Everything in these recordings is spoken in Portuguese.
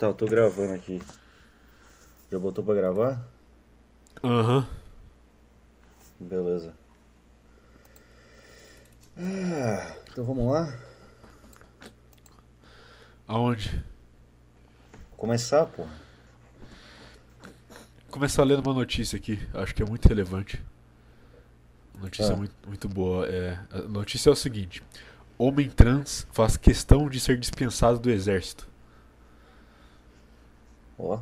Tá, eu tô gravando aqui. Já botou pra gravar? Aham. Beleza. Ah, então vamos lá? Aonde? Começar, pô. Começar lendo uma notícia aqui, acho que é muito relevante. Notícia Ah. muito, muito boa. É, a notícia é o seguinte: Homem trans faz questão de ser dispensado do exército. Ó.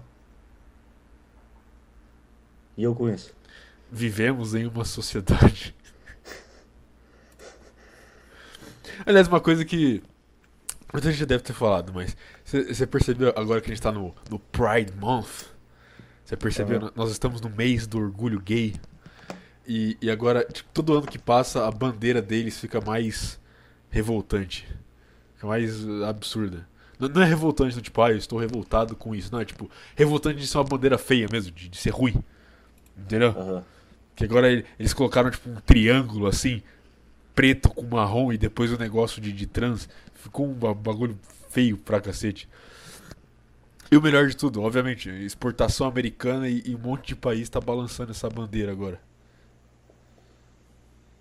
E eu com isso? Vivemos em uma sociedade. Aliás, uma coisa que. Muita gente já deve ter falado, mas. Você percebeu agora que a gente tá no, no Pride Month? Você percebeu? Aham. Nós estamos no mês do orgulho gay. E, e agora, tipo, todo ano que passa, a bandeira deles fica mais revoltante. Fica mais absurda. Não, é revoltante, não, tipo, ah, eu estou revoltado com isso. Não, é tipo, revoltante de ser uma bandeira feia mesmo, de, de ser ruim. Entendeu? Aham. Que agora ele- eles colocaram tipo um triângulo assim, preto com marrom e depois o negócio de, de trans. Ficou um ba- bagulho feio pra cacete. E o melhor de tudo, obviamente, exportação americana e, e um monte de país tá balançando essa bandeira agora.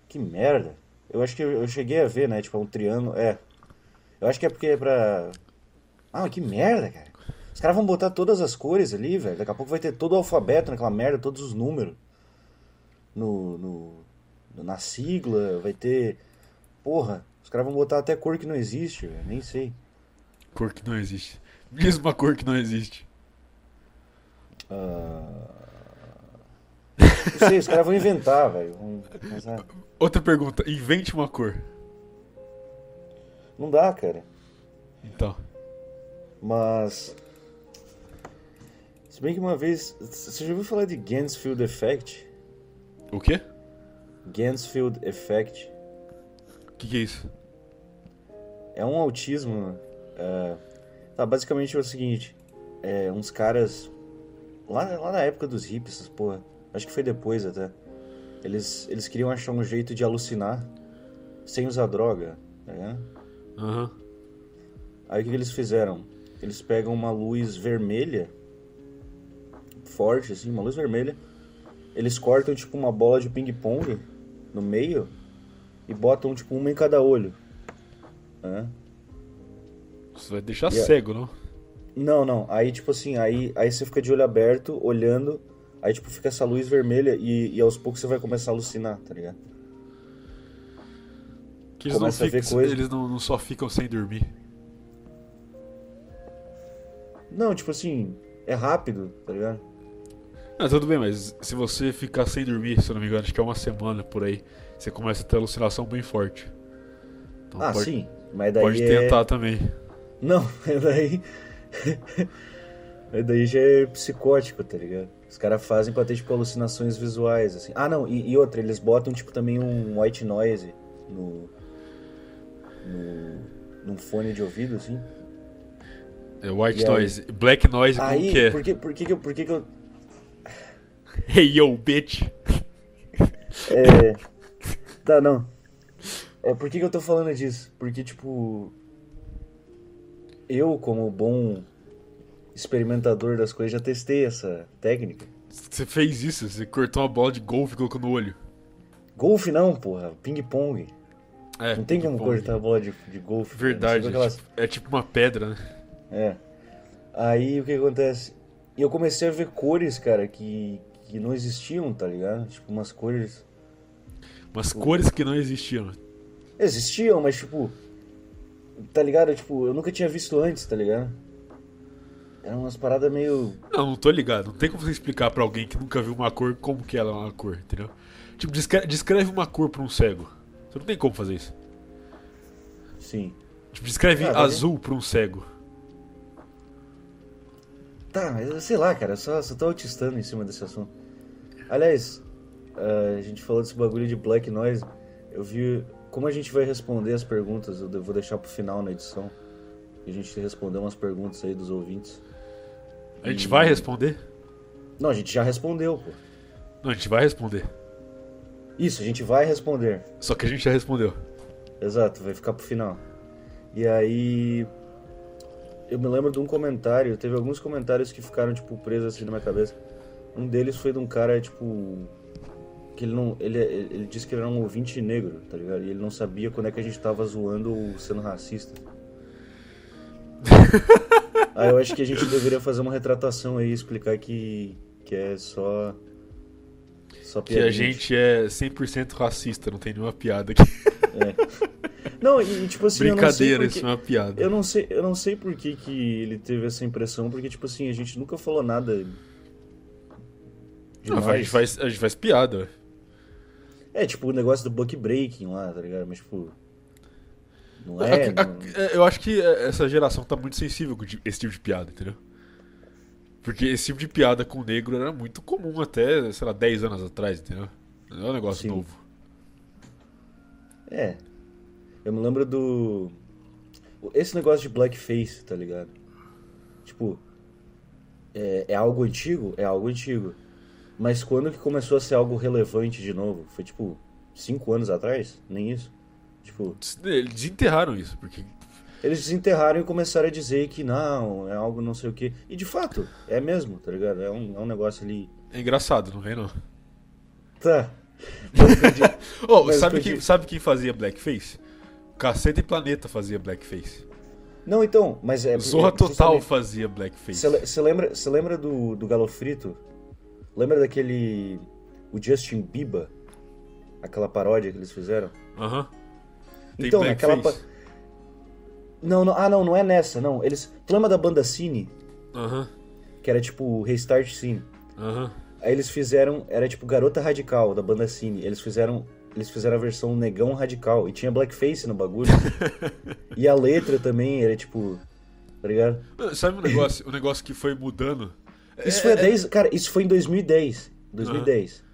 Que merda. Eu acho que eu, eu cheguei a ver, né? Tipo, é um triângulo. É. Eu acho que é porque é pra. Ah, que merda, cara. Os caras vão botar todas as cores ali, velho. Daqui a pouco vai ter todo o alfabeto naquela merda, todos os números. No. no na sigla, vai ter. Porra, os caras vão botar até cor que não existe, velho. Nem sei. Cor que não existe. Uma cor que não existe. Ah, Não sei, os caras vão inventar, velho. Outra pergunta, invente uma cor. Não dá, cara. Então. Mas. Se bem que uma vez. Você já ouviu falar de Gansfield Effect? O quê? Gansfield Effect. O que, que é isso? É um autismo. é, Tá, basicamente é o seguinte: é, uns caras. Lá, lá na época dos essas porra. Acho que foi depois até. Eles, eles queriam achar um jeito de alucinar sem usar droga. Tá ligado? Aham. Aí o que, que eles fizeram? Eles pegam uma luz vermelha, forte assim, uma luz vermelha. Eles cortam tipo uma bola de ping-pong no meio e botam tipo uma em cada olho. Hã? Você vai deixar Yeah. cego, não? Não, não. Aí tipo assim, aí, aí você fica de olho aberto, olhando. Aí tipo fica essa luz vermelha e, e aos poucos você vai começar a alucinar, tá ligado? Que eles, não, Começa a ficam, coisa. eles não, não só ficam sem dormir. Não, tipo assim, é rápido, tá ligado? Ah, tudo bem, mas se você ficar sem dormir, se eu não me engano, acho que é uma semana por aí, você começa a ter alucinação bem forte. Então ah, pode, sim. Mas daí pode é... tentar também. Não, é daí. é daí já é psicótico, tá ligado? Os caras fazem pra ter, tipo, alucinações visuais, assim. Ah, não, e, e outra, eles botam, tipo, também um white noise no. no. num fone de ouvido, assim. É white E aí? noise. Black noise como Aí, que é? por que, por que que. Por que que eu. Hey yo, bitch. É. Tá, não. É, por que que eu tô falando disso? Porque, tipo. Eu, como bom experimentador das coisas, já testei essa técnica. Você fez isso, você cortou uma bola de golfe e colocou no olho. Golfe não, porra. Ping-pong. É, Não tem como cortar a bola de, de golfe. Verdade, é tipo, é tipo uma pedra, né? É. Aí o que acontece? E eu comecei a ver cores, cara, que, que não existiam, tá ligado? Tipo, umas cores. Umas cores que não existiam. Existiam, mas tipo. Tá ligado? Tipo, eu nunca tinha visto antes, tá ligado? Eram umas paradas meio. Não, não tô ligado. Não tem como você explicar pra alguém que nunca viu uma cor como que ela é uma cor, entendeu? Tipo, descre- descreve uma cor pra um cego. Você não tem como fazer isso. Sim. Tipo, descreve Ah, azul pra um cego. Tá, mas eu sei lá, cara, eu só, só tô autistando em cima desse assunto. Aliás, ah, a gente falou desse bagulho de black noise. Eu vi. Como a gente vai responder as perguntas, eu vou deixar pro final na edição. A gente responder umas perguntas aí dos ouvintes. A gente E- vai responder? Não, a gente já respondeu, pô. Não, a gente vai responder. Isso, a gente vai responder. Só que a gente já respondeu. Exato, vai ficar pro final. E aí. Eu me lembro de um comentário, teve alguns comentários que ficaram, tipo, presos assim na minha cabeça. Um deles foi de um cara, tipo. Que ele não. Ele, ele disse que ele era um ouvinte negro, tá ligado? E ele não sabia quando é que a gente tava zoando ou sendo racista. aí eu acho que a gente deveria fazer uma retratação aí, explicar que. que é só. Só Que a gente é 100% racista, não tem nenhuma piada aqui. Não, e tipo assim, Brincadeira, eu não sei isso porque, é uma piada. eu não sei, eu não sei por que, que ele teve essa impressão, porque tipo assim, a gente nunca falou nada Não, a, gente faz, a gente faz piada. ué. É, tipo o negócio do buck breaking lá, tá ligado? Mas tipo não A- é, a- não- eu acho que essa geração tá muito sensível com esse tipo de piada, entendeu? Porque esse tipo de piada com negro era muito comum até, sei lá, 10 anos atrás, entendeu? Não é um negócio Sim. novo. É. Eu me lembro do. Esse negócio de blackface, tá ligado? Tipo. É, é algo antigo? É algo antigo. Mas quando que começou a ser algo relevante de novo? Foi tipo. Cinco anos atrás? Nem isso. Tipo. Eles desenterraram isso, porque Eles desenterraram e começaram a dizer que não, é algo não sei o que. E de fato, é mesmo, tá ligado? É um, é um negócio ali. é engraçado, não vem não. Tá. Mas. Oh, Mas sabe, quem, sabe quem fazia blackface? Caceta e Planeta fazia blackface. Não, então, mas é. Zorra é Total fazia blackface. Você lembra, cê lembra do, do Galo Frito? Lembra daquele. O Justin Bieber? Aquela paródia que eles fizeram? Aham. Tem então, naquela. blackface. Pa... Não, não, ah, não, não é nessa, não. Eles. Tu lembra da banda Cine? Aham. Que era tipo Restart Cine. Aham. Aí eles fizeram. Era tipo Garota Radical da banda Cine. Eles fizeram. Eles fizeram a versão Negão Radical. E tinha blackface no bagulho. e a letra também era tipo. Tá ligado? Mano, Sabe um negócio, um negócio que foi mudando? Isso É- foi há é- 10. Cara, isso foi em 2010. 2010.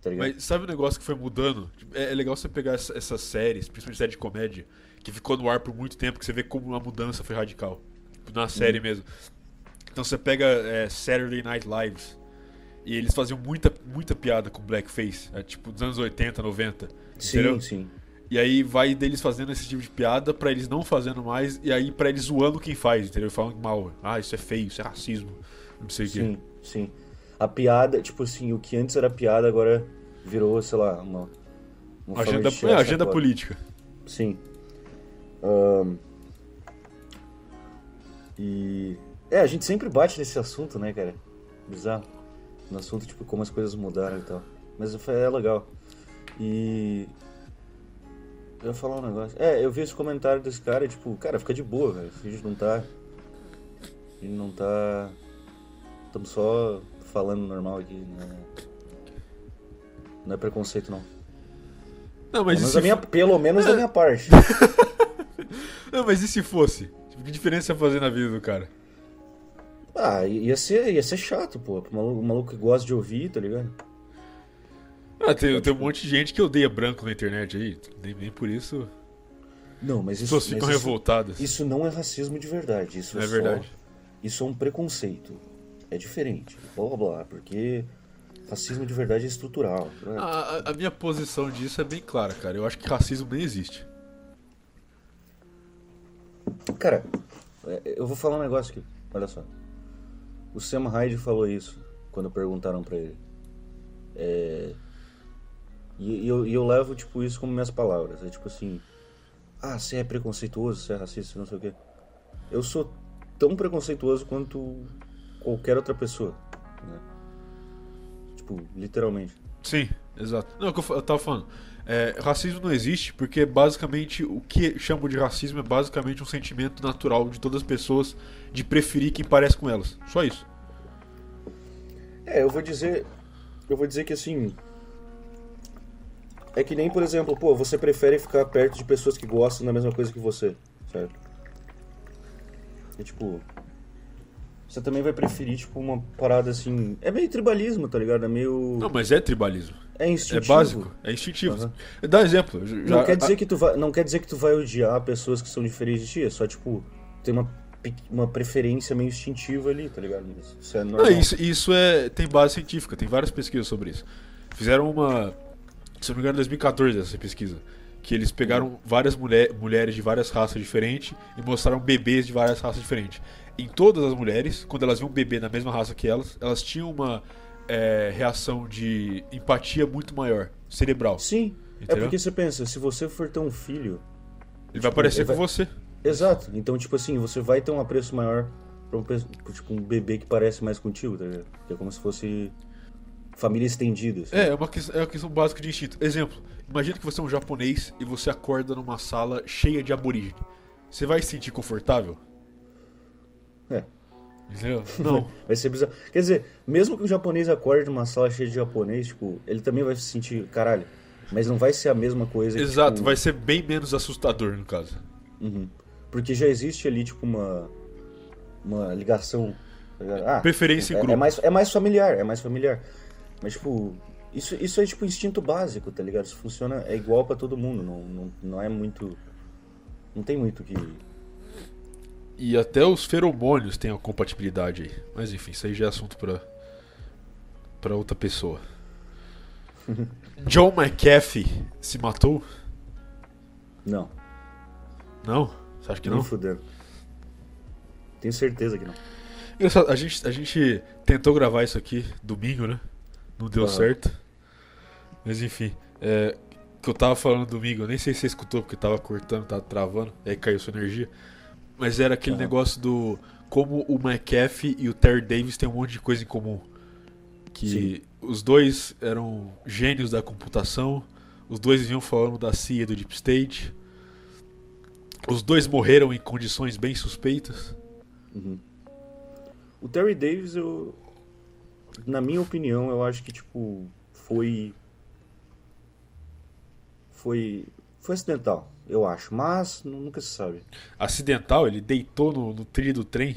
Tá ligado? Mas sabe um negócio que foi mudando? Tipo, É, é legal você pegar essa- essas séries, principalmente série de comédia, que ficou no ar por muito tempo, que você vê como a mudança foi radical. Na série Uhum. mesmo. Então você pega é, Saturday Night Lives. E eles faziam muita, muita piada com blackface. é, tipo, dos anos 80, 90. Sim, entendeu? sim. E aí vai deles fazendo esse tipo de piada pra eles não fazendo mais. E aí pra eles zoando quem faz, entendeu? Falando mal. Ah, isso é feio, isso é racismo. Não sei o quê. Sim, sim. A piada, tipo assim, o que antes era piada agora virou, sei lá, uma. uma Agenda, é, agenda política. Sim. Ahn, E. É, a gente sempre bate nesse assunto, né, cara? Bizarro. No assunto, tipo, como as coisas mudaram e tal. Mas foi- é legal. E. Eu ia falar um negócio. É, eu vi esse comentário desse cara, tipo, cara, fica de boa, velho. A gente não tá. A gente não tá. Estamos só falando normal aqui, né? Não é preconceito, não. Não, Pelo mas e menos, se minha, pelo menos da minha parte. Não, mas e se fosse? Tipo, que diferença ia fazer na vida do cara? Ah, ia ser, ia ser chato, pô. Pro maluco, maluco que gosta de ouvir, tá ligado? Ah, tem, tem um monte de gente que odeia branco na internet aí. Nem, nem por isso Não, mas as isso, pessoas mas ficam isso, revoltadas. isso não é racismo de verdade. Isso é, é verdade. Só, isso é um preconceito. É diferente. Blá blá blá. Porque racismo de verdade é estrutural. né? A, a- a minha posição disso é bem clara, cara. Eu acho que racismo nem existe. Cara, é, eu vou falar um negócio aqui. Olha só. O Sam Hyde falou isso quando perguntaram pra ele. É, E, e eu, e eu levo, tipo, isso como minhas palavras. É tipo assim... Ah, você é preconceituoso, você é racista, não sei o quê. Eu sou tão preconceituoso quanto qualquer outra pessoa. Né? Tipo, literalmente. Sim, exato. Não, é eu tava falando. É, racismo não existe porque basicamente o que chamam de racismo é basicamente um sentimento natural de todas as pessoas de preferir quem parece com elas. Só isso. É, eu vou dizer. Eu vou dizer que assim. É que nem, por exemplo, pô, você prefere ficar perto de pessoas que gostam da mesma coisa que você, certo? É tipo. Você também vai preferir, tipo, uma parada assim. É meio tribalismo, tá ligado? É meio. Não, mas é tribalismo. É É instintivo. básico, é instintivo. Aham. Dá exemplo. já- Não quer, dizer que tu vai, não quer dizer que tu vai odiar pessoas que são diferentes de ti, é só, tipo, tem uma, uma preferência meio instintiva ali, tá ligado? Isso é normal. Não, isso, isso é, tem base científica, tem várias pesquisas sobre isso. Fizeram uma, se não me engano, em 2014 essa pesquisa, que eles pegaram várias mulher, mulheres de várias raças diferentes e mostraram bebês de várias raças diferentes. Em todas as mulheres, quando elas viam um bebê da mesma raça que elas, elas tinham uma é, reação de empatia muito maior, cerebral. Sim. É Entendeu? porque você pensa, se você for ter um filho. Ele vai aparecer ele com vai- você. Exato. Então, tipo assim, você vai ter um apreço maior pra um, tipo, um bebê que parece mais contigo, tá ligado? Que é como se fosse família estendida. assim. É, é uma, que- é uma questão básica de instinto. Exemplo, imagina que você é um japonês e você acorda numa sala cheia de aborígene. Você vai se sentir confortável? É. Não. Vai ser bizarro. Quer dizer, mesmo que o japonês acorde numa sala cheia de japonês, tipo, ele também vai se sentir, caralho. Mas não vai ser a mesma coisa. que, Exato, tipo, vai ser bem menos assustador no caso. Uhum. Porque já existe ali, tipo, uma. Uma ligação. tá? Ah, Preferência em é, grupo. é mais, é mais familiar, é mais familiar. Mas, tipo, isso, isso é tipo instinto básico, tá ligado? Isso funciona, é igual pra todo mundo. Não, não, não é muito. Não tem muito que. E até os feromônios têm a compatibilidade aí. Mas enfim, isso aí já é assunto pra, pra outra pessoa. John McAfee se matou? Não, Não? Você acha que nem não? fudendo. Tenho certeza que não. A gente, a gente tentou gravar isso aqui domingo, né? Não deu certo. Mas enfim, é, que eu tava falando domingo, eu nem sei se você escutou porque tava cortando, tava travando, aí caiu sua energia. Mas era aquele Aham. negócio do como o McAfee e o Terry Davis têm um monte de coisa em comum. Que os dois eram gênios da computação, os dois vinham falando da CIA e do Deep State. Os dois morreram em condições bem suspeitas. Uhum. O Terry Davis, eu. Na minha opinião, eu acho que, tipo, foi. Foi. Foi acidental, eu acho. Mas nu- nunca se sabe. acidental, ele deitou no, no trilho do trem.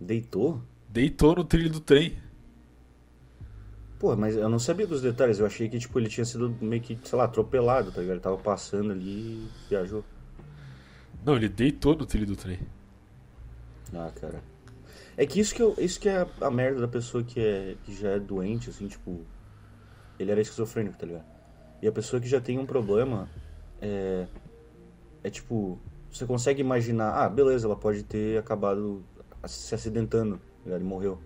Deitou? Deitou no trilho do trem. Pô, mas eu não sabia dos detalhes. Eu achei que, tipo, ele tinha sido meio que, sei lá, atropelado, tá ligado? Ele tava passando ali e viajou. Não, ele deitou no trilho do trem. Ah, cara. É que isso que, eu, isso que é a merda da pessoa que, é, que já é doente, assim, tipo. Ele era esquizofrênico, tá ligado? E a pessoa que já tem um problema é. É tipo. Você consegue imaginar, ah, beleza, ela pode ter acabado se acidentando, tá ligado? E morreu.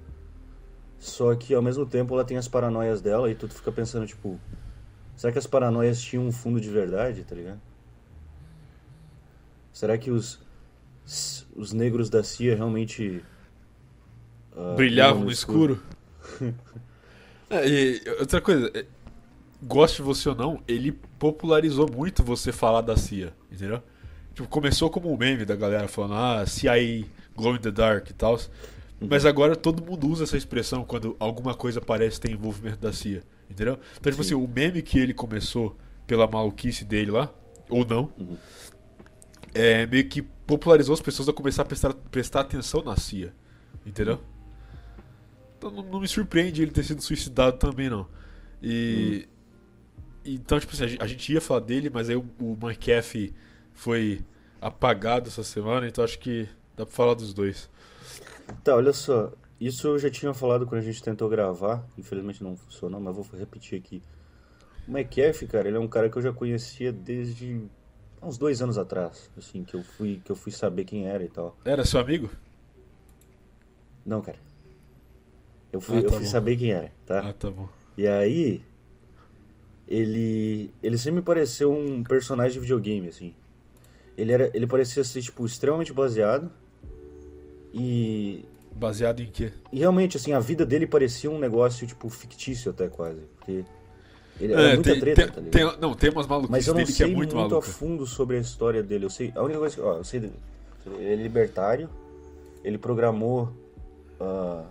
Só que ao mesmo tempo ela tem as paranoias dela e tu fica pensando, tipo. Será que as paranoias tinham um fundo de verdade, tá ligado? Será que os. Os negros da CIA realmente. ah, Brilhavam no escuro. É, e outra coisa, é, goste você ou não, ele popularizou muito você falar da CIA, entendeu? Tipo, começou como um meme da galera falando, ah, CIA glow in the dark e tal. Mas agora todo mundo usa essa expressão quando alguma coisa parece ter envolvimento da CIA, entendeu? Então, tipo Sim. assim, o meme que ele começou pela maluquice dele lá, ou não, Uhum. é meio que popularizou as pessoas a começar a prestar, prestar atenção na CIA, entendeu? Então não, não me surpreende ele ter sido suicidado também, não. E. Então, tipo assim, a gen- a gente ia falar dele, mas aí o, o McAfee foi apagado essa semana, então acho que dá pra falar dos dois. Tá, olha só. Isso eu já tinha falado quando a gente tentou gravar. Infelizmente não funcionou, mas vou repetir aqui. O McAfee, cara, ele é um cara que eu já conhecia desde uns dois anos atrás. Assim, que eu fui, que eu fui saber quem era e tal. Era seu amigo? Não, cara. Eu fui, Ah, eu tá fui bom. saber quem era, tá? Ah, tá bom. E aí, ele, ele sempre me pareceu um personagem de videogame, assim. Ele era, ele parecia ser tipo extremamente baseado e, Baseado em quê? e realmente assim a vida dele parecia um negócio tipo fictício até quase, porque ele era muita tem, treta, tem- tá tem- não, tem umas Mas maluquices eu não dele que é sei muito, muito, a fundo sobre a história dele. Eu sei, a única coisa que, ó, eu sei, dele. ele é libertário. Ele programou ah,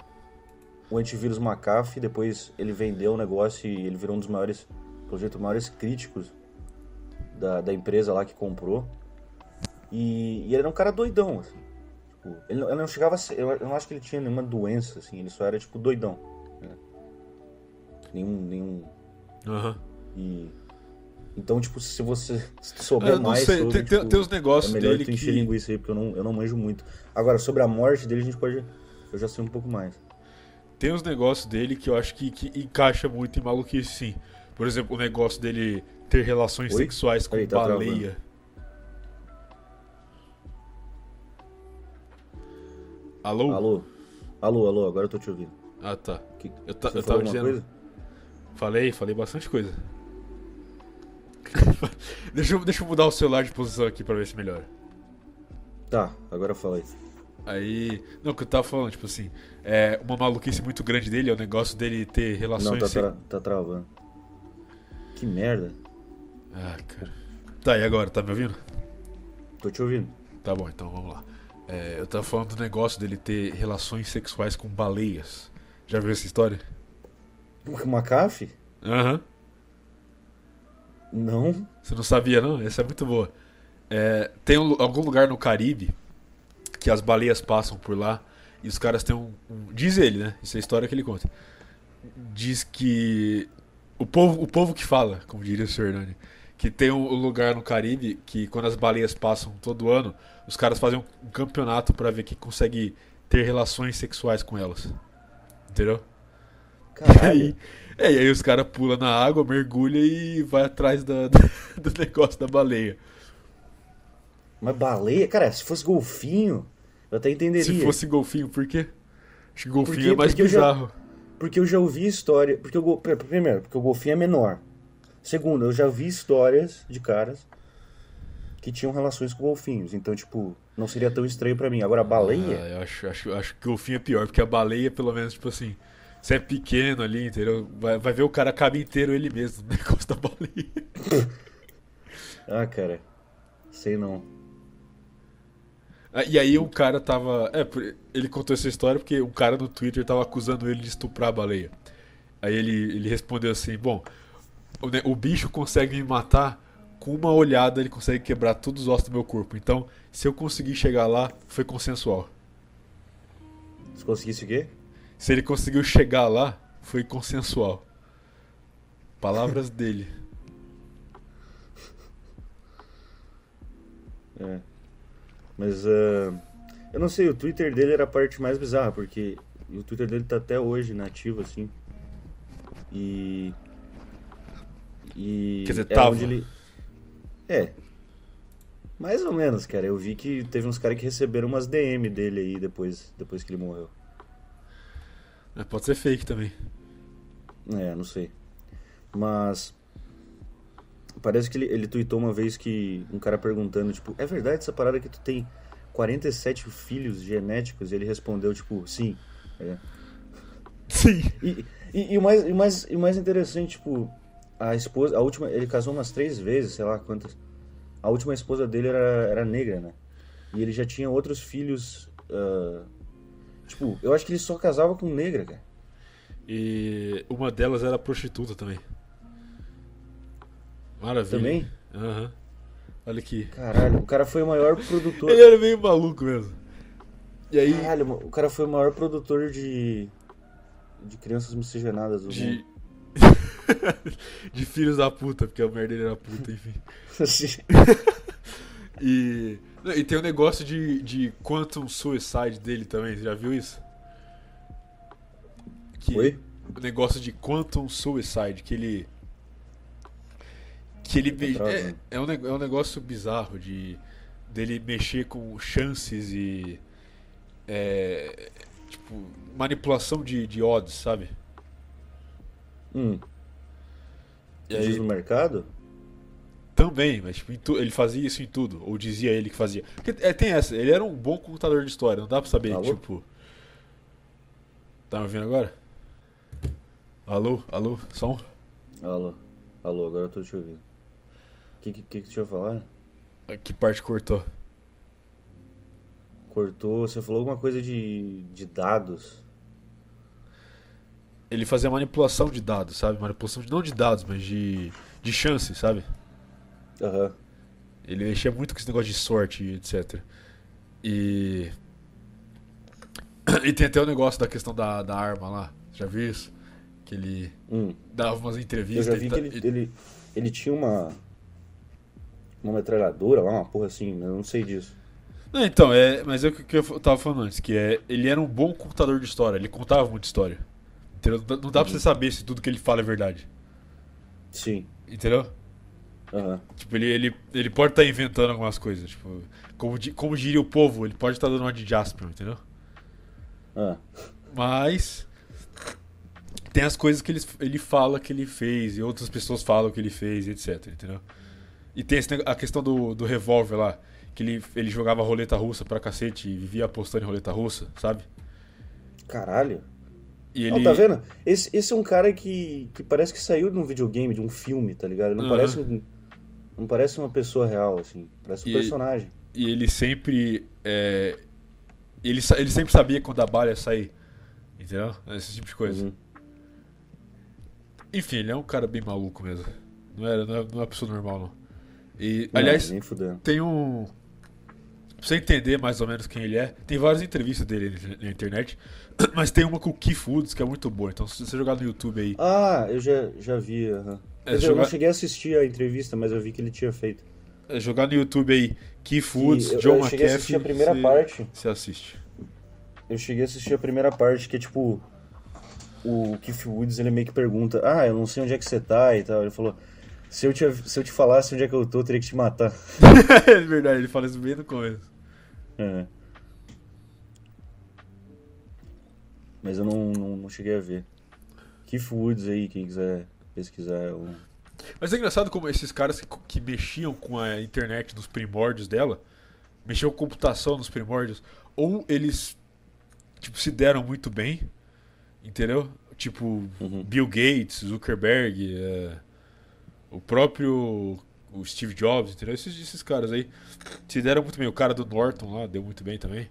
o antivírus McAfee, depois ele vendeu o negócio e ele virou um dos maiores, pelo jeito, maiores críticos da, da empresa lá que comprou. E, e ele era um cara doidão, assim. Tipo, ele, não, ele não chegava a ser, eu, eu não acho que ele tinha nenhuma doença, assim, ele só era tipo doidão. né? Nenhum, nenhum Aham. e então, tipo, se você souber Eu não mais sei, sobre, tem, tipo, tem uns negócios é melhor dele tu encher que... linguiça aí, porque eu não, eu não manjo muito. Agora, sobre a morte dele, a gente pode... Eu já sei um pouco mais. Tem uns negócios dele que eu acho que, que encaixa muito em maluquice, sim. Por exemplo, o negócio dele ter relações Oi? sexuais com Peraí, tá baleia. Alô? Alô? Alô, alô, agora eu tô te ouvindo. Ah, tá. Que- Eu, ta- eu tava dizendo. coisa? Falei, falei bastante coisa. deixa, eu, deixa eu mudar o celular de posição aqui pra ver se melhora. Tá, agora fala aí. Aí. Não, o que eu tava falando, tipo assim, é uma maluquice muito grande dele é o negócio dele ter Não, relações tá, se- tra tá travando. Que merda. Ah, cara. Tá, e agora? Tá me ouvindo? Tô te ouvindo. Tá bom, então vamos lá. É, eu tava falando do negócio dele ter relações sexuais com baleias. Já viu essa história? CAF? Aham. Não. Você não sabia, não? Essa é muito boa. É, tem um algum lugar no Caribe que as baleias passam por lá e os caras têm um, um- Diz ele, né? Isso é a história que ele conta. Diz que. O povo, o povo que fala, como diria o Sr. Hernani, que tem um lugar no Caribe que quando as baleias passam todo ano, os caras fazem um, campeonato pra ver quem consegue ter relações sexuais com elas. Entendeu? E aí, Caralho. é, e aí os caras pulam na água, mergulha e vai atrás da, do negócio da baleia. Mas baleia? Cara, se fosse golfinho, eu até entenderia. Se fosse golfinho, por quê? Acho que golfinho Por quê? é mais Porque eu já- bizarro. Porque eu já ouvi história. Porque o pr- Primeiro, porque o golfinho é menor. Segundo, eu já vi histórias de caras que tinham relações com golfinhos. Então, tipo, não seria tão estranho pra mim. Agora, a baleia. Ah, eu acho, acho, acho que golfinho é pior, porque a baleia, pelo menos, tipo assim, você é pequeno ali, entendeu? Vai, vai ver o cara cabe inteiro ele mesmo no negócio da baleia. Ah, cara. Sei não. Ah, E aí um cara tava. É, ele contou essa história porque um cara no Twitter tava acusando ele de estuprar a baleia. Aí ele, ele respondeu assim, bom, o, o bicho consegue me matar, com uma olhada ele consegue quebrar todos os ossos do meu corpo. Então, se eu conseguir chegar lá, foi consensual. Se conseguisse o quê? Se ele conseguiu chegar lá, foi consensual. Palavras dele. É. Mas ah, eu não sei, o Twitter dele era a parte mais bizarra, porque o Twitter dele tá até hoje nativo, assim. E. E. Quer dizer, é tava. onde ele. É. Mais ou menos, cara. Eu vi que teve uns caras que receberam umas DM dele aí depois, depois que ele morreu. É, pode ser fake também. É, não sei. Mas. Parece que ele, ele tweetou uma vez que um cara perguntando, tipo, é verdade essa parada que tu tem 47 filhos genéticos? E ele respondeu, tipo, sim. É. Sim. E, e, e o mais, e, o mais, e o mais interessante, tipo, a esposa, a última, ele casou umas três vezes, sei lá quantas. A última esposa dele era, era negra, né? E ele já tinha outros filhos. ah, tipo, eu acho que ele só casava com negra, cara. E uma delas era prostituta também. Maravilha. Também? Aham. Olha aqui. Caralho, o cara foi o maior produtor. Ele era meio maluco mesmo. E aí, Caralho, o cara foi o maior produtor de. de crianças miscigenadas do de. mundo. de filhos da puta, porque a mulher dele era puta, enfim. E. E tem o negócio de, de Quantum Suicide dele também, você já viu isso? Que, Oi? O negócio de Quantum Suicide, que ele. Que ele. Tá me- travando. é, é, um, é um negócio bizarro de. dele mexer com chances e. É, tipo, manipulação de, de odds, sabe? hum, E diz aí, no mercado? Também, mas tipo, tu- ele fazia isso em tudo, ou dizia ele que fazia. Porque, é, tem essa, ele era um bom contador de história, não dá pra saber, Alô? tipo. Tá me ouvindo agora? Alô? Alô? Som? Alô, alô, agora eu tô te ouvindo. O que, que, que tu ia falar? Que parte cortou? Cortou, você falou alguma coisa de, de dados. Ele fazia manipulação de dados, sabe? Manipulação de, não de dados, mas de, de chances, sabe? Aham. Ele mexia muito com esse negócio de sorte e etc. E. E tem até o negócio da questão da, da arma lá. Já viu isso? Que ele Hum. dava umas Eu entrevistas já vi e que ele, ele, ele tinha uma. Uma metralhadora lá, uma porra assim, eu não sei disso. Não, então, é, mas é o que eu tava falando antes, que é, ele era um bom contador de história, ele contava muita história. Entendeu? Não dá- pra você saber se tudo que ele fala é verdade. Sim. Entendeu? Aham. Tipo, ele, ele, ele pode estar inventando algumas coisas. Tipo, como, como diria o povo, ele pode estar dando uma de Jasper, entendeu? Ah, Mas tem as coisas que ele, ele fala que ele fez e outras pessoas falam que ele fez, etc, entendeu? E tem esse a questão do, do revólver lá, que ele, ele jogava roleta russa pra cacete e vivia apostando em roleta russa, sabe? caralho. E Não, ele tá vendo? Esse, esse é um cara que, que parece que saiu de um videogame, de um filme, tá ligado? Não Aham. parece um, Não parece uma pessoa real, assim. Parece um E- personagem. E ele sempre. é, ele, ele sempre sabia quando a bala ia sair. Entendeu? Esse tipo de coisa. Uhum. Enfim, ele é um cara bem maluco mesmo. Não, era, não, é, não é uma pessoa normal, não. E, Não, aliás, tem um. Pra você entender mais ou menos quem ele é, tem várias entrevistas dele na- internet, mas tem uma com o Keith Woods que é muito boa. Então, se você jogar no YouTube aí, Ah, eu já, já vi. É, eu não jogar- cheguei a assistir a entrevista, mas eu vi que ele tinha feito. é, jogar no YouTube aí, Que Woods, eu, John eu cheguei a assistir McAfee, a primeira você, parte. você assiste. Eu cheguei a assistir a primeira parte, que é tipo. O Keith Woods ele meio que pergunta: Ah, eu não sei onde é que você tá e tal. Ele falou: Se eu te, se eu te falasse onde é que eu tô, eu teria que te matar. é verdade, ele fala isso bem no começo. É. Mas eu não, não, não cheguei a ver. Keith Woods aí, quem quiser pesquisar. é um- Mas é engraçado como esses caras que, que mexiam com a internet nos primórdios dela, mexiam com computação nos primórdios, ou eles tipo, se deram muito bem, entendeu? Tipo, Uhum. Bill Gates, Zuckerberg, é, o próprio o Steve Jobs, entendeu? Esses, esses caras aí se deram muito bem. O cara do Norton lá deu muito bem também.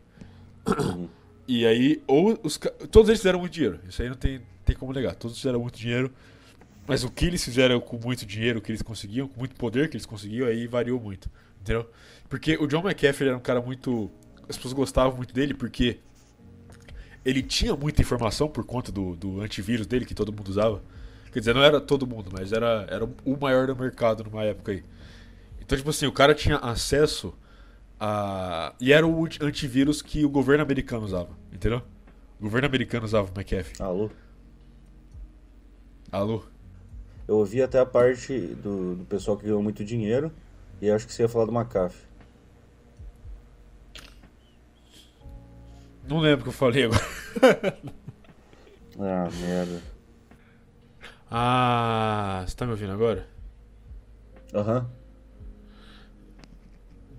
Uhum. E aí, ou os, todos eles fizeram muito dinheiro. Isso aí não tem, tem como negar. Todos fizeram muito dinheiro. Mas o que eles fizeram com muito dinheiro que eles conseguiam, com muito poder que eles conseguiam, aí variou muito. Entendeu? Porque o John McAfee era um cara muito. As pessoas gostavam muito dele porque ele tinha muita informação por conta do, do antivírus dele que todo mundo usava. Quer dizer, não era todo mundo, mas era, era o maior do mercado numa época aí. Então, tipo assim, o cara tinha acesso a. E era o antivírus que o governo americano usava, entendeu? O governo americano usava o McAfee. Alô? Alô? Eu ouvi até a parte do, do pessoal que ganhou muito dinheiro. E acho que você ia falar do McAfee. Não lembro o que eu falei agora. Ah, merda. Ah, você tá me ouvindo agora? Aham.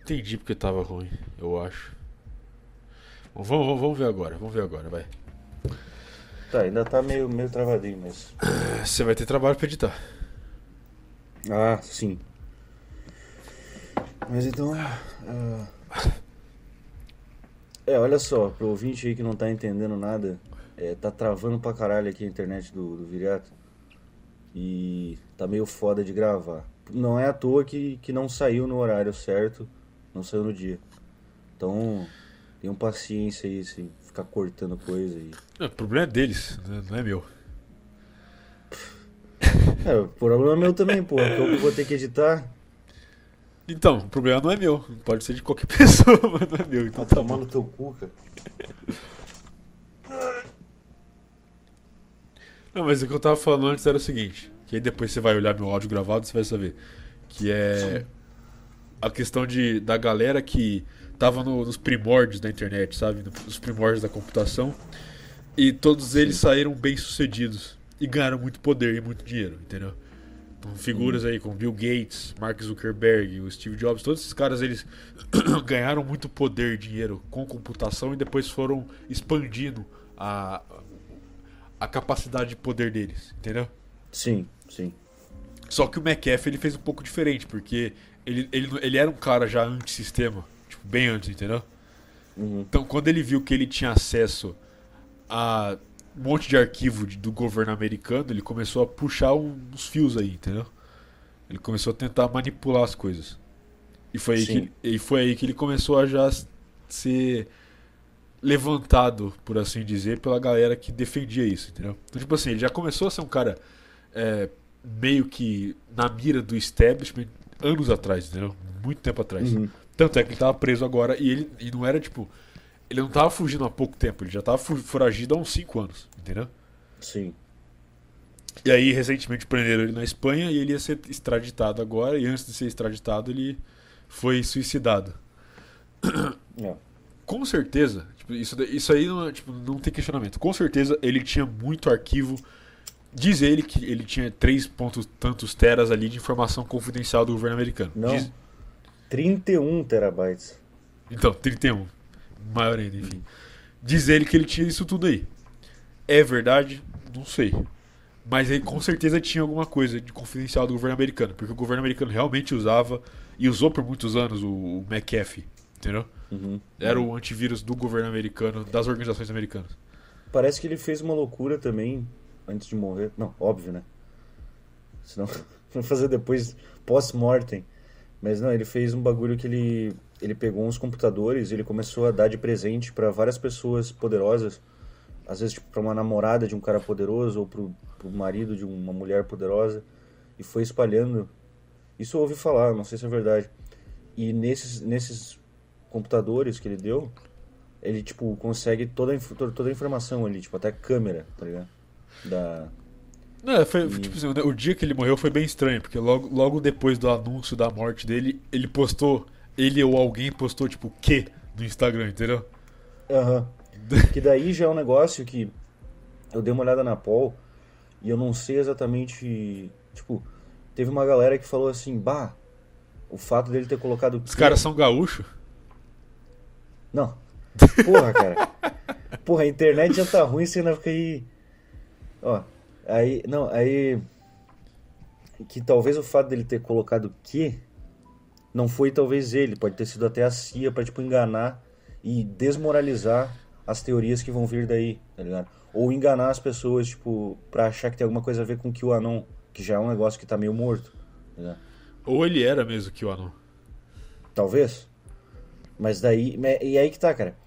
Entendi porque tava ruim, eu acho. Bom, vamos, vamos, vamos ver agora, vamos ver agora, vai. Tá, ainda tá meio, meio travadinho, mas. Você vai ter trabalho pra editar. Ah, sim. Mas então. ah, É, olha só, pro ouvinte aí que não tá entendendo nada, é, tá travando pra caralho aqui a internet do, do Viriato. E tá meio foda de gravar. Não é à toa que, que não saiu no horário certo, não saiu no dia. Então, tenham paciência aí, se ficar cortando coisa aí. Não, o problema é deles, né? não é meu. É, o problema é meu também, porra, porque eu vou ter que editar. Então, o problema não é meu. Pode ser de qualquer pessoa, mas não é meu. Então Tá tá tomando teu cu, cara. Não, mas o que eu tava falando antes era o seguinte: que aí depois você vai olhar meu áudio gravado e você vai saber. Que é a questão de, da galera que tava no- nos primórdios da internet, sabe? Nos primórdios da computação. E todos eles saíram bem sucedidos. E ganharam muito poder e muito dinheiro, entendeu? Então, figuras aí como Bill Gates, Mark Zuckerberg, o Steve Jobs, todos esses caras eles ganharam muito poder e dinheiro com computação e depois foram expandindo a, a capacidade de poder deles, entendeu? Sim, sim. Só que o McAfee ele fez um pouco diferente, porque ele, ele, ele era um cara já anti-sistema, tipo, bem antes, entendeu? Uhum. Então, quando ele viu que ele tinha acesso a um monte de arquivo de- do governo americano, ele começou a puxar um- uns fios aí, entendeu? Ele começou a tentar manipular as coisas. E foi aí, que, e foi aí que ele começou a já ser levantado, por assim dizer, pela galera que defendia isso, entendeu? Então, tipo assim, ele já começou a ser um cara é, meio que na mira do establishment anos atrás, entendeu? Muito tempo atrás. Uhum. Tanto é que ele tava preso agora e ele e não era tipo. Ele não tava fugindo há pouco tempo, ele já tava foragido há uns 5 anos, entendeu? Sim. E aí, recentemente, prenderam ele na Espanha e ele ia ser extraditado agora. E antes de ser extraditado, ele foi suicidado. É. Com certeza, tipo, isso, isso aí não, é, tipo, não tem questionamento. Com certeza ele tinha muito arquivo. Diz ele que ele tinha 3 pontos tantos teras ali de informação confidencial do governo americano. Não. Diz- 31 terabytes. Então, 31. Maior ainda, enfim. Diz ele que ele tinha isso tudo aí. É verdade? Não sei. Mas ele com certeza tinha alguma coisa de confidencial do governo americano. Porque o governo americano realmente usava e usou por muitos anos o, o McAfee. Entendeu? Uhum. Era o antivírus do governo americano, das organizações americanas. Parece que ele fez uma loucura também antes de morrer. Não, óbvio, né? Senão, vai fazer depois, pós-mortem. Mas não, ele fez um bagulho que ele, ele pegou uns computadores e ele começou a dar de presente pra várias pessoas poderosas. Às vezes, tipo, pra uma namorada de um cara poderoso ou pro, pro marido de uma mulher poderosa. E foi espalhando. Isso eu ouvi falar, não sei se é verdade. E nesses, nesses computadores que ele deu, ele, tipo, consegue toda, a toda a informação ali, tipo, até câmera, tá ligado? Da... Não, foi, E- tipo assim, o dia que ele morreu foi bem estranho, porque logo, logo depois do anúncio da morte dele, ele postou, ele ou alguém postou, tipo, que no Instagram, entendeu? Aham. Que daí já é um negócio que eu dei uma olhada na Paul e eu não sei exatamente. Tipo, teve uma galera que falou assim, bah, o fato dele ter colocado. Os caras são gaúchos. Não. Porra, cara. Porra, a internet já tá ruim, você ainda fica aí. Ó, aí. Não, aí. Que talvez o fato dele ter colocado que não foi talvez ele, pode ter sido até a CIA pra, tipo, enganar e desmoralizar as teorias que vão vir daí, tá ligado? Ou enganar as pessoas, tipo, pra achar que tem alguma coisa a ver com o QAnon, que já é um negócio que tá meio morto, tá ligado? Ou ele era mesmo que o anão. Talvez. Mas daí. E aí que tá, cara.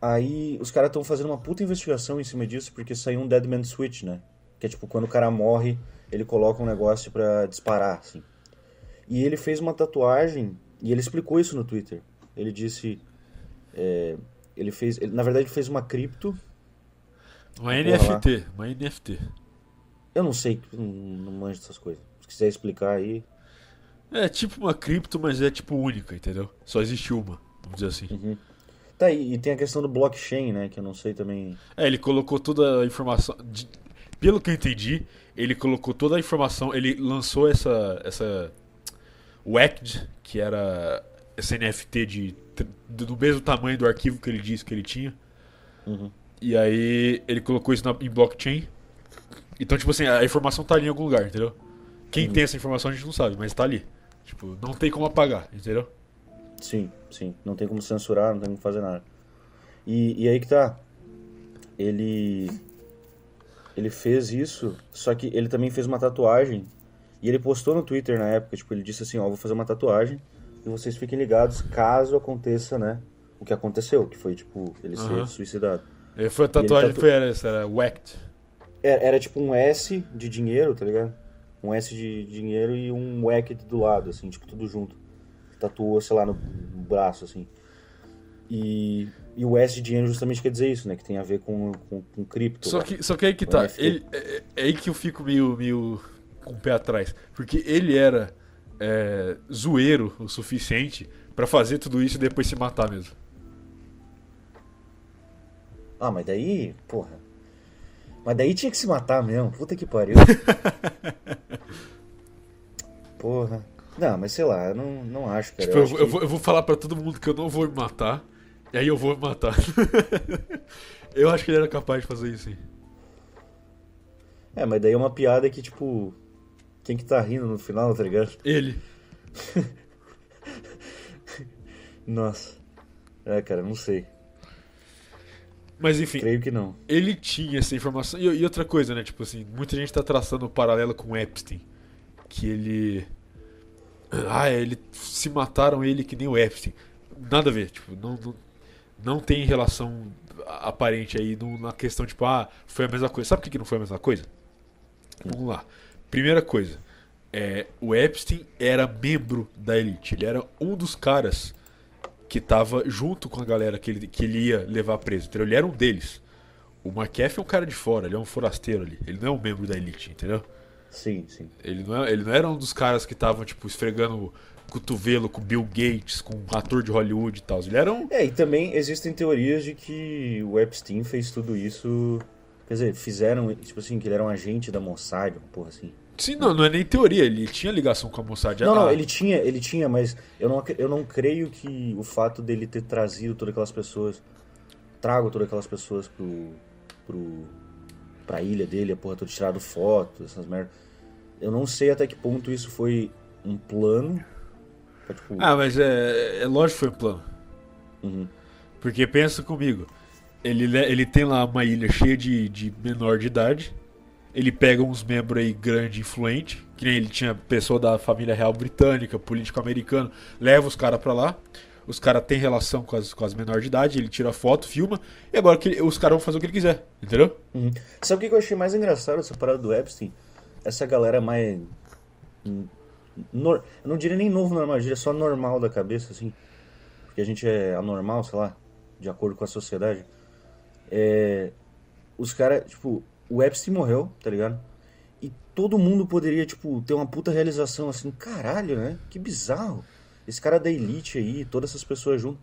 Aí os caras estão fazendo uma puta investigação em cima disso, porque saiu um Dead Man Switch, né? Que é tipo, quando o cara morre, ele coloca um negócio pra disparar, assim. E ele fez uma tatuagem, e ele explicou isso no Twitter. Ele disse. é, ele fez. ele- na verdade, ele fez uma cripto. Uma NFT, uma NFT. Eu não sei, não, não manjo dessas coisas. Se quiser explicar aí. É tipo uma cripto, mas é tipo única, entendeu? Só existe uma, vamos dizer assim. Uhum. Tá, e, e tem a questão do blockchain, né? Que eu não sei também. É, ele colocou toda a informação. de- pelo que eu entendi, ele colocou toda a informação. Ele lançou essa. essa o que era esse NFT de, do do mesmo tamanho do arquivo que ele disse que ele tinha. Uhum. E aí ele colocou isso na, em blockchain. Então, tipo assim, a informação tá ali em algum lugar, entendeu? Quem Uhum. tem essa informação a gente não sabe, mas tá ali. Tipo, não tem como apagar, entendeu? Sim, sim. Não tem como censurar, não tem como fazer nada. E, e aí que tá. Ele. Ele fez isso, só que ele também fez uma tatuagem. E ele postou no Twitter na época, tipo, ele disse assim, ó, vou fazer uma tatuagem e vocês fiquem ligados caso aconteça, né? O que aconteceu, que foi, tipo, ele Aham. ser suicidado. E foi a tatuagem, tatu- foi era essa, era Whacked. Era, era tipo um S de dinheiro, tá ligado? Um S de dinheiro e um whacked do lado, assim, tipo, tudo junto. Tatuou, sei lá, no, no braço, assim. E, e o S de dinheiro justamente quer dizer isso, né? Que tem a ver com, com, com cripto. Só lá. que, só que aí que tá. Ele, é, é aí que eu fico meio, meio com o pé atrás. Porque ele era é, zoeiro o suficiente pra fazer tudo isso e depois se matar mesmo. Ah, mas daí, porra. Mas daí tinha que se matar mesmo. Puta que pariu. porra. Não, mas sei lá, eu não, não acho, cara. Tipo, eu eu, acho eu que- vou, eu vou falar pra todo mundo que eu não vou me matar. E aí eu vou me matar. eu acho que ele era capaz de fazer isso, sim. É, mas daí é uma piada que, tipo. Quem que tá rindo no final, tá ligado? Ele. Nossa. É, cara, não sei. Mas enfim, Creio que não. ele tinha essa informação. E, e outra coisa, né? Tipo assim, muita gente tá traçando o paralelo com o Epstein. Que ele. Ah, ele. Se mataram ele que nem o Epstein. Nada a ver, tipo, não, não, não tem relação aparente aí no- na questão, tipo, ah, foi a mesma coisa. Sabe por que não foi a mesma coisa? Vamos lá. Primeira coisa, é, o Epstein era membro da elite. Ele era um dos caras que tava junto com a galera que ele, que ele ia levar preso. Entendeu? Ele era um deles. O McAfee é um cara de fora, ele é um forasteiro ali. Ele não é um membro da elite, entendeu? Sim, sim. Ele não, é, ele não era um dos caras que estavam, tipo, esfregando cotovelo com Bill Gates, com um ator de Hollywood e tal. Ele era um. É, e também existem teorias de que o Epstein fez tudo isso. Quer dizer, fizeram, tipo assim, que ele era um agente da Mossad, uma porra assim. Sim, não, não é nem teoria, ele tinha ligação com a Mossad. Não, não, ele tinha, ele tinha, mas eu não, eu não creio que o fato dele ter trazido todas aquelas pessoas, trago todas aquelas pessoas pro, pro, pra ilha dele, a porra toda tirado foto, essas merdas. Eu não sei até que ponto isso foi um plano. pra, tipo, Ah, mas é, é lógico que foi um plano. uhum. Porque pensa comigo, ele, le- ele tem lá uma ilha cheia de, de menor de idade, ele pega uns membros aí grande e influente, que nem ele tinha pessoa da família real britânica, político americano, leva os caras pra lá, os caras têm relação com as, com as menores de idade, ele tira foto, filma, e agora que os caras vão fazer o que ele quiser, entendeu? Uhum. Sabe o que eu achei mais engraçado dessa parada do Epstein? Essa galera mais. nor- Eu não diria nem novo normal, eu diria só normal da cabeça, assim. Porque a gente é anormal, sei lá, de acordo com a sociedade. É, Os caras, tipo, o Epstein morreu, tá ligado? E todo mundo poderia, tipo, ter uma puta realização assim, caralho, né? Que bizarro. Esse cara da elite aí, todas essas pessoas juntas.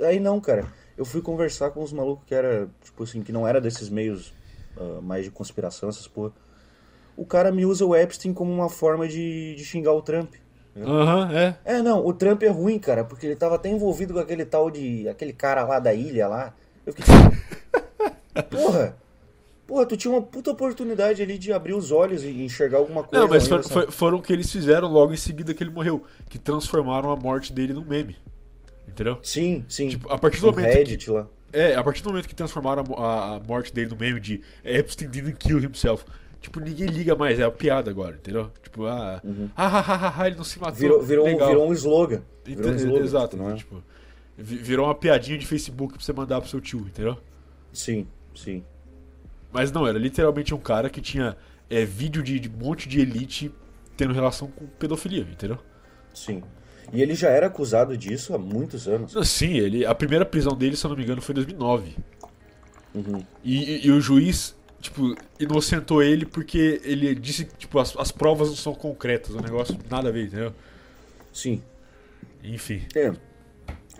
Aí não, cara. Eu fui conversar com uns malucos que era, tipo assim, que não era desses meios ah, mais de conspiração, essas porra. O cara me usa o Epstein como uma forma de, de xingar o Trump. Aham, é. É, não, o Trump é ruim, cara, porque ele tava até envolvido com aquele tal de. aquele cara lá da ilha lá. Eu fiquei tipo. Porra! Porra, tu tinha uma puta oportunidade ali de abrir os olhos e enxergar alguma coisa. Não, mas além for- foi- foram o que eles fizeram logo em seguida que ele morreu, que transformaram a morte dele num meme, entendeu? Sim, sim. Tipo, a partir do momento que- Reddit lá. É, a partir do momento que transformaram a a, morte dele no meme de Epstein didn't kill himself, tipo, ninguém liga mais, é a piada agora, entendeu? Tipo, ah, ah, ah, ah, ah, ele não se matou. Uhum. Virou, virou, um, legal. virou um slogan. Virou um slogan, Exato, tipo, não é? tipo, vi- virou uma piadinha de Facebook pra você mandar pro seu tio, entendeu? Sim, sim. Mas não, era literalmente um cara que tinha é, vídeo de, de um monte de elite tendo relação com pedofilia, entendeu? Sim. E ele já era acusado disso há muitos anos. Sim, ele, a primeira prisão dele, se eu não me engano, foi em 2009. Uhum. E, e- e o juiz, tipo, inocentou ele porque ele disse que, tipo, as, as provas não são concretas, o negócio nada a ver, entendeu? Sim. Enfim. É.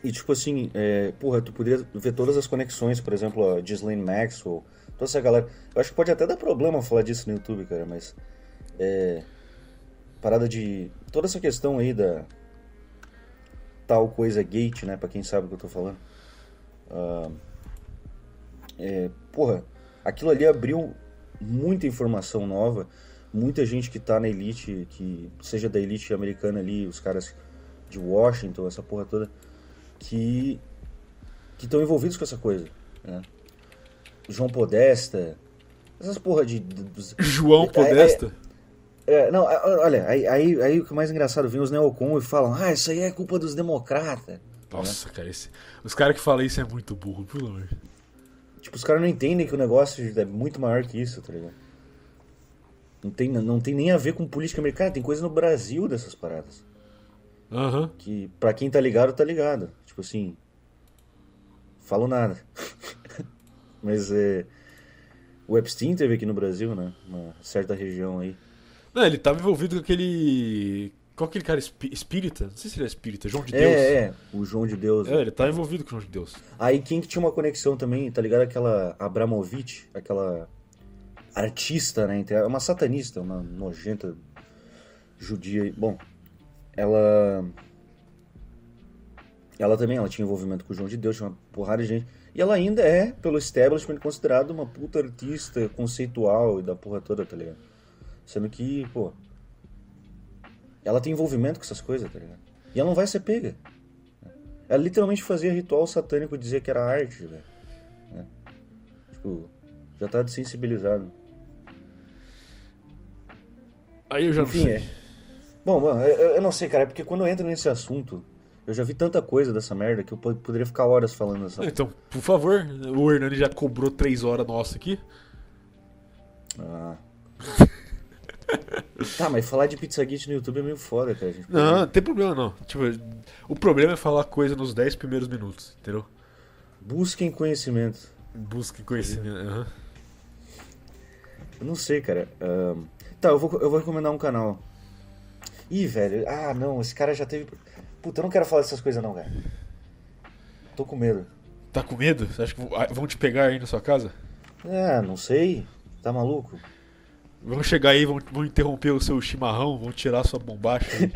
E tipo assim, é, porra, tu poderia ver todas as conexões, por exemplo, a Ghislaine Maxwell, toda essa galera. Eu acho que pode até dar problema falar disso no YouTube, cara, mas. É. Parada de. Toda essa questão aí da. Tal coisa gate, né? Pra quem sabe o que eu tô falando. Ah, é, porra, aquilo ali abriu muita informação nova. Muita gente que tá na elite, que seja da elite americana ali, os caras de Washington, essa porra toda, que que estão envolvidos com essa coisa. Né? João Podesta, essas porra de. dos- João É, Podesta? é, não, a- a- olha, aí, aí, aí o que é mais engraçado, vem os neocon e falam, ah, isso aí é culpa dos democratas. Nossa, cara, esse, os caras que falam isso é muito burro, pelo amor. Tipo, os caras não entendem que o negócio é muito maior que isso, tá ligado? Não tem, não tem nem a ver com política americana, tem coisa no Brasil dessas paradas. Aham. Que pra quem tá ligado, tá ligado. Tipo assim. Falo nada. Mas é. O Epstein teve aqui no Brasil, né? Uma certa região aí. Não, ele tava envolvido com aquele. Qual aquele cara espí- espírita? Não sei se ele é espírita, João de É, Deus. é, o João de Deus. É, ele tá envolvido com o João de Deus. Aí quem que tinha uma conexão também, tá ligado? Aquela Abramovich, aquela artista, né? entre- Uma satanista, uma nojenta judia. Bom, ela. Ela também, ela tinha envolvimento com o João de Deus, tinha uma porrada de gente. E ela ainda é, pelo establishment, considerada uma puta artista conceitual e da porra toda, tá ligado? Sendo que, pô. Ela tem envolvimento com essas coisas, tá ligado? E ela não vai ser pega. Ela literalmente fazia ritual satânico e dizia que era arte, velho. Né? Tipo, já tá desensibilizado. Aí eu já Enfim, não sei. é. Bom, bom, eu, eu não sei, cara, é porque quando eu entro nesse assunto, eu já vi tanta coisa dessa merda que eu po- poderia ficar horas falando dessa. Então, por favor, o Hernani já cobrou três horas nossa aqui. Ah. tá, mas falar de Pizzagate no YouTube é meio foda, cara. Gente Não, não tem problema não. Tipo, o problema é falar coisa nos 10 primeiros minutos, entendeu? Busquem conhecimento. Busque conhecimento. aham. Eu não sei, cara. Ahn, Tá, eu vou, eu vou recomendar um canal. Ih, velho. Ah, não, esse cara já teve. Puta, eu não quero falar dessas coisas, não, cara. Tô com medo. Tá com medo? Você acha que vão- ah, vão te pegar aí na sua casa? É, não sei. Tá maluco? Vão chegar aí, vão, vão interromper o seu chimarrão, vão tirar sua bombacha. aí.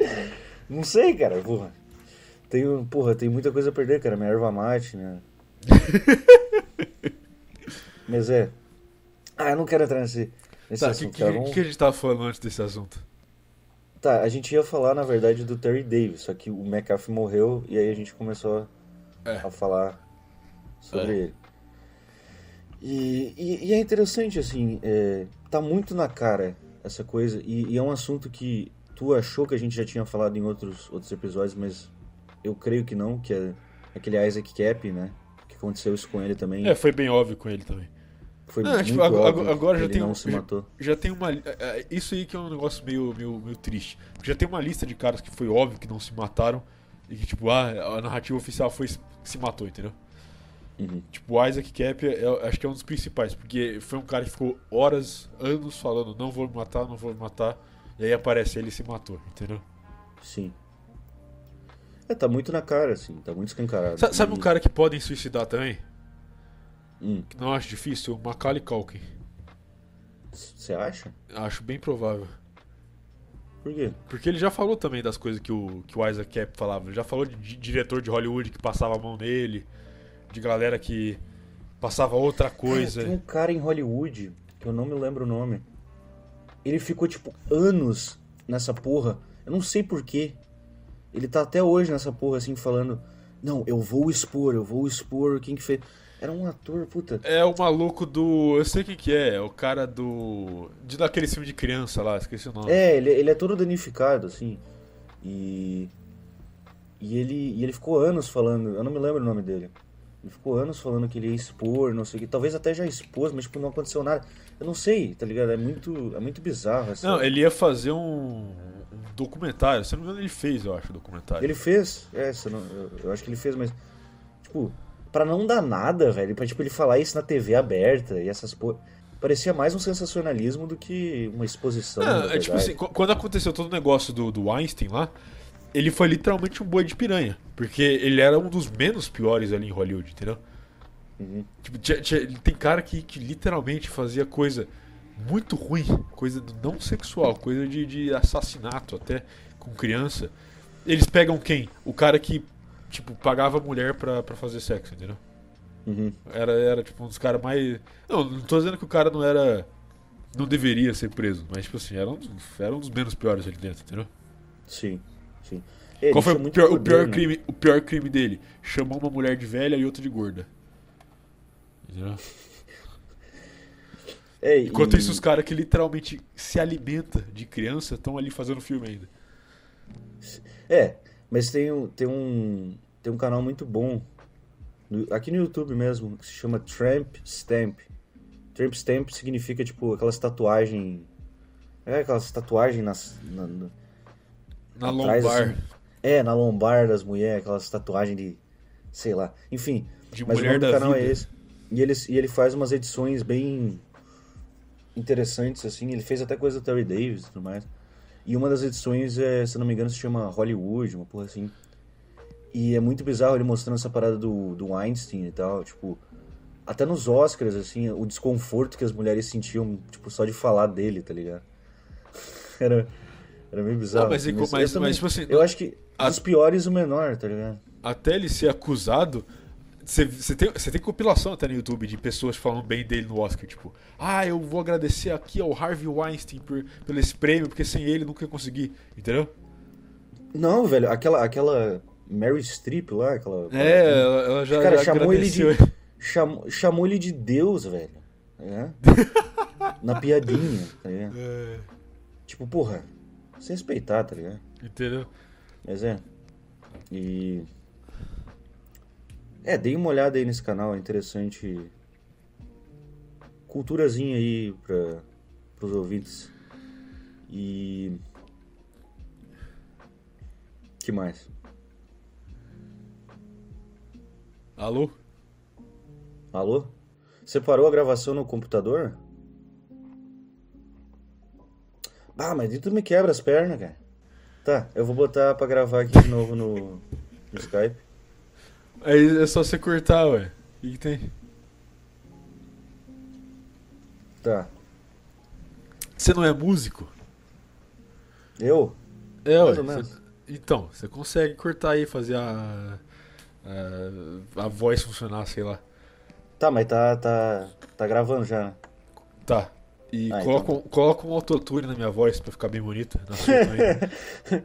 Não sei, cara, porra. Tenho, porra, tem muita coisa a perder, cara. Minha erva mate, né? Mas é. Ah, eu não quero entrar nesse, nesse tá, o que, assunto, que, que a gente tava falando antes desse assunto? Tá, a gente ia falar, na verdade, do Terry Davis, só que o McAfee morreu e aí a gente começou É. a falar sobre É. ele. E, e, e é interessante, assim, é, tá muito na cara essa coisa, e, e é um assunto que tu achou que a gente já tinha falado em outros, outros episódios, mas eu creio que não, que é aquele Isaac Cap, né? Que aconteceu isso com ele também. É, foi bem óbvio com ele também. Foi Não, muito tipo, agora- óbvio agora já tem não se matou. Já tem uma. é, é, Isso aí que é um negócio meio, meio, meio triste. Já tem uma lista de caras que foi óbvio que não se mataram. E que, tipo, ah, a narrativa oficial foi que se matou, entendeu? Uhum. Tipo, o Isaac Cap, é- acho que é um dos principais, porque foi um cara que ficou horas, anos falando, não vou me matar, não vou me matar, e aí aparece ele e se matou, entendeu? Sim. É, tá muito na cara, assim, tá muito escancarado. Sa- Sabe E- um cara que podem suicidar também? Hum, não acho difícil? Macaulay Culkin. Você acha? Acho bem provável. Por quê? Porque ele já falou também das coisas que o, que o Isaac Cap falava. Ele já falou de, di- diretor de Hollywood que passava a mão nele, de galera que passava outra coisa. Ah, tem um cara em Hollywood, que eu não me lembro o nome. Ele ficou, tipo, anos nessa porra. Eu não sei porquê. Ele tá até hoje nessa porra, assim, falando: Não, eu vou expor, eu vou expor quem que fez. Era um ator, puta. É o maluco do. Eu sei quem que é, é o cara do. De daquele filme de criança lá, esqueci o nome. É, ele, ele é todo danificado, assim. E. E ele, e ele ficou anos falando. Eu não me lembro o nome dele. Ele ficou anos falando que ele ia expor, não sei o que. Talvez até já expôs, mas tipo, não aconteceu nada. Eu não sei, tá ligado? É muito, é muito bizarro essa. Não, ele ia fazer um, um documentário. Se não me engano, ele fez, eu acho, o documentário. Ele fez, é, não- eu, eu acho que ele fez, mas. Tipo, pra não dar nada, velho. Pra tipo, ele falar isso na TV aberta e essas porra. Parecia mais um sensacionalismo do que uma exposição. Não, é tipo assim, qu- quando aconteceu todo o negócio do, do Einstein lá, ele foi literalmente um boi de piranha. Porque ele era um dos menos piores ali em Hollywood, entendeu? Uhum. Tipo, tem cara que, que literalmente fazia coisa muito ruim, coisa não sexual, coisa de, de assassinato até com criança. Eles pegam quem? O cara que, tipo, pagava a mulher pra, pra fazer sexo, entendeu? Uhum. Era, era tipo um dos caras mais. Não, não tô dizendo que o cara não era. Não deveria ser preso, mas tipo assim, era um dos, era um dos menos piores ali dentro, entendeu? Sim, sim. Ele Qual foi o pior, o, poder, pior né? crime, o pior crime dele? Chamou uma mulher de velha e outra de gorda. Entendeu? É, Enquanto e- isso, os caras que literalmente se alimentam de criança estão ali fazendo filme ainda. É, mas tem, um- tem um tem um canal muito bom no- aqui no YouTube mesmo que se chama Tramp Stamp. Tramp Stamp significa tipo aquelas tatuagens, é aquelas tatuagens nas na, na- Na atrás, lombar. assim. é, na lombar das mulheres, aquelas tatuagens de sei lá. Enfim, De mas o mulher nome do da canal vida. é esse. E ele, e ele faz umas edições bem interessantes, assim. Ele fez até coisa do Terry Davis e tudo mais. E uma das edições, é, se não me engano, se chama Hollywood, uma porra assim. E é muito bizarro ele mostrando essa parada do, do Einstein e tal, tipo... Até nos Oscars, assim, o desconforto que as mulheres sentiam, tipo, só de falar dele, tá ligado? Era, era meio bizarro. Não, mas assim, co- mas- eu também- mas, tipo assim, Eu acho que a- dos piores o menor, tá ligado? Até ele ser acusado. Você tem, você tem compilação até no YouTube de pessoas falando bem dele no Oscar, tipo, ah, eu vou agradecer aqui ao Harvey Weinstein por, pelo esse prêmio, porque sem ele nunca ia conseguir, entendeu? Não, velho, aquela, aquela Mary Streep lá, aquela. É, ela, ela já, Cara, já chamou ele de. Chamou, chamou ele de Deus, velho. É? Na piadinha, tá ligado? É, Tipo, porra, se respeitar, tá ligado? entendeu? Mas é. E. É, dei uma olhada aí nesse canal, é interessante. Culturazinha aí pra, pros ouvintes. E. que mais? Alô? Alô? Você parou a gravação no computador? Ah, mas tu me quebra as pernas, cara. Tá, eu vou botar pra gravar aqui de novo no, no Skype. Aí é só você cortar, ué. O que, que tem? Tá. Você não é músico? Eu? É, ué. Você- Então, você consegue cortar aí, fazer a, a. a voz funcionar, sei lá. Tá, mas tá, tá, tá gravando já, né? Tá. E Ah, coloca, então. um, coloca um autotune na minha voz pra ficar bem bonita. Na sua.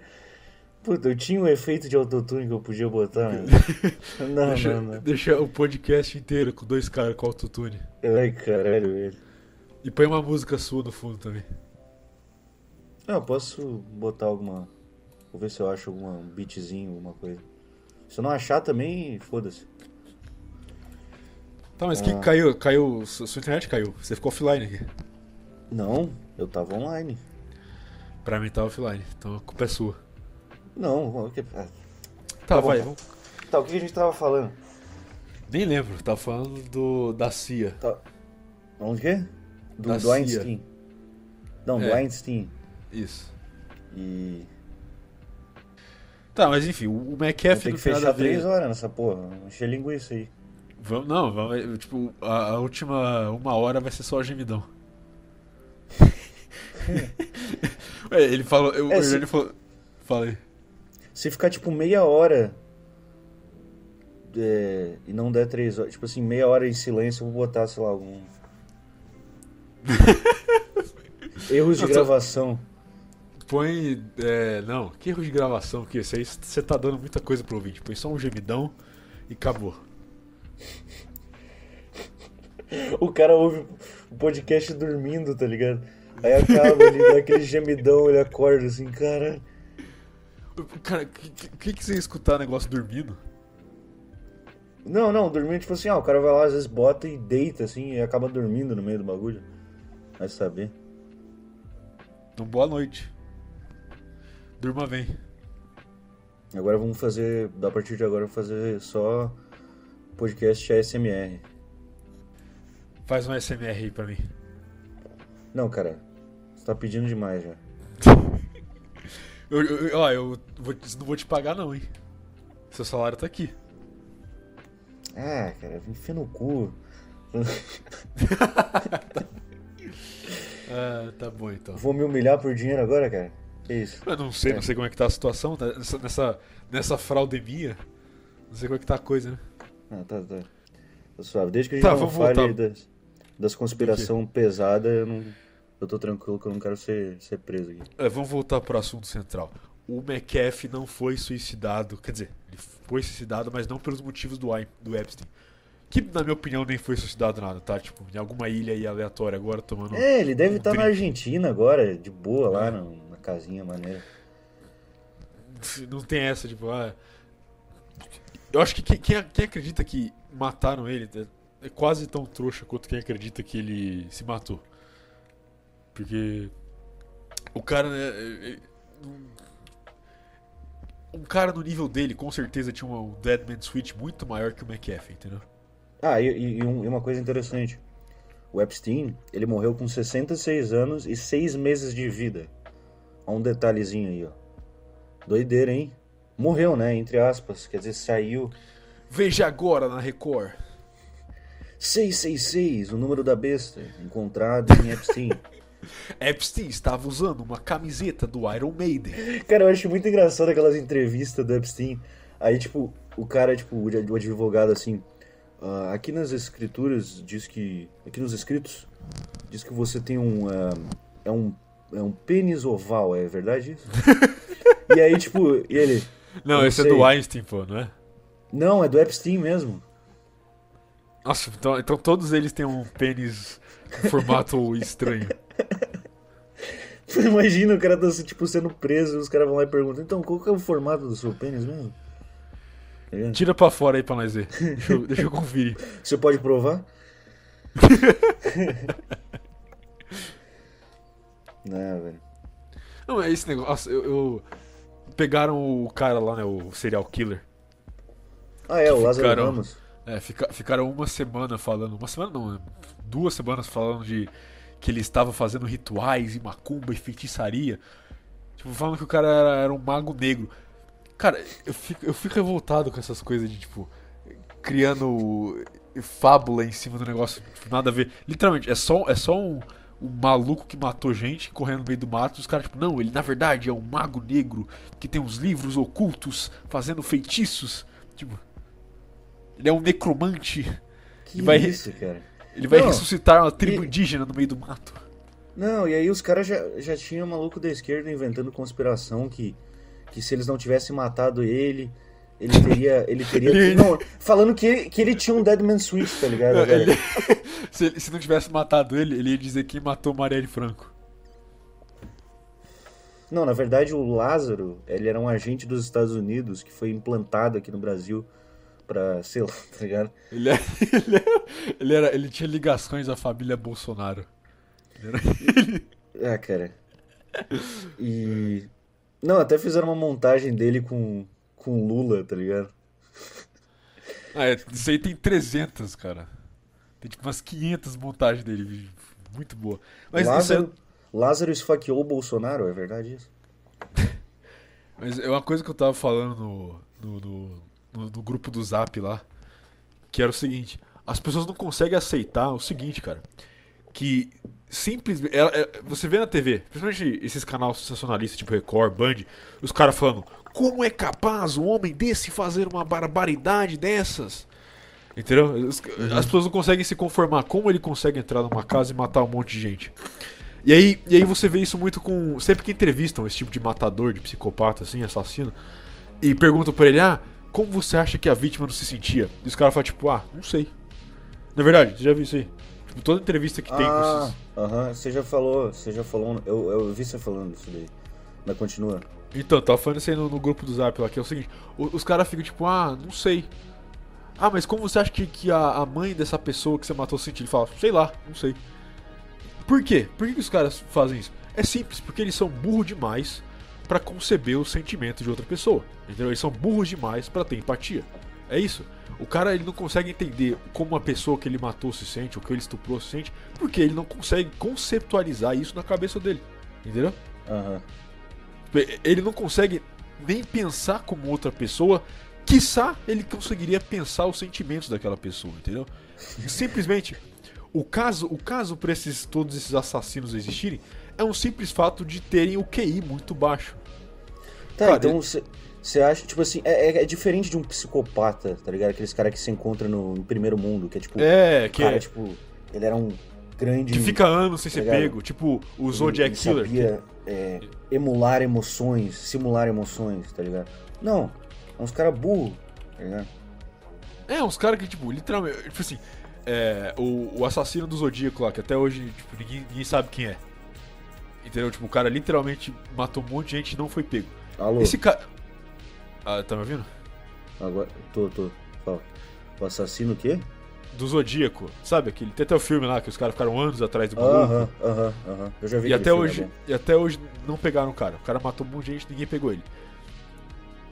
Puta, eu tinha um efeito de autotune que eu podia botar, mas... Não, deixa, não, não. deixa o podcast inteiro com dois caras com autotune. Ai, caralho, velho. E põe uma música sua no fundo também. Eu posso botar alguma... Vou ver se eu acho alguma um beatzinho, alguma coisa. Se eu não achar também, foda-se. Tá, mas o que Ah. que caiu? Caiu. Sua internet caiu. Você ficou offline aqui. Não, eu tava online. Pra mim tá offline. Então a culpa é sua. Não, o que- ah, Tá, bom. vai. Vamos... Tá, o que a gente tava falando? Nem lembro. Tava falando do, da CIA. Tá. Onde que é? Do, Da do CIA. Einstein. Não, do É. Einstein. Isso. E. Tá, mas enfim, o McAfee que tem a fechar três ver. horas nessa porra. Encher linguiça aí. Vamos, não, vamos, tipo, a, a última uma hora vai ser só gemidão. Ué, ele falou, eu, É, se- Hernani falou, falei. Se ficar tipo meia hora. é, e não der três horas. Tipo assim, meia hora em silêncio, eu vou botar, sei lá, algum. Erros de gravação. Põe, é, não, que erro de gravação que isso aí, você tá dando muita coisa pro ouvinte. Põe só um gemidão e acabou. O cara ouve o podcast dormindo, tá ligado? Aí acaba, ele dá aquele gemidão, ele acorda assim, cara. Cara, o que, que, que você ia escutar negócio dormindo? Não, não, dormindo, tipo assim, ah, o cara vai lá, às vezes bota e deita assim e acaba dormindo no meio do bagulho. Vai saber. Então boa noite. Durma bem. Agora vamos fazer, a partir de agora, fazer só podcast ASMR. Faz um SMR aí pra mim. Não, cara, você tá pedindo demais já. Eu, eu- ó, eu vou- não vou te pagar não, hein. Seu salário tá aqui. Ah, cara, enfia no cu. Ah, tá bom então. Vou me humilhar por dinheiro agora, cara? Que isso? Eu não sei, É. não sei como é que tá a situação, tá? nessa, nessa, nessa fraudemia. Não sei como é que tá a coisa, né? Ah, tá, tá. Tá suave. Desde que a gente Tá, não fale voltar. das, das conspiração pesada, eu não. Eu tô tranquilo que eu não quero ser, ser preso aqui. É, vamos voltar pro assunto central. O McAfee não foi suicidado, quer dizer, ele foi suicidado, mas não pelos motivos do, do Epstein. Que, na minha opinião, nem foi suicidado nada, tá? Tipo, em alguma ilha aí aleatória agora, tomando... É, ele deve um estar na drink. Argentina agora, de boa, lá É. na, na casinha maneira. Não tem essa, tipo, ah... Eu acho que quem, quem, quem acredita que mataram ele é, é quase tão trouxa quanto quem acredita que ele se matou. Porque o cara, né, é- é- um, cara no nível dele com certeza tinha um Deadman Switch muito maior que o McAfee, entendeu? Ah, e, e- e um- e uma coisa interessante. O Epstein, ele morreu com 66 anos e 6 meses de vida. Ó um detalhezinho aí, ó. Doideira, hein? Morreu, né? Entre aspas. Quer dizer, saiu. Veja agora na Record. 666, o número da besta, encontrado em Epstein. Epstein estava usando uma camiseta do Iron Maiden. Cara, eu acho muito engraçado aquelas entrevistas do Epstein. Aí, tipo, o cara, tipo, o ad- o advogado, assim... "Ah, aqui nas escrituras diz que... Aqui nos escritos diz que você tem um... ah, é um... É um pênis oval, é verdade isso? e aí, tipo, e ele... Não, esse é sei. do Einstein, pô, não é? Não, é do Epstein mesmo. Nossa, então, então todos eles têm um pênis formato estranho. Imagina o cara tá, tipo, sendo preso e os caras vão lá e perguntam então, qual que é o formato do seu pênis mesmo? Tá? Tira pra fora aí pra nós ver. Deixa eu, deixa eu conferir. Você pode provar? Não, velho. Não, é esse negócio. Eu, eu- Pegaram o cara lá, né? O serial killer. Ah, é, o Lázaro Ficaram- Ramos. É, fica, ficaram uma semana falando. Uma semana não, né? duas semanas falando de que ele estava fazendo rituais e macumba e feitiçaria. Tipo, falando que o cara era, era um mago negro. Cara, eu fico, eu fico revoltado com essas coisas de, tipo, criando fábula em cima do negócio, tipo, nada a ver. Literalmente, é só, é só um, um maluco que matou gente correndo no meio do mato. E os caras, tipo, não, ele na verdade é um mago negro que tem uns livros ocultos fazendo feitiços. Tipo, ele é um necromante. Que Ele vai- isso, cara? Ele vai Não, ressuscitar uma tribo e- indígena no meio do mato. Não, e aí os caras já, já tinham maluco da esquerda inventando conspiração que, que se eles não tivessem matado ele, ele teria. Ele teria. Ele- Não, falando que ele, que ele tinha um Deadman Switch, tá ligado? velho? Ele- se, se não tivesse matado ele, ele ia dizer quem matou Marielle Franco. Não, na verdade o Lázaro, ele era um agente dos Estados Unidos que foi implantado aqui no Brasil pra, sei lá, tá ligado? Ele, é- ele, é- ele era, ele tinha ligações à família Bolsonaro. Ele era- Ah, cara. E. Não, até fizeram uma montagem dele com, com Lula, tá ligado? Ah, é, isso aí tem 300, cara. Tem tipo umas 500 montagens dele. Muito boa. Mas isso é, Lázaro, Lázaro esfaqueou o Bolsonaro, é verdade isso? mas é uma coisa que eu tava falando no, no, no, no- no grupo do Zap lá. Que era o seguinte: as pessoas não conseguem aceitar o seguinte, cara. Que simplesmente. ela- é- você vê na TV, principalmente esses canais sensacionalistas, tipo Record, Band, os caras falando: como é capaz um homem desse fazer uma barbaridade dessas? Entendeu? Os- As pessoas não conseguem se conformar. Como ele consegue entrar numa casa e matar um monte de gente? E aí, e aí você vê isso muito com. Sempre que entrevistam esse tipo de matador, de psicopata, assim, assassino, e perguntam pra ele, ah, como você acha que a vítima não se sentia? E os caras falam, tipo, ah, não sei. Na verdade, você já viu isso aí? Tipo, toda entrevista que tem com Ah, esses. aham, você já falou, você já falou, eu, eu vi você falando isso daí. Mas continua. Então, tava falando isso aí no, no grupo do Zap lá, que é o seguinte, o- os caras ficam tipo, ah, não sei. Ah, mas como você acha que, que a, a mãe dessa pessoa que você matou sentiu? Ele fala, sei lá, não sei. Por quê? Por que, que os caras fazem isso? É simples, porque eles são burros demais pra conceber o sentimento de outra pessoa. Entendeu? Eles são burros demais pra ter empatia. É isso. O cara ele não consegue entender como a pessoa que ele matou se sente, ou que ele estuprou se sente, porque ele não consegue conceptualizar isso na cabeça dele. Entendeu? Aham. Ele não consegue nem pensar como outra pessoa, quiçá ele conseguiria pensar os sentimentos daquela pessoa, entendeu? Simplesmente, o caso, o caso para esses todos esses assassinos existirem é um simples fato de terem o QI muito baixo. Tá, Cara, então você você acha, tipo assim, é, é- é diferente de um psicopata, tá ligado? Aqueles caras que se encontram no, no primeiro mundo, que é tipo, É, que, cara, tipo, ele era um grande. que fica anos sem ser Tá ligado? pego, tipo o Zodiac Killer. Sabia, é, emular emoções, simular emoções, tá ligado? Não, é uns caras burros, tá ligado? É, uns caras que, tipo, literalmente. Tipo assim, é, o, o assassino do Zodíaco lá, que até hoje, tipo, ninguém, ninguém sabe quem é. Entendeu? Tipo, o cara literalmente matou um monte de gente e não foi pego. Alô, Esse cara. Ah, tá me ouvindo? agora, tô, tô, fala. O assassino o quê? Do Zodíaco, sabe? Aquele, tem até o filme lá que os caras ficaram anos atrás do maluco. Aham, aham, aham. Eu já vi E até, filme, hoje, é e até hoje não pegaram o cara. O cara matou um monte de gente ninguém pegou ele.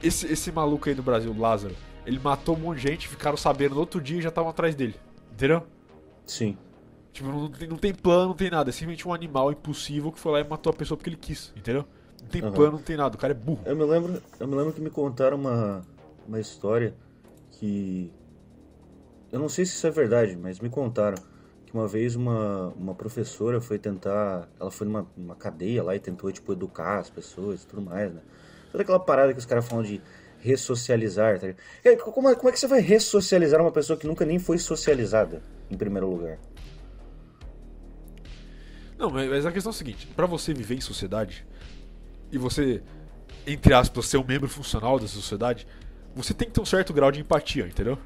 Esse, esse maluco aí do Brasil, Lázaro, ele matou um monte de gente, ficaram sabendo no outro dia e já estavam atrás dele. Entendeu? Sim. Tipo, não tem, não tem plano, não tem nada. É simplesmente um animal impossível que foi lá e matou a pessoa porque ele quis, entendeu? Não tem Aham. plano, não tem nada. O cara é burro. Eu me lembro, eu me lembro que me contaram uma, uma história que eu não sei se isso é verdade, mas me contaram que uma vez uma, uma professora foi tentar, ela foi numa, numa cadeia lá e tentou tipo educar as pessoas e tudo mais, né? Toda aquela parada que os caras falam de ressocializar, tá aí, Como é, como é que você vai ressocializar uma pessoa que nunca nem foi socializada, em primeiro lugar? Não, mas mas a questão é a seguinte: pra você viver em sociedade e você, entre aspas, ser um membro funcional dessa sociedade, você tem que ter um certo grau de empatia, entendeu?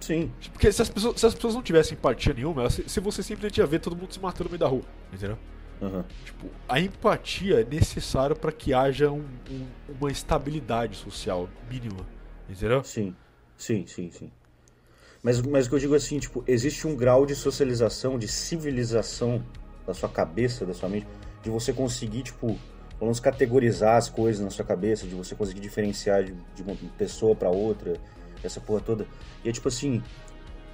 Sim, Porque se as pessoas, se as pessoas não tivessem empatia nenhuma, elas- se você simplesmente ia ver todo mundo se matando no meio da rua, entendeu? aham, Tipo, a empatia é necessária pra que haja um- um- uma estabilidade social mínima, entendeu? sim, sim, sim, sim. Mas, mas o que eu digo assim, tipo, existe um grau de socialização, de civilização da sua cabeça, da sua mente, de você conseguir, tipo, menos categorizar as coisas na sua cabeça, de você conseguir diferenciar de, de uma pessoa pra outra, essa porra toda. E é tipo assim,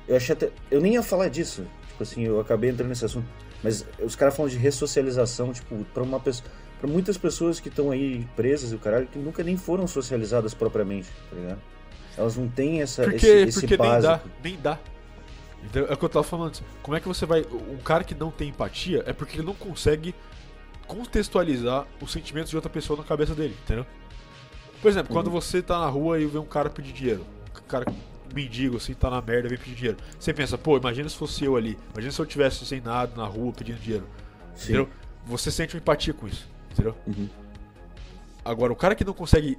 eu achei até. Eu nem ia falar disso. Tipo assim, eu acabei entrando nesse assunto. Mas os caras falam de ressocialização, tipo, pra uma pessoa. Pra muitas pessoas que estão aí presas e o caralho, que nunca nem foram socializadas propriamente, tá ligado? Elas não têm essa, Porque, esse, esse porque nem básico. dá, nem dá. Então, é o que eu tava falando antes. Como é que você vai. Um cara que não tem empatia é porque ele não consegue contextualizar os sentimentos de outra pessoa na cabeça dele, entendeu? Por exemplo, quando você tá na rua e vê um cara pedir dinheiro, um cara mendigo assim, tá na merda vem pedir dinheiro. Você pensa, pô, imagina se fosse eu ali, imagina se eu tivesse sem nada na rua pedindo dinheiro. Sim. Entendeu? Você sente uma empatia com isso, entendeu? Uhum. Agora, o cara que não consegue.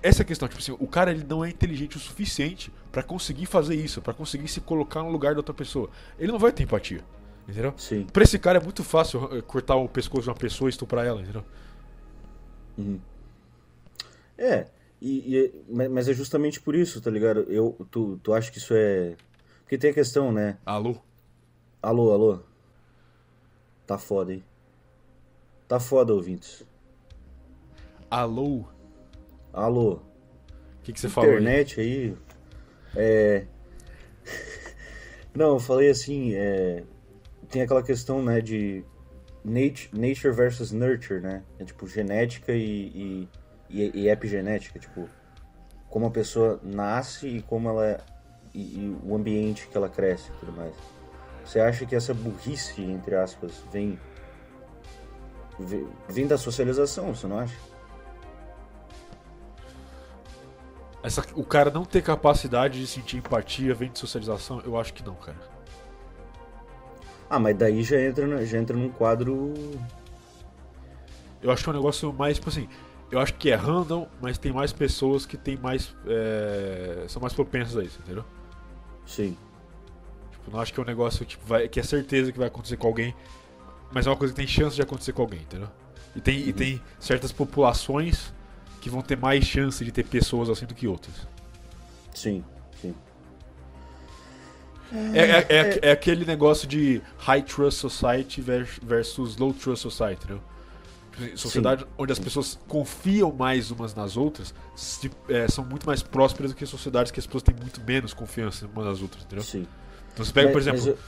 Essa é a questão, tipo assim, o cara ele não é inteligente o suficiente pra conseguir fazer isso, pra conseguir se colocar no lugar da outra pessoa. Ele não vai ter empatia, entendeu? Sim. Pra esse cara é muito fácil eh, cortar o pescoço de uma pessoa e estuprar ela, entendeu? Uhum. É, e, e- mas mas é justamente por isso, tá ligado? Eu, tu, tu acha que isso é. Porque tem a questão, né? Alô? Alô, alô? Tá foda, hein? Tá foda, ouvintes. Alô? Alô? O que, que você falou? aí? Internet aí. É. Não, eu falei assim, é... tem aquela questão, né, de nat- nature versus nurture, né? É tipo genética e, e, e- epigenética, tipo, como a pessoa nasce e como ela e, e o ambiente que ela cresce e tudo mais. Você acha que essa burrice, entre aspas, vem, vem da socialização, você não acha? Essa, o cara não ter capacidade de sentir empatia vem de socialização? Eu acho que não, cara. Ah, mas daí já entra, já entra num quadro Eu acho que é um negócio mais, tipo assim, eu acho que é random, mas tem mais pessoas que tem mais. é, são mais propensas a isso, entendeu? Sim. Tipo, não acho que é um negócio tipo, vai, que é certeza que vai acontecer com alguém, mas é uma coisa que tem chance de acontecer com alguém, entendeu? E tem, e tem certas populações que vão ter mais chance de ter pessoas assim do que outras. Sim. É, é, é, é aquele negócio de high trust society vers- versus low trust society, entendeu? Assim, Sociedade onde as pessoas confiam mais umas nas outras se- é, são muito mais prósperas do que sociedades que as pessoas têm muito menos confiança umas nas outras, entendeu? Sim. Então você pega, por exemplo, eu-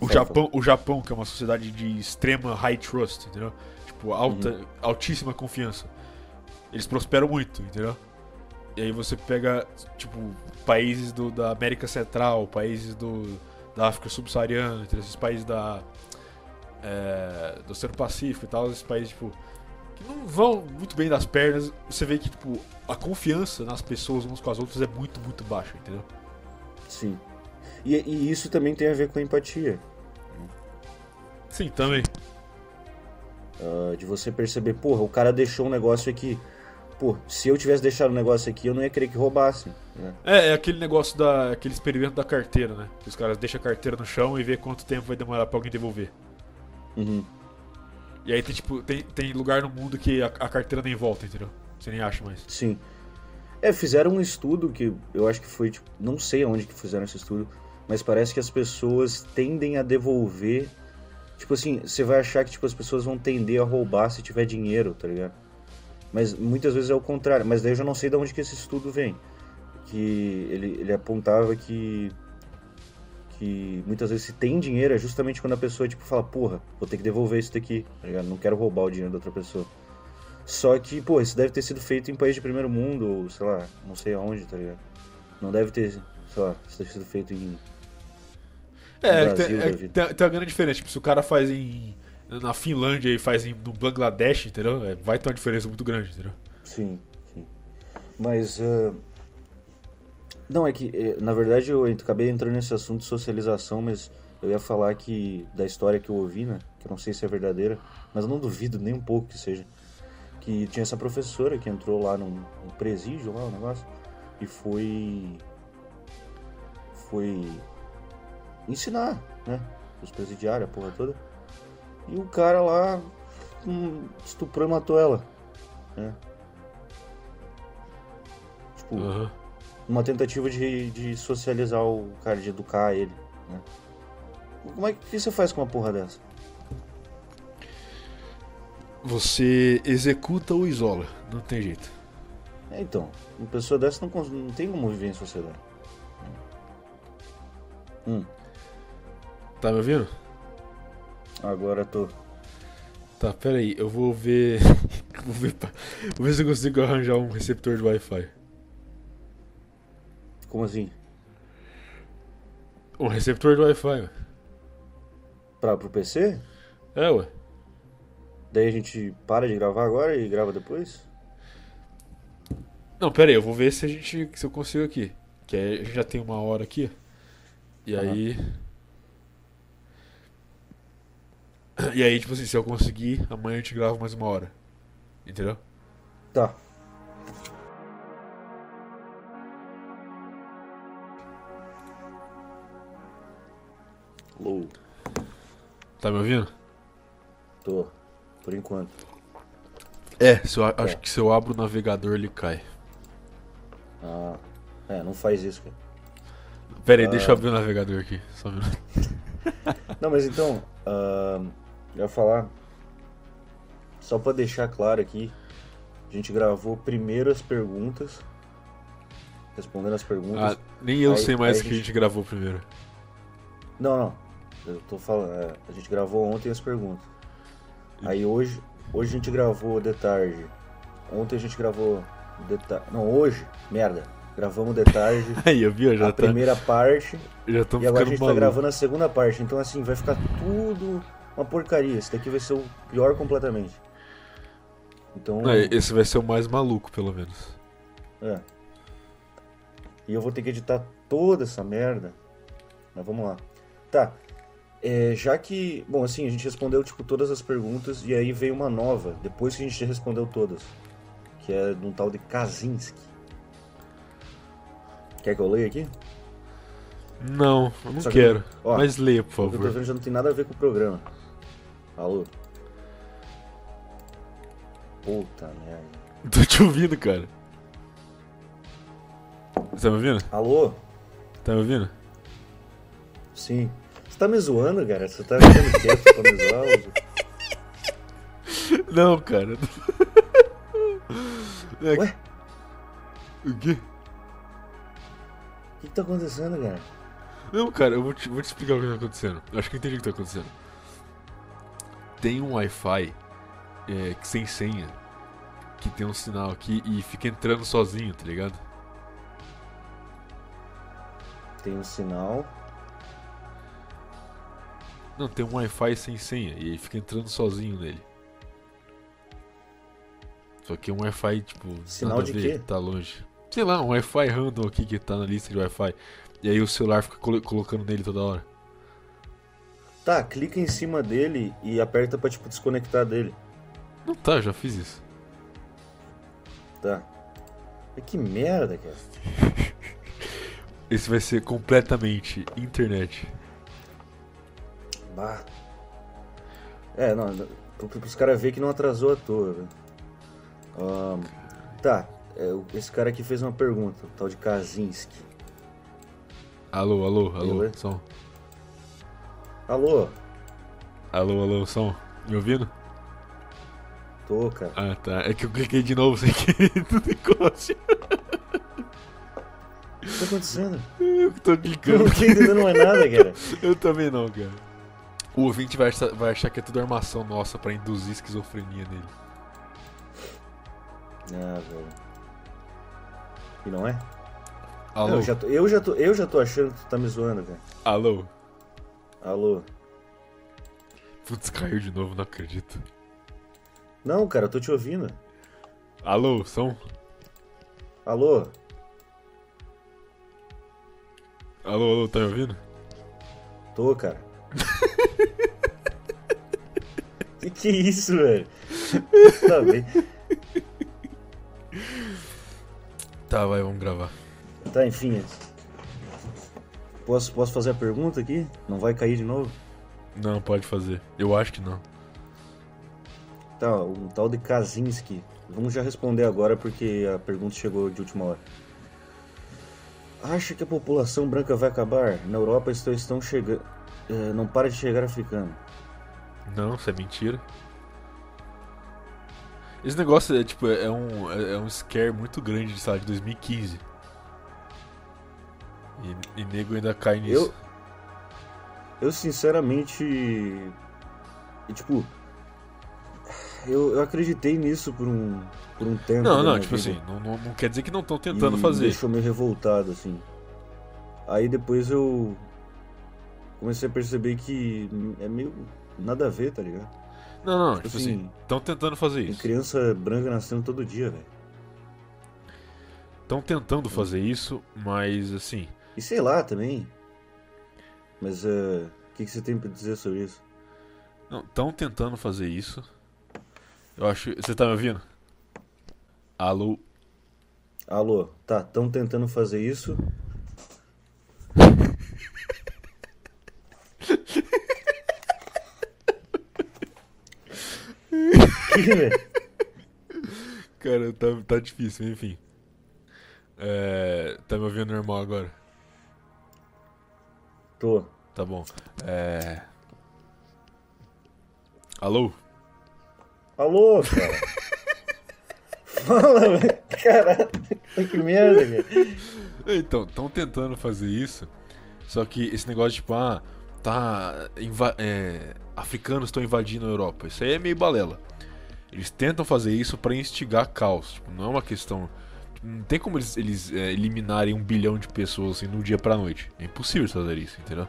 o Fala, Japão, o Japão, que é uma sociedade de extrema high trust, entendeu? Tipo, alta, Uhum. altíssima confiança. Eles prosperam muito, entendeu? E aí você pega, tipo, países do, da América Central, países do, da África Subsaariana, entre esses países da, é, do Oceano Pacífico e tal, esses países, tipo, que não vão muito bem das pernas, você vê que, tipo, a confiança nas pessoas umas com as outras é muito, muito baixa, entendeu? Sim. E, e isso também tem a ver com a empatia. Sim, também. ah, de você perceber, porra, o cara deixou um negócio aqui. Pô, se eu tivesse deixado um negócio aqui, eu não ia querer que roubassem. É, é aquele negócio da. aquele experimento da carteira, né? Que os caras deixam a carteira no chão e vê quanto tempo vai demorar pra alguém devolver. Uhum. E aí tem tipo, tem, tem lugar no mundo que a, a carteira nem volta, entendeu? Você nem acha mais. Sim. É, fizeram um estudo que eu acho que foi, tipo, não sei aonde que fizeram esse estudo, mas parece que as pessoas tendem a devolver. Tipo assim, você vai achar que tipo, as pessoas vão tender a roubar se tiver dinheiro, tá ligado? Mas muitas vezes é o contrário. Mas daí eu já não sei de onde que esse estudo vem. Que ele, ele apontava que. Que muitas vezes se tem dinheiro é justamente quando a pessoa tipo, fala, porra, vou ter que devolver isso daqui, tá ligado? Não quero roubar o dinheiro da outra pessoa. Só que, pô, isso deve ter sido feito em país de primeiro mundo, ou sei lá, não sei aonde, tá ligado? Não deve ter, sei lá, isso deve ter sido feito em. É, Brasil, é, tem, tem uma grande diferença. Tipo, se o cara faz em. Na Finlândia e faz em, no Bangladesh, entendeu? É, vai ter uma diferença muito grande, entendeu? Sim, sim. Mas. ah, Não, é que, eh, na verdade, eu acabei entrando nesse assunto de socialização, mas eu ia falar que. da história que eu ouvi, né? Que eu não sei se é verdadeira, mas eu não duvido nem um pouco que seja. Que tinha essa professora que entrou lá num, num presídio lá, o negócio, e foi. Foi. ensinar, né? Os presidiários, a porra toda. E o cara lá hum, estuprou e matou ela. Né? Tipo, Aham. Uma tentativa de, de socializar o cara, de educar ele. Né? Como é que, você faz com uma porra dessa? Você executa ou isola, não tem jeito. É, então, uma pessoa dessa não, não tem como viver em sociedade. Hum, Tá me ouvindo? agora tô. Tá, pera aí, eu vou ver. vou, ver vou ver se eu consigo arranjar um receptor de Wi-Fi. Como assim? Um receptor de Wi-Fi, ué. Pra, pro PC? É, ué. Daí a gente para de gravar agora e grava depois? Não, pera aí, eu vou ver se a gente. se eu consigo aqui. Que aí a gente já tem uma hora aqui. E Aham. aí. E aí, tipo assim, se eu conseguir, amanhã a gente grava mais uma hora. Entendeu? Tá. Alô, Tá me ouvindo? tô. Por enquanto. É, se eu, a- É. acho que se eu abro o navegador ele cai. Ah, é, não faz isso, cara. Pera aí, Ah. deixa eu abrir o navegador aqui. Só um minuto. Não, mas então, ah, eu ia falar, só pra deixar claro aqui, a gente gravou primeiro as perguntas, respondendo as perguntas. Ah, nem eu Aí- sei mais o que a a gente- gente gravou primeiro. Não, não, eu tô falando, é, a gente gravou ontem as perguntas. Aí hoje, hoje a gente gravou de tarde, ontem a gente gravou de tarde, não, hoje, merda, gravamos de tarde Aí, eu vi, eu já a tá. primeira parte Já estamos E agora a gente tá maluco. gravando a segunda parte, então assim, vai ficar tudo uma porcaria. Esse daqui vai ser o pior completamente. Então, Não, esse vai ser o mais maluco, pelo menos. é. E eu vou ter que editar toda essa merda. Mas vamos lá. Tá. É, já que, bom, assim, a gente respondeu tipo todas as perguntas e aí veio uma nova, depois que a gente respondeu todas, que é de um tal de Kaczynski. Quer que eu leia aqui? Não, eu não Só que- quero. ó, Mas leia, por O que eu tô favor. vendo já não tem nada a ver com o programa. Alô? Puta merda. Tô te ouvindo, cara. Você tá me ouvindo? Alô? Tá me ouvindo? Sim. Você tá me zoando, cara? Você tá ficando quieto pra me zoar? Não, cara. É, Ué? O quê? O que, que tá acontecendo, cara? Não, cara, eu vou te, vou te explicar o que tá acontecendo. Eu acho que eu entendi o que tá acontecendo. Tem um Wi-Fi é, que- sem senha que tem um sinal aqui e fica entrando sozinho, tá ligado? Tem um sinal. Não, tem um Wi-Fi sem senha e aí fica entrando sozinho nele. Só que é um Wi-Fi, tipo, Sinal nada a de ver, quê? tá longe. Sei lá, um Wi-Fi random aqui que tá na lista de Wi-Fi. E aí o celular fica colo- colocando nele toda hora. Tá, clica em cima dele e aperta pra, tipo, desconectar dele. Não tá, já fiz isso. Tá. Mas que merda, cara. Esse vai ser completamente internet. Bah. É, não, pros caras verem que não atrasou à toa, velho. Ahn, tá, é, esse cara aqui fez uma pergunta, o tal de Kaczynski. Alô, alô, alô, Beleza. som. Alô? Alô, alô, som. Me ouvindo? Tô, cara. Ah, tá. É que eu cliquei de novo sem querer no negócio. O que tá acontecendo? Eu que tô Eu clicando. não tô entendendo mais nada, cara. Eu também não, cara. O ouvinte vai achar, vai achar que é tudo armação nossa pra induzir esquizofrenia nele. Ah, velho. E não é? Alô? Eu já, tô, eu, já tô, eu já tô achando que tu tá me zoando, cara. Alô? Alô? Putz, caiu de novo, não acredito. Não, cara, eu tô te ouvindo. Alô, som? Alô? Alô, alô, tá me ouvindo? Tô, cara. Que que é isso, velho? tá bem. Tá, vai, vamos gravar. Tá, enfim. Posso, posso fazer a pergunta aqui? Não vai cair de novo? Não, pode fazer. Eu acho que não. Tá, um tal de Kaczynski. Vamos já responder agora porque a pergunta chegou de última hora. Acha que a população branca vai acabar? Na Europa estão, estão chegando. não para de chegar africano. Não, isso é mentira. Esse negócio é tipo, é um, é é um scare muito grande de, lá, de 2015. E, e nego ainda cai nisso. Eu, sinceramente. e, Tipo. Eu, eu acreditei nisso por um, por um tempo. Não, não, tipo vida. assim, não, não, não quer dizer que não estão tentando E fazer. Deixou meio revoltado, assim. Aí depois eu comecei a perceber que é meio nada a ver, tá ligado? Não, não, Tipo tipo assim, assim, estão tentando fazer tem isso. criança branca nascendo todo dia, velho. Estão tentando fazer isso, mas assim, E sei lá também. Mas eh, o que, que você tem pra dizer sobre isso? não, estão tentando fazer isso. Eu acho, você tá me ouvindo? Alô? Alô, tá, estão tentando fazer isso. Que, velho? Cara, tá, tá difícil, enfim. É, tá me ouvindo normal agora? Tô. Tá bom. É. Alô? Alô, cara. Fala, velho. Caralho. Que merda, velho. Então, estão tentando fazer isso. Só que esse negócio, tipo, ah, tá. é, africanos estão invadindo a Europa. Isso aí é meio balela. Eles tentam fazer isso pra instigar caos. Tipo, não é uma questão. Não tem como eles, eles é, eliminarem um bilhão de pessoas assim no dia pra noite. É impossível fazer isso, entendeu?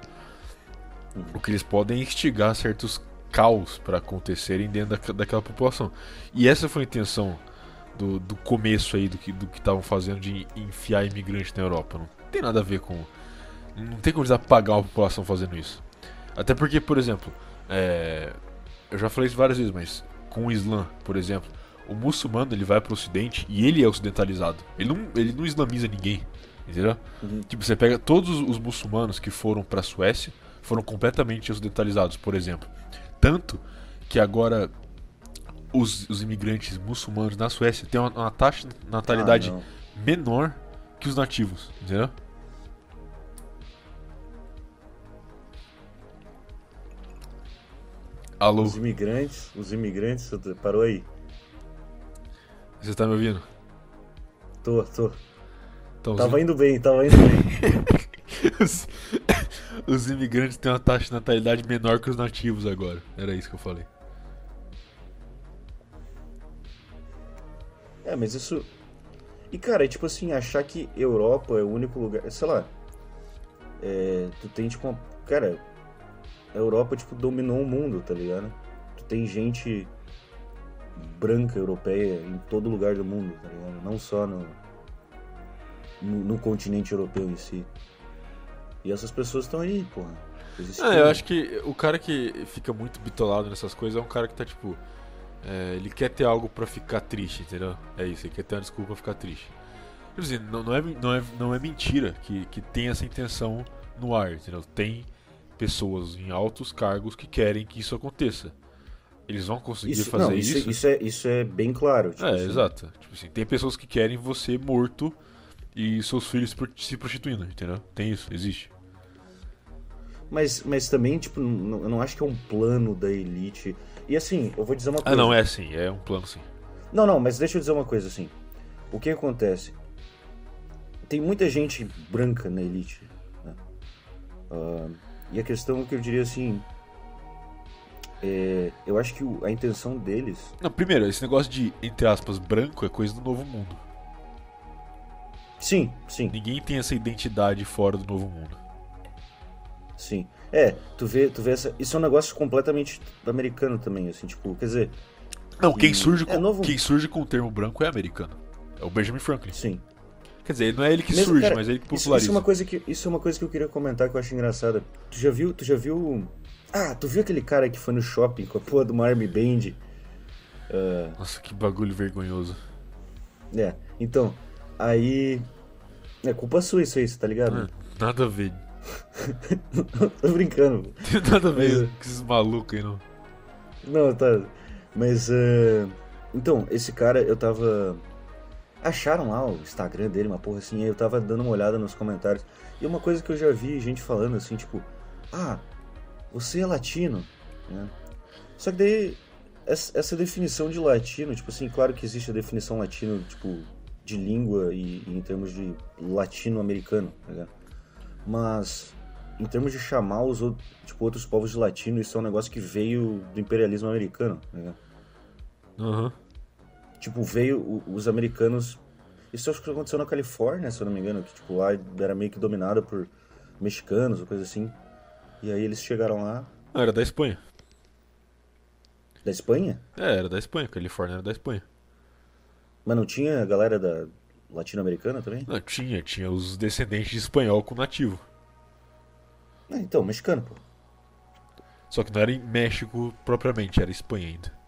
O que eles podem é instigar certos caos pra acontecerem dentro daque- daquela população. E essa foi a intenção do, do começo aí do que do estavam fazendo de enfiar imigrante na Europa. Não tem nada a ver com. Não tem como eles apagar uma população fazendo isso. Até porque, por exemplo, é, eu já falei isso várias vezes, mas com o Islã, por exemplo, o muçulmano ele vai pro ocidente e ele é ocidentalizado. Ele não, ele não islamiza ninguém, entendeu? Uhum. Tipo, você pega todos os muçulmanos que foram pra Suécia, foram completamente ocidentalizados, por exemplo. Tanto que agora os, os imigrantes muçulmanos na Suécia têm uma, uma taxa de natalidade Ah, menor que os nativos, entendeu? Alô, Os imigrantes, os imigrantes, parou aí. você tá me ouvindo? Tô, tô. Então, os, Tava indo bem, tava indo bem. os, os imigrantes têm uma taxa de natalidade menor que os nativos agora. Era isso que eu falei. É, mas isso. E cara, é tipo assim, achar que Europa é o único lugar. Sei lá. É, tu tem tipo uma. Cara, a Europa tipo dominou o mundo, tá ligado? Tu tem gente branca europeia em todo lugar do mundo, tá ligado? Não só no, no, no continente europeu em si. E essas pessoas estão aí, porra. Ah, eu acho que o cara que fica muito bitolado nessas coisas é um cara que tá tipo. é, ele quer ter algo pra ficar triste, entendeu? É isso, ele quer ter uma desculpa pra ficar triste. Quer dizer, não, não, é, não, é, não é mentira que, que tem essa intenção no ar, entendeu? Tem pessoas em altos cargos que querem que isso aconteça. Eles vão conseguir Isso, fazer não, isso, isso. isso é, isso é bem claro. Tipo É, assim. exato. Tipo assim, tem pessoas que querem você morto e seus filhos se prostituindo, entendeu? Tem isso, existe. Mas, mas também, tipo, não- eu não acho que é um plano da elite. E assim, eu vou dizer uma Ah, coisa. não, é assim, é um plano sim. Não, não, mas deixa eu dizer uma coisa assim. O que acontece? Tem muita gente branca na elite. né? Ah, e a questão que eu diria assim. é, eu acho que o- a intenção deles. Não, primeiro, esse negócio de, entre aspas, branco é coisa do novo mundo. Sim, sim, Ninguém tem essa identidade fora do novo mundo. sim. É, tu vê, tu vê essa. Isso é um negócio completamente americano também, assim, tipo, quer dizer, Não, quem surge, é com, novo- quem surge com o termo branco é americano. É o Benjamin Franklin. sim. Quer dizer, não é ele que Mesmo, surge, cara, mas é ele que Isso, populariza. isso é uma coisa que isso é uma coisa que eu queria comentar que eu acho engraçada. Tu já viu, tu já viu Ah, tu viu aquele cara que foi no shopping com a porra de uma Army Band? Ah, Nossa, que bagulho vergonhoso. é, então, aí é culpa sua isso aí, você tá ligado? Ah, Nada a ver. Tô brincando. Tem nada a ver Mas- com esses malucos aí, não. Não, tá. Mas ah, então, esse cara eu tava acharam lá o Instagram dele, uma porra assim, eu tava dando uma olhada nos comentários. E uma coisa que eu já vi gente falando assim, tipo, ah, você é latino, né? Só que daí essa, definição de latino, tipo assim, claro que existe a definição latino, tipo, de língua e, e em termos de latino-americano, ligado? Mas em termos de chamar os outros, tipo, outros povos de latino, isso é um negócio que veio do imperialismo americano, tá ligado? Tipo, veio os americanos. Isso acho que aconteceu na Califórnia, se eu não me engano, que tipo, lá era meio que dominada por mexicanos ou coisa assim. E aí eles chegaram lá Ah, era da Espanha. da Espanha, É, era da Espanha. Califórnia era da Espanha. mas não tinha a galera da latino-americana também? Não, tinha, tinha os descendentes de espanhol com nativo. Ah, então, mexicano, pô. Só que não era em México propriamente, era Espanha ainda.